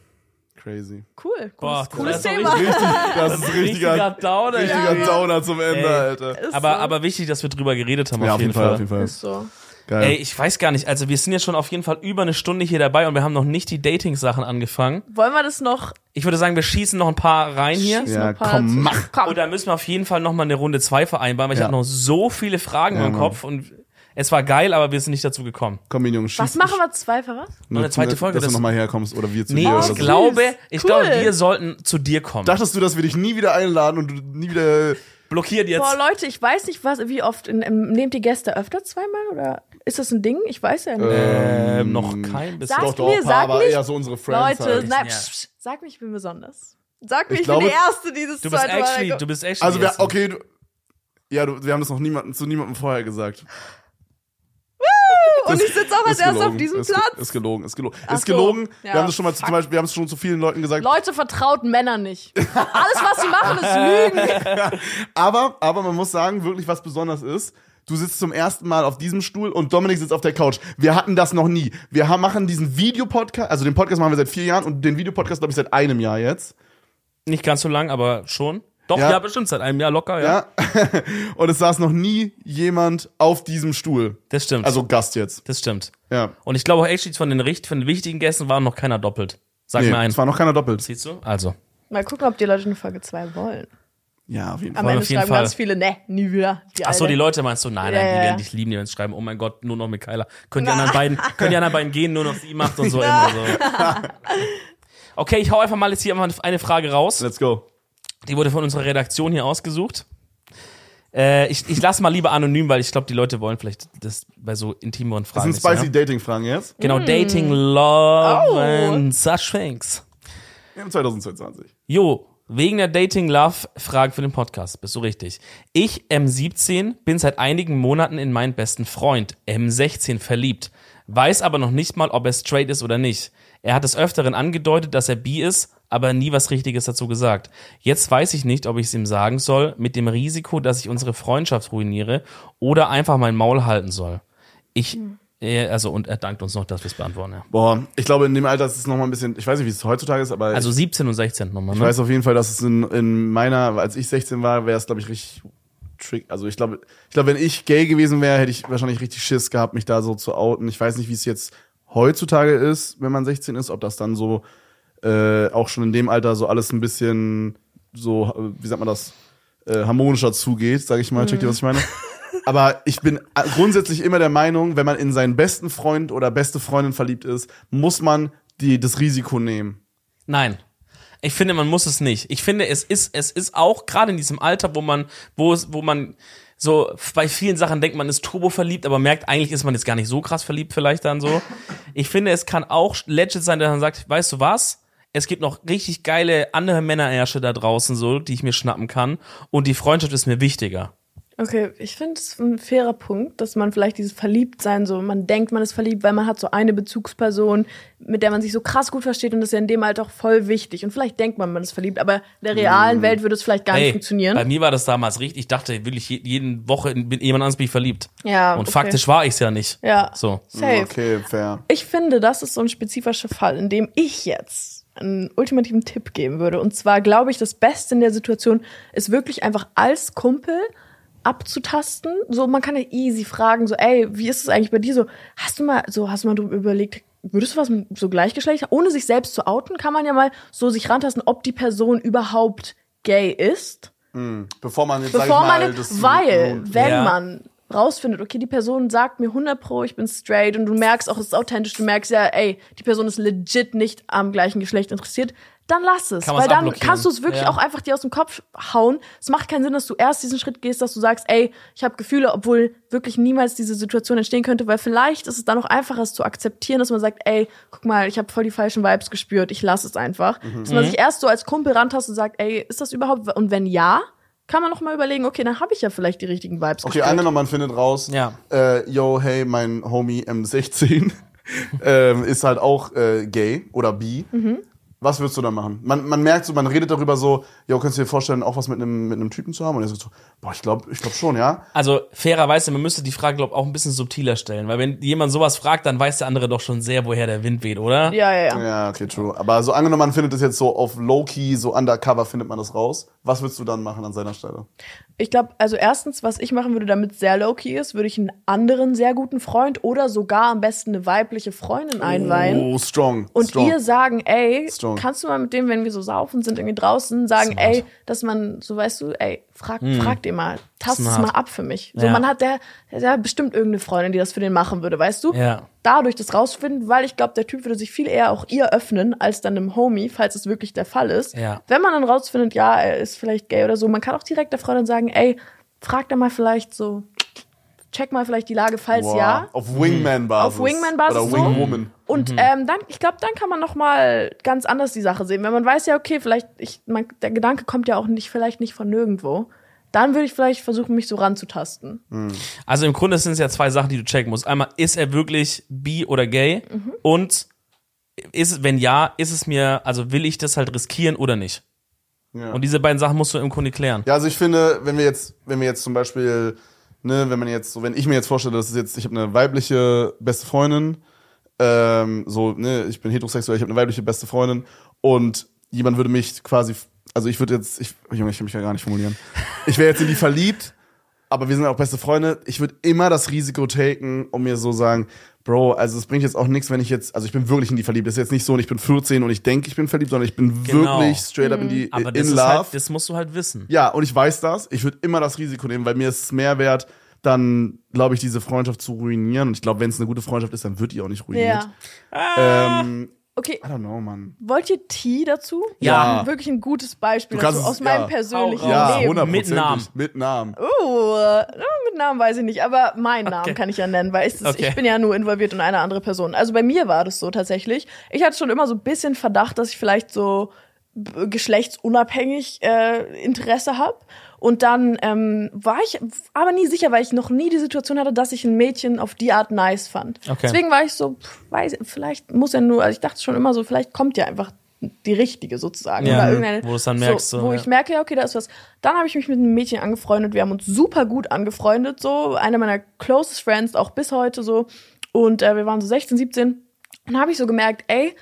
Crazy. Cool. Boah, Cooles, Thema. Richtig, das ist Richtiger richtiger, Downer, richtiger ja. Downer zum Ende, Ey. Alter. Ist Aber, so. aber wichtig, dass wir drüber geredet haben, Ja, auf jeden Fall. auf jeden Fall. Ist so. Geil. Ey, ich weiß gar nicht, also wir sind jetzt schon auf jeden Fall über eine Stunde hier dabei und wir haben noch nicht die Dating-Sachen angefangen. Wollen wir das noch Ich würde sagen, wir schießen noch ein paar rein hier. Ja, Ein paar komm, mach. Komm. Und da müssen wir auf jeden Fall noch mal eine Runde zwei vereinbaren, weil ich Ja. habe noch so viele Fragen Ja, im. Kopf und es war geil, aber wir sind nicht dazu gekommen. Komm, Junge, schieß. Was machen wir zwei für was? Nur eine zweite Folge, Dass das- du nochmal herkommst oder wir zu Nee, dir oder ich so. glaube, ich Cool. glaube, wir sollten zu dir kommen. Dachtest du, dass wir dich nie wieder einladen und du nie wieder. Blockiert jetzt. Boah, Leute, ich weiß nicht, was, wie oft. In, in, nehmt ihr Gäste öfter zweimal oder ist das ein Ding? Ich weiß ja nicht. ähm, noch kein bisschen. Sag Doch, doch, mir, sag aber nicht- eher so unsere Friends. Leute, halt. nein, Ja. psch, psch, sag mir, ich bin besonders. Sag mir, Ich ich, bin die glaube- Erste, die das Du bist zweite Mal actually, du bist actually. Also, wir, erst- okay, du, ja, du, wir haben das noch niemanden, zu niemandem vorher gesagt. Und ich sitze auch als Ist erstes auf gelogen, diesem ist, Platz. Ist gelogen, ist gelogen. Ach ist so, gelogen. ja, wir haben das schon mal zu, zum Beispiel, wir haben es schon zu vielen Leuten gesagt. Leute, vertraut Männern nicht. Alles, was sie machen, ist Lügen. Aber, aber man muss sagen, wirklich was besonders ist. Du sitzt zum ersten Mal auf diesem Stuhl und Dominik sitzt auf der Couch. Wir hatten das noch nie. Wir haben, machen diesen Videopodcast, also den Podcast machen wir seit vier Jahren und den Videopodcast, glaube ich, seit einem Jahr jetzt. nicht ganz so lang, aber schon. Doch, Ja. ja, bestimmt seit einem Jahr locker, ja. Ja. und es saß noch nie jemand auf diesem Stuhl. Das stimmt. Also Gast jetzt. das stimmt. Ja. Und ich glaube auch actually von den, von den wichtigen Gästen war noch keiner doppelt. Sag Nee, mir ein. es war noch keiner doppelt. Siehst du? Also. Mal gucken, ob die Leute eine Folge 2 wollen. Ja, auf jeden Am Fall. Ende auf jeden schreiben Fall. ganz viele, ne, nie wieder. Die Ach so, Alte. die Leute meinst du? Nein, nein, Ja, die werden dich lieben, die werden schreiben, oh mein Gott, nur noch mit Kyla. Können die anderen beiden, können die anderen beiden gehen, nur noch sie macht und so immer so. Okay, ich hau einfach mal jetzt hier mal eine Frage raus. Let's go. Die wurde von unserer Redaktion hier ausgesucht. Äh, ich ich lasse mal lieber anonym, weil ich glaube, die Leute wollen vielleicht das bei so intimeren Das Fragen. sind nicht, spicy Dating-Fragen jetzt. Genau, Dating, Love Oh. and such things. Im 2022. Jo, wegen der Dating-Love-Frage für den Podcast, bist du richtig. Ich, M17, bin seit einigen Monaten in meinen besten Freund, M16, verliebt. Weiß aber noch nicht mal, ob er straight ist oder nicht. Er hat des Öfteren angedeutet, dass er bi ist, aber nie was Richtiges dazu gesagt. Jetzt weiß ich nicht, ob ich es ihm sagen soll, mit dem Risiko, dass ich unsere Freundschaft ruiniere oder einfach mein Maul halten soll. Ich, äh, also, und er dankt uns noch, dass wir es beantworten. Ja. Boah, ich glaube, in dem Alter ist es noch mal ein bisschen, ich weiß nicht, wie es heutzutage ist, aber Also ich, 17 und 16 nochmal, ich ne? weiß auf jeden Fall, dass es in, in meiner, als ich 16 war, wäre es, glaube ich, richtig trick. Also ich glaube, ich glaube, wenn ich gay gewesen wäre, hätte ich wahrscheinlich richtig Schiss gehabt, mich da so zu outen. Ich weiß nicht, wie es jetzt heutzutage ist, wenn man 16 ist, ob das dann so äh, auch schon in dem Alter so alles ein bisschen so, äh, wie sagt man das, äh, harmonischer zugeht, sage ich mal. Checkt ihr, was ich meine? Aber ich bin grundsätzlich immer der Meinung, wenn man in seinen besten Freund oder beste Freundin verliebt ist, muss man die, das Risiko nehmen. Nein. Ich finde, man muss es nicht. Ich finde, es ist, es ist auch gerade in diesem Alter, wo man, wo es, wo man so bei vielen Sachen denkt, man ist turbo verliebt, aber merkt, eigentlich ist man jetzt gar nicht so krass verliebt vielleicht dann so. Ich finde, es kann auch legit sein, dass man sagt, weißt du was? Es gibt noch richtig geile andere Männerärsche da draußen so, die ich mir schnappen kann und die Freundschaft ist mir wichtiger. Okay, ich finde es ein fairer Punkt, dass man vielleicht dieses Verliebtsein so, man denkt, man ist verliebt, weil man hat so eine Bezugsperson, mit der man sich so krass gut versteht und das ist ja in dem Alter auch voll wichtig. Und vielleicht denkt man, man ist verliebt, aber in der realen Welt würde es vielleicht gar nicht Ey, funktionieren. Bei mir war das damals richtig. Ich dachte, wirklich je- jeden Woche in bin jemand anderes bin ich verliebt. Ja, Und okay. faktisch war ich es ja nicht. Ja. So. Safe. Okay, fair. Ich finde, das ist so ein spezifischer Fall, in dem ich jetzt einen ultimativen Tipp geben würde. Und zwar glaube ich, das Beste in der Situation ist wirklich einfach als Kumpel abzutasten. So, man kann ja easy fragen, so, ey, wie ist es eigentlich bei dir so? Hast du mal, so, hast du mal drüber überlegt, würdest du was mit so Gleichgeschlecht, ohne sich selbst zu outen, kann man ja mal so sich rantasten, ob die Person überhaupt gay ist. Bevor man jetzt, sag Bevor ich mal, man, das weil, wenn Ja. man rausfindet, okay, die Person sagt mir 100 pro, ich bin straight und du merkst auch, es ist authentisch, du merkst ja, ey, die Person ist legit nicht am gleichen Geschlecht interessiert, dann lass es. Kann weil dann kannst du es wirklich Ja. auch einfach dir aus dem Kopf hauen. Es macht keinen Sinn, dass du erst diesen Schritt gehst, dass du sagst, ey, ich habe Gefühle, obwohl wirklich niemals diese Situation entstehen könnte, weil vielleicht ist es dann auch einfacher, es zu akzeptieren, dass man sagt, ey, guck mal, ich habe voll die falschen Vibes gespürt, ich lass es einfach. Dass man sich erst so als Kumpel rantastet und sagt, ey, ist das überhaupt, und wenn ja, kann man noch mal überlegen, okay, dann habe ich ja vielleicht die richtigen Vibes Okay, angenommen, man findet raus, Ja. äh, yo, hey, mein Homie M16 ähm, ist halt auch äh, gay oder bi. Mhm. Was würdest du da machen? Man, man merkt so, man redet darüber so, yo, kannst du dir vorstellen, auch was mit einem mit einem Typen zu haben? Und er sagt so, boah, ich glaube ich glaub schon, ja. Also fairerweise, man müsste die Frage, glaube ich, auch ein bisschen subtiler stellen. Weil wenn jemand sowas fragt, dann weiß der andere doch schon sehr, woher der Wind weht, oder? Ja, ja, ja. Ja, okay, true. Aber so angenommen, man findet das jetzt so auf Low-Key, so undercover findet man das raus. Was würdest du dann machen an seiner Stelle? Ich glaube, also erstens, was ich machen würde, damit es sehr low-key ist, würde ich einen anderen sehr guten Freund oder sogar am besten eine weibliche Freundin einweihen. Oh, strong. Und strong. ihr sagen, ey, Strong. kannst du mal mit dem, wenn wir so saufen sind, irgendwie draußen, sagen, Smart. ey, dass man, so weißt du, ey, frag, frag dir mal, tast es mal ab für mich. So, Ja. man hat der, der hat bestimmt irgendeine Freundin, die das für den machen würde, weißt du? Ja. Dadurch das rausfinden, weil ich glaube, der Typ würde sich viel eher auch ihr öffnen, als dann einem Homie, falls es wirklich der Fall ist. Ja. Wenn man dann rausfindet, ja, er ist vielleicht gay oder so, man kann auch direkt der Freundin sagen, ey, frag da mal vielleicht so, check mal vielleicht die Lage, falls Wow. ja. Auf Wingman-Basis. Auf Wingman-Basis Oder so. Wingwoman. Und ähm, dann, ich glaube, dann kann man noch mal ganz anders die Sache sehen. Wenn man weiß ja, okay, vielleicht, ich, man, der Gedanke kommt ja auch nicht, vielleicht nicht von nirgendwo. Dann würde ich vielleicht versuchen, mich so ranzutasten. Also im Grunde sind es ja zwei Sachen, die du checken musst. Einmal, ist er wirklich bi oder gay? Und ist, wenn ja, ist es mir, also will ich das halt riskieren oder nicht? Ja. Und diese beiden Sachen musst du im Grunde klären. Ja, also ich finde, wenn wir jetzt, wenn wir jetzt zum Beispiel, ne, wenn man jetzt, so, wenn ich mir jetzt vorstelle, das ist jetzt, ich habe eine weibliche beste Freundin, ähm, so, ne, ich bin heterosexuell, ich habe eine weibliche beste Freundin und jemand würde mich quasi, also ich würde jetzt, ich, Junge, ich kann mich ja gar nicht formulieren. Ich wäre jetzt in die verliebt, aber wir sind auch beste Freunde. Ich würde immer das Risiko taken und mir so sagen, Bro, also es bringt jetzt auch nichts, wenn ich jetzt, also ich bin wirklich in die verliebt. Das ist jetzt nicht so, und ich bin 14 und ich denke, ich bin verliebt, sondern ich bin Genau. wirklich straight up in die Aber in das ist love. halt, das musst du halt wissen. Ja, und ich weiß das. Ich würde immer das Risiko nehmen, weil mir ist es mehr wert, dann, glaube ich, diese Freundschaft zu ruinieren. Und ich glaube, wenn es eine gute Freundschaft ist, dann wird die auch nicht ruiniert. Ähm, Okay, I don't know, Mann. wollt ihr Tee dazu? Ja. Wirklich ein gutes Beispiel dazu, es- aus meinem ja. persönlichen Hau raus. Ja, Leben. Mit Namen. Mit Namen. Uh, äh, mit Namen weiß ich nicht, aber meinen Namen Okay. kann ich ja nennen, weil ich, das, Okay. ich bin ja nur involviert in eine andere Person. Also bei mir war das so tatsächlich. Ich hatte schon immer so ein bisschen Verdacht, dass ich vielleicht so geschlechtsunabhängig äh, Interesse habe. Und dann ähm, war ich aber nie sicher, weil ich noch nie die Situation hatte, dass ich ein Mädchen auf die Art nice fand. Okay. Deswegen war ich so, pff, weiß, vielleicht muss er nur, also ich dachte schon immer so, vielleicht kommt ja einfach die richtige sozusagen. Ja, oder irgendeine, wo du es dann merkst, so, wo ja. ich merke, ja, okay, da ist was. Dann habe ich mich mit einem Mädchen angefreundet. Wir haben uns super gut angefreundet, so. Eine meiner closest friends, auch bis heute so. Und äh, wir waren so 16, 17. Und habe ich so gemerkt, ey,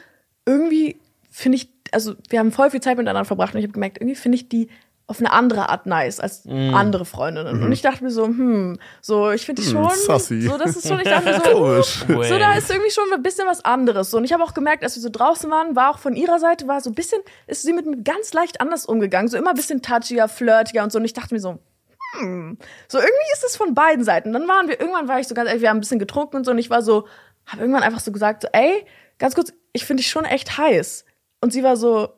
irgendwie finde ich, also wir haben voll viel Zeit miteinander verbracht und ich habe gemerkt, irgendwie finde ich die auf eine andere Art nice als Mm. andere Freundinnen. Mhm. Und ich dachte mir so, hm, so, ich finde die schon, sassy. so, das ist schon, ich dachte mir so, Komisch. so, da ist irgendwie schon ein bisschen was anderes. So, und ich habe auch gemerkt, als wir so draußen waren, war auch von ihrer Seite, war so ein bisschen, ist sie mit mir ganz leicht anders umgegangen. So immer ein bisschen touchiger, flirtiger und so. Und ich dachte mir so, hm, so irgendwie ist es von beiden Seiten. Dann waren wir, irgendwann war ich so ganz ehrlich, wir haben ein bisschen getrunken und so. Und ich war so, habe irgendwann einfach so gesagt, so, ey, ganz kurz, ich finde dich schon echt heiß. Und sie war so,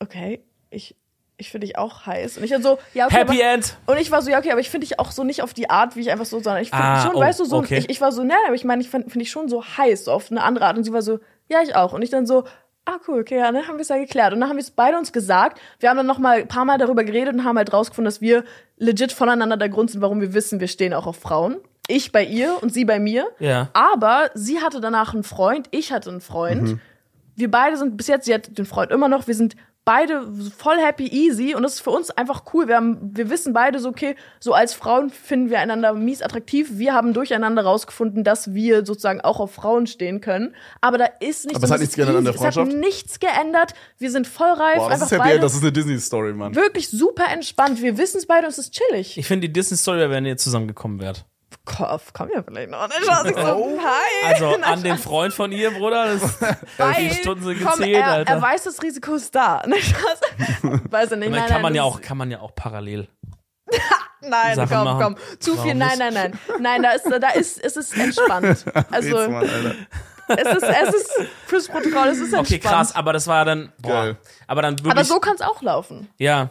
okay, ich, ich finde dich auch heiß. Und ich dann so, ja, okay. Happy aber, End. und ich war so, ja, okay, aber ich finde dich auch so nicht auf die Art, wie ich einfach so, sondern ich finde Ah, schon, oh, weißt du, so, okay. ich, ich war so, ne, aber ich meine, ich finde find ich schon so heiß, so auf eine andere Art. Und sie war so, ja, ich auch. Und ich dann so, ah, cool, okay, ja, dann haben wir es ja geklärt. Und dann haben wir es beide uns gesagt. Wir haben dann noch mal ein paar Mal darüber geredet und haben halt rausgefunden, dass wir legit voneinander der Grund sind, warum wir wissen, wir stehen auch auf Frauen. Ich bei ihr und sie bei mir. Ja. Aber sie hatte danach einen Freund, ich hatte einen Freund. Wir beide sind bis jetzt, sie hat den Freund immer noch, wir sind beide voll happy, easy und das ist für uns einfach cool. Wir, haben, wir wissen beide so, okay, so als Frauen finden wir einander mies attraktiv. Wir haben durcheinander rausgefunden, dass wir sozusagen auch auf Frauen stehen können. Aber da ist nichts. Aber es hat nichts geändert an der Es hat Freundschaft? nichts geändert. Wir sind voll reif, Boah, das einfach ist Happy beide das ist eine Disney-Story, Mann. wirklich super entspannt. Wir wissen es beide und es ist chillig. Ich finde die Disney-Story, wäre, wenn ihr zusammengekommen wärt. Kopf, komm ja vielleicht noch. Dann schaue ich so, hi. Also an den Freund von ihr, Bruder, das die Stunden sind komm, gezählt, er, Alter. er weiß, das Risiko ist da. Weiß er nicht. Dann Nein, kann nein, man ja das- auch, kann man ja auch parallel. Nein, Sachen komm, machen. komm. Zu Warum viel. Nein, nein, nein. Nein, da ist, da ist, es ist entspannt. Also, es ist, es ist fürs Protokoll, es ist entspannt. Okay, krass, aber das war dann, boah, Geil. aber dann wirklich, Aber so kann es auch laufen. ja,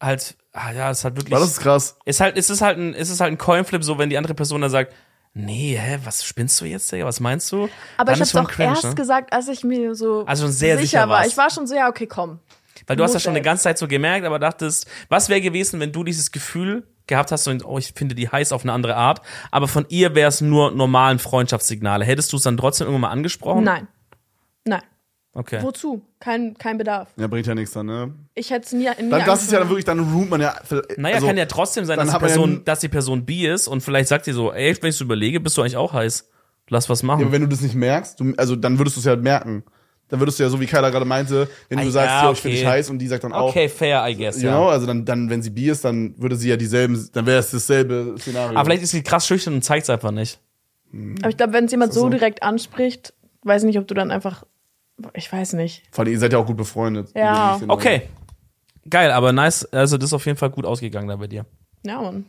halt, ah, ja, es ist halt wirklich, War das ist krass. ist halt, es ist halt ein, es ist halt ein Coinflip, so wenn die andere Person dann sagt, nee, hä, was spinnst du jetzt, Digga, was meinst du? Aber dann ich schon auch cringe, erst ne? gesagt, als ich mir so Also schon sehr sicher war. warst. Ich war schon so, ja, okay, komm. Weil du hast ja schon eine ganze Zeit so gemerkt, aber dachtest, was wäre gewesen, wenn du dieses Gefühl gehabt hast, so, oh, ich finde die heiß auf eine andere Art, aber von ihr wäre es nur normalen Freundschaftssignale. Hättest du es dann trotzdem irgendwann mal angesprochen? Nein. Okay. Wozu? Kein, kein Bedarf. Ja, bringt ja nichts dann, ne? Ich hätte es nie, nie Dann, das ist ja dann wirklich, dann ruht man ja. Naja, also, kann ja trotzdem sein, dass die, ja Person, n- dass die Person bi ist und vielleicht sagt sie so, ey, wenn ich so überlege, bist du eigentlich auch heiß. Lass was Ja, machen. aber wenn du das nicht merkst, du, also dann würdest du es ja merken. Dann würdest du ja, so wie Kyla gerade meinte, wenn Ah, du sagst, ja, ja, ich finde okay. dich heiß und die sagt dann auch, okay, fair, I guess, you ja. know, also dann, dann, wenn sie bi ist, dann würde sie ja dieselben, dann wäre es dasselbe Szenario. Aber vielleicht ist sie krass schüchtern und zeigt es einfach nicht. Aber ich glaube, wenn es jemand so so? direkt anspricht, weiß ich nicht, ob du dann einfach, ich weiß nicht. Vor allem, ihr seid ja auch gut befreundet. Ja. Okay. Geil, aber nice, also das ist auf jeden Fall gut ausgegangen da bei dir. Ja, Mann.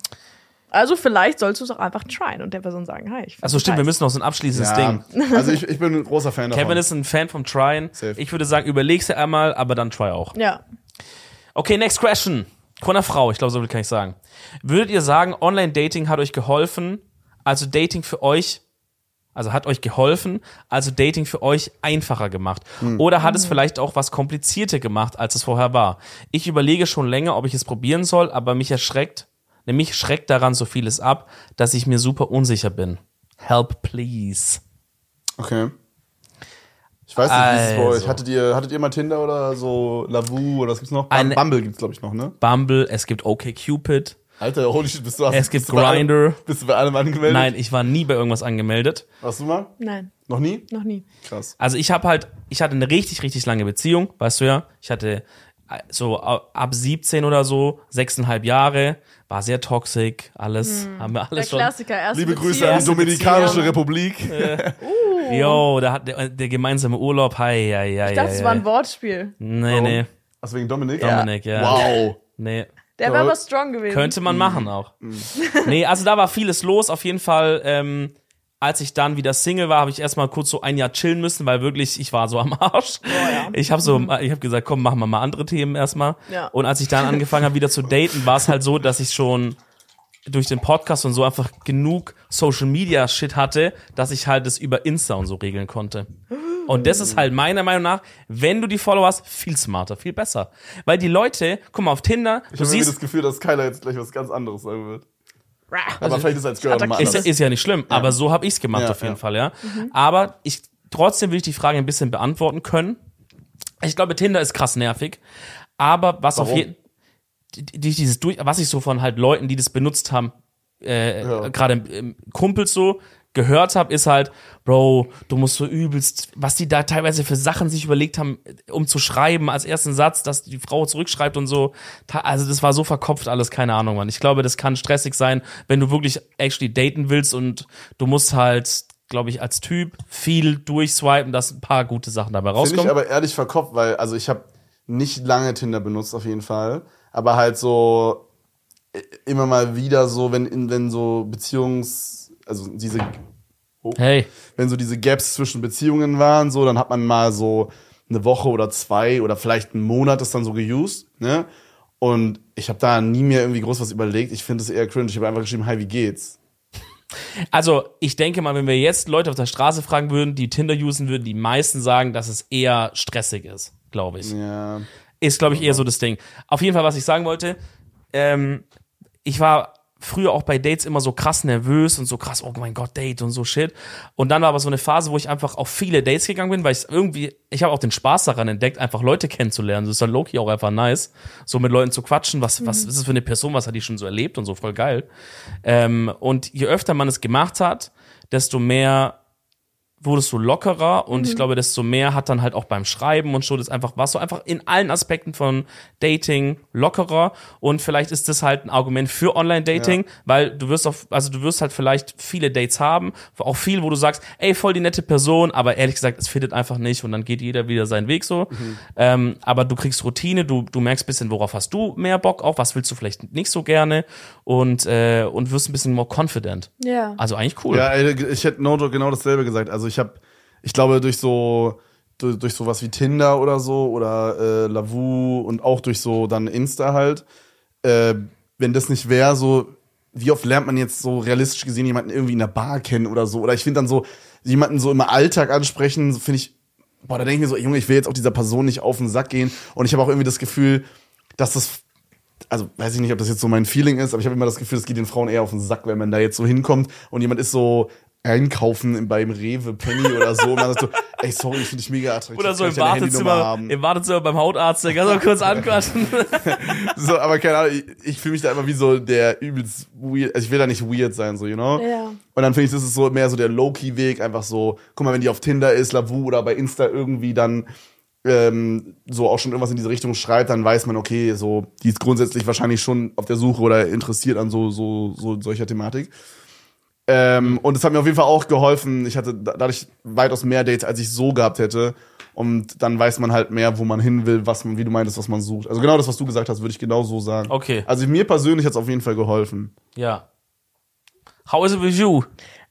Also vielleicht sollst du es auch einfach tryen und der Person sagen, hi. Ich Achso, stimmt, wir heiß. müssen noch so ein abschließendes Ja, Ding. also ich, ich bin ein großer Fan davon. Kevin ist ein Fan vom Tryen. Safe. Ich würde sagen, überleg's dir einmal, aber dann try auch. Ja. Okay, next question. Von einer Frau, ich glaube, so viel kann ich sagen. Würdet ihr sagen, Online-Dating hat euch geholfen, also Dating für euch, also hat euch geholfen, also Dating für euch einfacher gemacht? Oder hat es vielleicht auch was komplizierter gemacht, als es vorher war? Ich überlege schon länger, ob ich es probieren soll, aber mich erschreckt, nämlich schreckt daran so vieles ab, dass ich mir super unsicher bin. Help, please. Okay. Ich weiß nicht, wie ist es bei euch? Also. Hattet ihr, hattet ihr mal Tinder oder so Lavu oder was gibt's noch? Eine- Bumble gibt's, glaube ich, noch, ne? Bumble, es gibt OkCupid. Alter, holy shit, bist du hast, Es gibt Grindr. Bist du bei allem angemeldet? Nein, ich war nie bei irgendwas angemeldet. Warst du mal? Nein, Noch nie? noch nie. Krass. Also ich habe halt, ich hatte eine richtig, richtig lange Beziehung, weißt du ja. Ich hatte äh, so ab 17 oder so, sechseinhalb Jahre, war sehr toxisch, alles, haben wir Der alles schon. Klassiker, erste Liebe Grüße Beziehung. an die Dominikanische Beziehung. Republik. Yo, da hat der, der gemeinsame Urlaub, hi, ja, ja, Ich ja. dachte, es ja. war ein Wortspiel. Nee, nee, Ach, wegen Dominik? Dominik, ja. Wow. nee. Der Ja. wäre aber strong gewesen. Könnte man machen auch. Nee, also da war vieles los. Auf jeden Fall, ähm, als ich dann wieder Single war, habe ich erstmal kurz so ein Jahr chillen müssen, weil wirklich, ich war so am Arsch. ja. Ich habe so, ich habe gesagt, komm, machen wir mal andere Themen erstmal. Ja. Und als ich dann angefangen habe, wieder zu daten, war es halt so, dass ich schon durch den Podcast und so einfach genug Social Media Shit hatte, dass ich halt das über Insta und so regeln konnte. Und das ist halt meiner Meinung nach, wenn du die Follower hast, viel smarter, viel besser. Weil die Leute, guck mal auf Tinder, Ich du habe irgendwie siehst, das Gefühl, dass Kyla jetzt gleich was ganz anderes sagen wird. Aber vielleicht ist es als Girl nochmal Ist, anders. ist ja nicht schlimm, aber so habe ich's gemacht Ja, auf jeden ja. Fall, ja. Aber ich trotzdem will ich die Frage ein bisschen beantworten können. Ich glaube, Tinder ist krass nervig, aber was auf Warum? jeden durch dieses durch, was ich so von halt Leuten, die das benutzt haben, äh, Ja. gerade Kumpels so, gehört habe, ist halt, Bro, du musst so übelst, was die da teilweise für Sachen sich überlegt haben, um zu schreiben als ersten Satz, dass die Frau zurückschreibt und so. Also das war so verkopft alles, keine Ahnung, Mann. Ich glaube, das kann stressig sein, wenn du wirklich actually daten willst und du musst halt, glaube ich, als Typ viel durchswipen, dass ein paar gute Sachen dabei Finde ich rauskommen. aber ehrlich verkopft, weil, also ich habe nicht lange Tinder benutzt auf jeden Fall, aber halt so äh, immer mal wieder so, wenn, in- wenn so Beziehungs, also diese, Hey, wenn so diese Gaps zwischen Beziehungen waren, so, dann hat man mal so eine Woche oder zwei oder vielleicht einen Monat das dann so geused, ne? Und ich habe da nie mehr irgendwie groß was überlegt. Ich finde es eher cringe. Ich habe einfach geschrieben, hi, wie geht's? Also, ich denke mal, wenn wir jetzt Leute auf der Straße fragen würden, die Tinder usen würden, die meisten sagen, dass es eher stressig ist, glaube ich. Ja. Ist, glaube ich, eher so das Ding. Auf jeden Fall, was ich sagen wollte, ähm, ich war früher auch bei Dates immer so krass nervös und so krass, oh mein Gott, Date und so shit. Und dann war aber so eine Phase, wo ich einfach auf viele Dates gegangen bin, weil ich irgendwie, ich habe auch den Spaß daran entdeckt, einfach Leute kennenzulernen. Das ist dann Loki auch einfach nice, so mit Leuten zu quatschen, was, was ist das für eine Person, was hat die schon so erlebt und so, voll geil. Ähm, und je öfter man es gemacht hat, desto mehr wurdest du lockerer und ich glaube, desto mehr hat dann halt auch beim Schreiben und so, das einfach, warst du einfach in allen Aspekten von Dating lockerer und vielleicht ist das halt ein Argument für Online-Dating, weil du wirst auf, also du wirst halt vielleicht viele Dates haben, auch viel, wo du sagst, ey, voll die nette Person, aber ehrlich gesagt, es findet einfach nicht und dann geht jeder wieder seinen Weg so. Ähm, aber du kriegst Routine, du, du merkst ein bisschen, worauf hast du mehr Bock auf, was willst du vielleicht nicht so gerne und, äh, und wirst ein bisschen more confident. Ja. Also eigentlich cool. Ja, ich hätte No genau dasselbe gesagt. Also ich habe, ich glaube, durch so durch, durch sowas wie Tinder oder so oder äh, Lavu und auch durch so dann Insta halt, äh, wenn das nicht wäre, so wie oft lernt man jetzt so realistisch gesehen jemanden irgendwie in der Bar kennen oder so? Oder ich finde dann so jemanden so im Alltag ansprechen, finde ich boah, da denke ich mir so, Junge, ich will jetzt auch dieser Person nicht auf den Sack gehen. Und ich habe auch irgendwie das Gefühl, dass das also weiß ich nicht, ob das jetzt so mein Feeling ist, aber ich habe immer das Gefühl, es geht den Frauen eher auf den Sack, wenn man da jetzt so hinkommt und jemand ist so einkaufen beim Rewe, Penny oder so und dann sagst du, ey, sorry, ich finde dich mega attraktiv. Oder so im Wartezimmer, haben? im Wartezimmer beim Hautarzt, der kann so kurz anquatschen. So, aber keine Ahnung, ich, ich fühle mich da immer wie so der übelst weird, also ich will da nicht weird sein, so, you know? Ja. Und dann finde ich, das ist so mehr so der Low-Key-Weg, einfach so, guck mal, wenn die auf Tinder ist, Lavu oder bei Insta irgendwie dann ähm, so auch schon irgendwas in diese Richtung schreibt, dann weiß man, okay, so, die ist grundsätzlich wahrscheinlich schon auf der Suche oder interessiert an so, so, so solcher Thematik. Ähm, und es hat mir auf jeden Fall auch geholfen. Ich hatte da- dadurch weitaus mehr Dates, als ich so gehabt hätte. Und dann weiß man halt mehr, wo man hin will, was man, wie du meintest, was man sucht. Also genau das, was du gesagt hast, würde ich genau so sagen. Okay. Also mir persönlich hat es auf jeden Fall geholfen. Ja. How is it with you?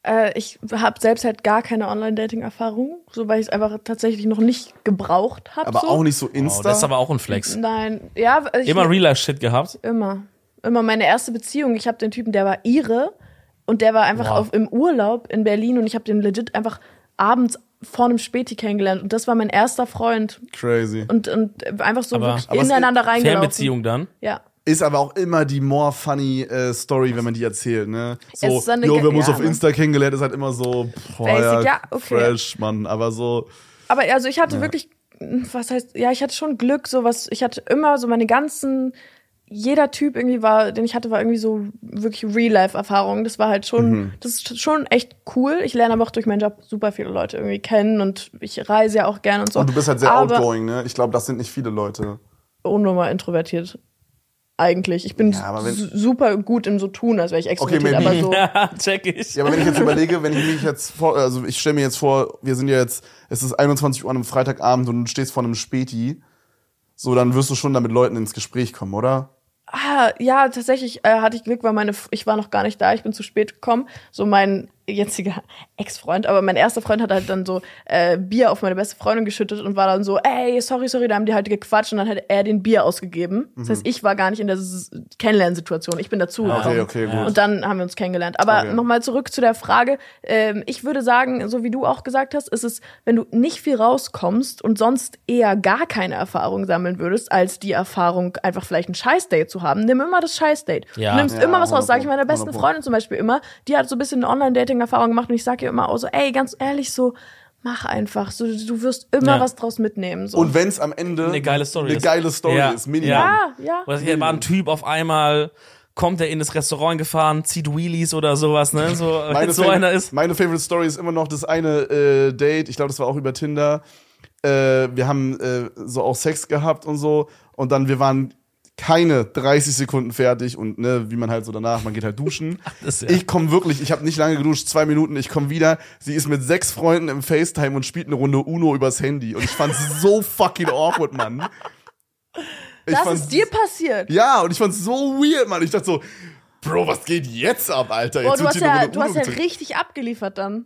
Äh, ich habe selbst halt gar keine Online-Dating-Erfahrung, so weil ich es einfach tatsächlich noch nicht gebraucht habe. Aber so. auch nicht so Oh, Insta. das ist aber auch ein Flex. Nein, ja, ich, Immer Real-Life-Shit gehabt. immer, immer meine erste Beziehung. Ich habe den Typen, der war Ire und der war einfach Wow. auf im Urlaub in Berlin und ich habe den legit einfach abends vor einem Späti kennengelernt und das war mein erster Freund Crazy. und und einfach so Aber- wirklich aber ineinander reingelaufen. Fernbeziehung dann. Ja. Ist aber auch immer die more funny äh, Story, wenn man die erzählt, ne? So, Es ist eine jo, wir haben uns ja, auf ne? Insta kennengelernt, ist halt immer so, boah, Basic, ja, ja, okay. fresh, Mann. Aber so, Aber also ich hatte wirklich, was heißt, ja, ich hatte schon Glück, so was, ich hatte immer so meine ganzen, jeder Typ irgendwie war, den ich hatte, war irgendwie so wirklich Real-Life-Erfahrung. Das war halt schon, Mhm. das ist schon echt cool. Ich lerne aber auch durch meinen Job super viele Leute irgendwie kennen und ich reise ja auch gerne und so. und du bist halt sehr aber outgoing, ne? Ich glaube, das sind nicht viele Leute. unnormal introvertiert. Eigentlich. Ich bin Ja, super gut im so tun, als wäre ich extrovertiert, maybe- aber so. Ja, check ich. Ja, aber wenn ich jetzt überlege, wenn ich mich jetzt vor, also ich stelle mir jetzt vor, wir sind ja jetzt, es ist 21 Uhr an einem Freitagabend und du stehst vor einem Späti, so, dann wirst du schon da mit Leuten ins Gespräch kommen, oder? Ah, ja, tatsächlich äh, hatte ich Glück, weil meine, ich war noch gar nicht da, ich bin zu spät gekommen. So mein jetziger Ex-Freund, aber mein erster Freund hat halt dann so äh, Bier auf meine beste Freundin geschüttet und war dann so, ey, sorry, sorry, da haben die halt gequatscht und dann hat er den Bier ausgegeben. Das heißt, ich war gar nicht in der Kennenlernsituation, ich bin dazu Okay, gekommen. okay, gut. Und dann haben wir uns kennengelernt. Aber Okay. nochmal zurück zu der Frage. Ähm, ich würde sagen, so wie du auch gesagt hast, ist es, wenn du nicht viel rauskommst und sonst eher gar keine Erfahrung sammeln würdest, als die Erfahrung, einfach vielleicht ein Scheißdate zu haben, nimm immer das Scheißdate. Ja. Du nimmst Ja, immer was raus. 100 Sag ich meiner besten 100 Freundin zum Beispiel immer, die hat so ein bisschen eine Online-Dating-Erfahrung gemacht und ich sage ihr immer auch so, ey, ganz ehrlich, so, mach einfach. So, du wirst immer Ja. was draus mitnehmen. So. Und wenn es am Ende Eine geile Story eine ist. geile Story Ja. ist, Minimum. Ja. ja. Was hier war ein Typ auf einmal, kommt er in das Restaurant gefahren, zieht Wheelies oder sowas, ne? So, Meine, so Favorite- einer ist. meine Favorite Story ist immer noch das eine äh, Date, ich glaube, das war auch über Tinder. Äh, wir haben äh, so auch Sex gehabt und so. Und dann, wir waren keine 30 Sekunden fertig und ne, wie man halt so danach, man geht halt duschen. Das, ja. Ich komme wirklich, ich habe nicht lange geduscht, zwei Minuten, ich komme wieder. Sie ist mit sechs Freunden im FaceTime und spielt eine Runde Uno übers Handy. Und ich fand's so fucking awkward, Mann. Ich Das ist dir passiert. Ja, und ich fand's so weird, Mann. Ich dachte so, Bro, was geht jetzt ab, Alter? Boah, Jetzt du wird hast ja, du hast ja richtig abgeliefert dann.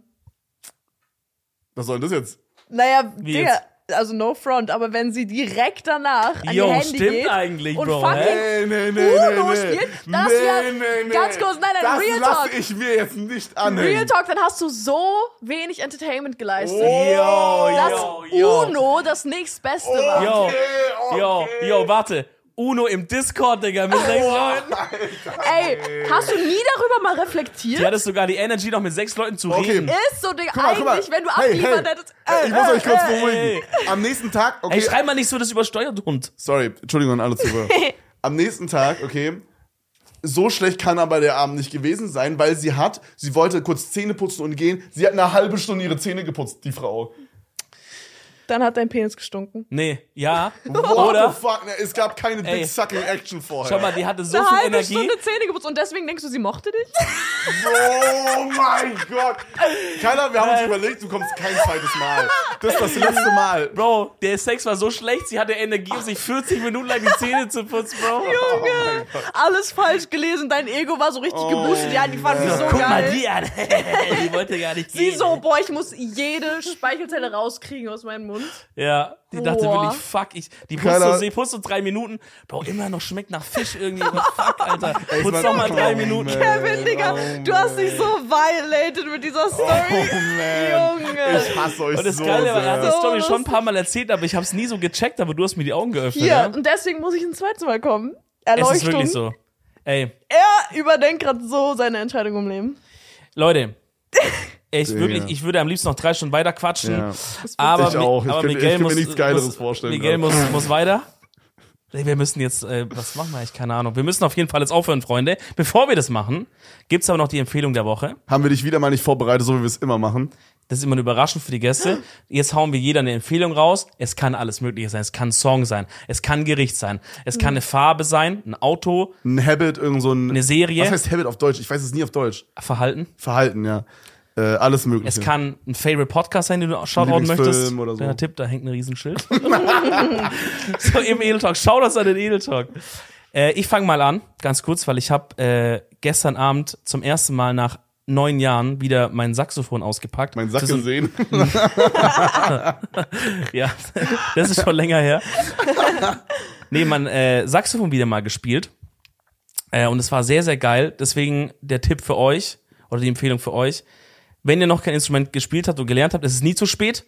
Was soll denn das jetzt? Naja, Wie Digga, jetzt? Also no front, aber wenn sie direkt danach an Jo, ihr Handy stimmt geht eigentlich, und Bro, fucking? Nee, nee, nee, Uno nee, spielt, das nee, ja- nee, nee. ganz kurz, nein, nein, das Real Talk. ich mir jetzt nicht anhängen. Real Talk, dann hast du so wenig Entertainment geleistet. Oh, Yo, dass yo, yo. Uno das nächstbeste Oh, war. Yo, okay, yo, okay. yo, warte. Uno im Discord, Digga, mit sechs Leuten. Ey, hast du nie darüber mal reflektiert? Die hattest sogar die Energy, noch mit sechs Leuten zu Okay. reden. Ist so, Digga, Guck mal, guck mal. eigentlich, wenn du Hey, hey. hättest. Äh, Ich muss euch kurz äh, äh. beruhigen. Am nächsten Tag, okay. Ey, schreib mal nicht so das übersteuert, Hund. Sorry, Entschuldigung an alle Zuhörer. Am nächsten Tag, okay. So schlecht kann aber der Abend nicht gewesen sein, weil sie hat, sie wollte kurz Zähne putzen und gehen. Sie hat eine halbe Stunde ihre Zähne geputzt, die Frau. Dann hat dein Penis gestunken. Nee, ja. What Oder? the fuck? Ne, Es gab keine Ey. Dick Sucking Action vorher. Schau mal, die hatte so Eine viel halbe Energie. Stunde Zähne geputzt und deswegen denkst du, sie mochte dich? Oh mein Gott. Keiner, wir haben uns überlegt, du kommst kein zweites Mal. Das ist das letzte Mal. Bro, der Sex war so schlecht, sie hatte Energie, um sich 40 Minuten lang die Zähne zu putzen, Bro. Junge, alles falsch gelesen, dein Ego war so richtig geboostet. Ja, die fand mich so Guck mal geil. die an. die wollte gar nicht Sie gehen. so, boah, ich muss jede Speichelzelle rauskriegen aus meinem Mund. Ja, die dachte Boah. wirklich, fuck, ich, die Keiner- putzt so, sie putzt so drei Minuten. Bro, immer noch schmeckt nach Fisch irgendwie. Fuck, Alter. Putz doch mal drei oh, Minuten. man. Kevin, Digga, Oh, du hast dich so violated mit dieser Story. Oh man. Junge. Ich hasse euch Und das so Geile war, er hat die. So Story schon ein paar Mal erzählt, aber ich hab's nie so gecheckt, aber du hast mir die Augen geöffnet. Hier, Ja? und deswegen muss ich ein zweites Mal kommen. Es Erleuchtung. ist wirklich so. Ey, Er überdenkt gerade so seine Entscheidung im Leben. Leute. Ich, Digga. wirklich, ich würde am liebsten noch drei Stunden weiter quatschen. Ja. Aber, Ich auch. Ich aber ich Miguel könnte mir muss, nichts Geileres muss, vorstellen Miguel muss, muss weiter. Wir müssen jetzt, äh, was machen wir eigentlich? Keine Ahnung. Wir müssen auf jeden Fall jetzt aufhören, Freunde. Bevor wir das machen, gibt's aber noch die Empfehlung der Woche. Haben wir dich wieder mal nicht vorbereitet, so wie wir es immer machen. Das ist immer eine Überraschung für die Gäste. Jetzt hauen wir jeder eine Empfehlung raus. Es kann alles Mögliche sein. Es kann ein Song sein. Es kann ein Gericht sein. Es kann eine Farbe sein, ein Auto, Ein Habit, irgend so ein. eine Serie, Was heißt Habit auf Deutsch? Ich weiß es nie auf Deutsch. Verhalten. Verhalten, ja. Äh, alles mögliche. Es kann ein Favorite Podcast sein, den du schauen Lieblingsfilm möchtest. oder so. Kleiner Tipp, da hängt ein Riesenschild. so im Edeltalk. Schau das an den Edeltalk. Äh, ich fange mal an, ganz kurz, weil ich habe äh, gestern Abend zum ersten Mal nach neun Jahren wieder mein Saxophon ausgepackt. mein Sack so- gesehen. Ja, das ist schon länger her. Nee, mein äh, Saxophon wieder mal gespielt. Äh, und es war sehr, sehr geil. Deswegen der Tipp für euch oder die Empfehlung für euch. Wenn ihr noch kein Instrument gespielt habt und gelernt habt, es ist nie zu spät.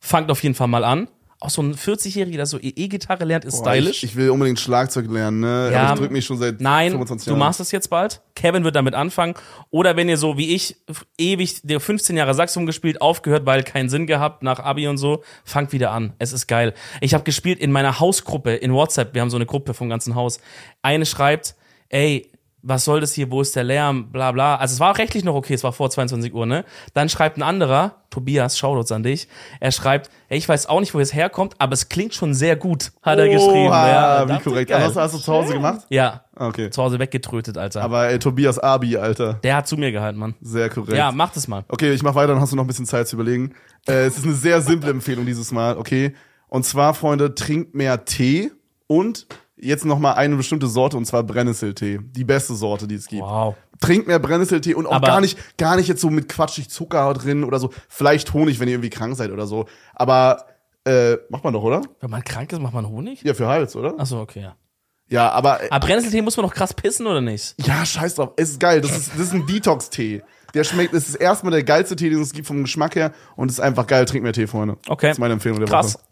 Fangt auf jeden Fall mal an. Auch so ein 40-Jähriger, der so E-Gitarre lernt, ist Boah, stylisch. Ich, ich will unbedingt Schlagzeug lernen, ne? Ja, Aber ich drück mich schon seit Nein, 25 du Jahren. machst es jetzt bald. Kevin wird damit anfangen. Oder wenn ihr so wie ich ewig der 15 Jahre Saxophon gespielt, aufgehört, weil keinen Sinn gehabt nach Abi und so, fangt wieder an. Es ist geil. Ich habe gespielt in meiner Hausgruppe in WhatsApp. Wir haben so eine Gruppe vom ganzen Haus. Eine schreibt, ey, was soll das hier, wo ist der Lärm, bla bla. Also es war auch rechtlich noch okay, es war vor 22 Uhr, ne? Dann schreibt ein anderer, Tobias, Shoutouts an dich, er schreibt, ey, ich weiß auch nicht, wo es herkommt, aber es klingt schon sehr gut, hat er geschrieben. Oha, Ja, wie korrekt. geil. Was hast du zu Hause gemacht? Ja, Okay. zu Hause weggetrötet, Alter. Aber ey, Tobias Abi, Alter. Der hat zu mir gehalten, Mann. Sehr korrekt. Ja, mach das mal. Okay, ich mach weiter, dann hast du noch ein bisschen Zeit zu überlegen. Äh, es ist eine sehr simple Empfehlung dieses Mal, okay? Und zwar, Freunde, trinkt mehr Tee und jetzt noch mal eine bestimmte Sorte und zwar Brennnesseltee. Die beste Sorte, die es gibt. Wow. Trinkt mehr Brennnesseltee und auch Aber- gar nicht, gar nicht jetzt so mit quatschig Zucker drin oder so. Vielleicht Honig, wenn ihr irgendwie krank seid oder so. Aber äh, macht man doch, oder? Wenn man krank ist, macht man Honig? Ja, für Hals, oder? Achso, okay, ja. Ja, aber äh, Aber Brennnesseltee muss man noch krass pissen, oder nicht? ja, scheiß drauf. Es ist geil. Das ist, das ist ein Detox-Tee. Der schmeckt, es ist erstmal der geilste Tee, den es gibt vom Geschmack her und es ist einfach geil. Trinkt mehr Tee, Freunde. Okay. Das ist meine Empfehlung der Krass. Woche.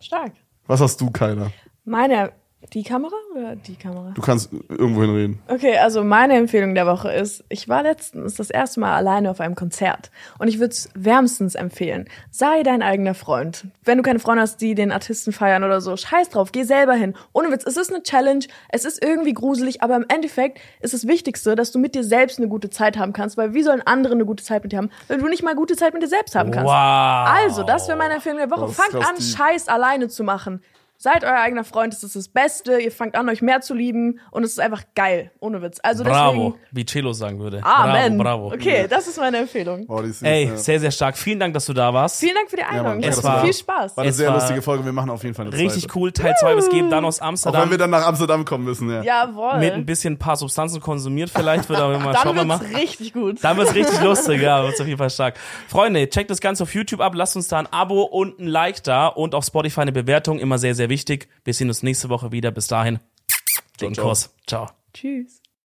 Stark. Was hast du, Keiner? Meine Die Kamera oder die Kamera? Du kannst irgendwo hinreden. Okay, also meine Empfehlung der Woche ist, ich war letztens das erste Mal alleine auf einem Konzert und ich würde es wärmstens empfehlen. Sei dein eigener Freund. Wenn du keine Freunde hast, die den Artisten feiern oder so, scheiß drauf, geh selber hin. Ohne Witz, es ist eine Challenge, es ist irgendwie gruselig, aber im Endeffekt ist das Wichtigste, dass du mit dir selbst eine gute Zeit haben kannst, weil wie sollen andere eine gute Zeit mit dir haben, wenn du nicht mal gute Zeit mit dir selbst haben kannst? Wow. Also, das wäre meine Empfehlung der Woche. Fangt an. Scheiß alleine zu machen. Seid euer eigener Freund, das ist das Beste. Ihr fangt an, euch mehr zu lieben und es ist einfach geil, ohne Witz. Also Bravo, deswegen, wie Celo sagen würde. Amen. Bravo, bravo. Okay, das ist meine Empfehlung. Oh, die ist süß, Ey, ja. sehr, sehr stark. Vielen Dank, dass du da warst. Vielen Dank für die Einladung. Mann, es es war war- viel Spaß. War eine Es sehr war lustige Folge. Wir machen auf jeden Fall eine Richtig zweite. cool. Teil 2, es geben dann aus Auch Amsterdam. wenn wir dann nach Amsterdam kommen müssen, ja. Jawohl. mit ein bisschen ein paar Substanzen konsumiert vielleicht, wird aber mal, Dann schauen wir mal. richtig gut. Dann wird's richtig lustig, ja, wird's auf jeden Fall stark. Freunde, checkt das Ganze auf YouTube ab, lasst uns da ein Abo und ein Like da und auf Spotify eine Bewertung, immer sehr, sehr wichtig. Wir sehen uns nächste Woche wieder. Bis dahin, den. Kuss. Ciao. Tschüss.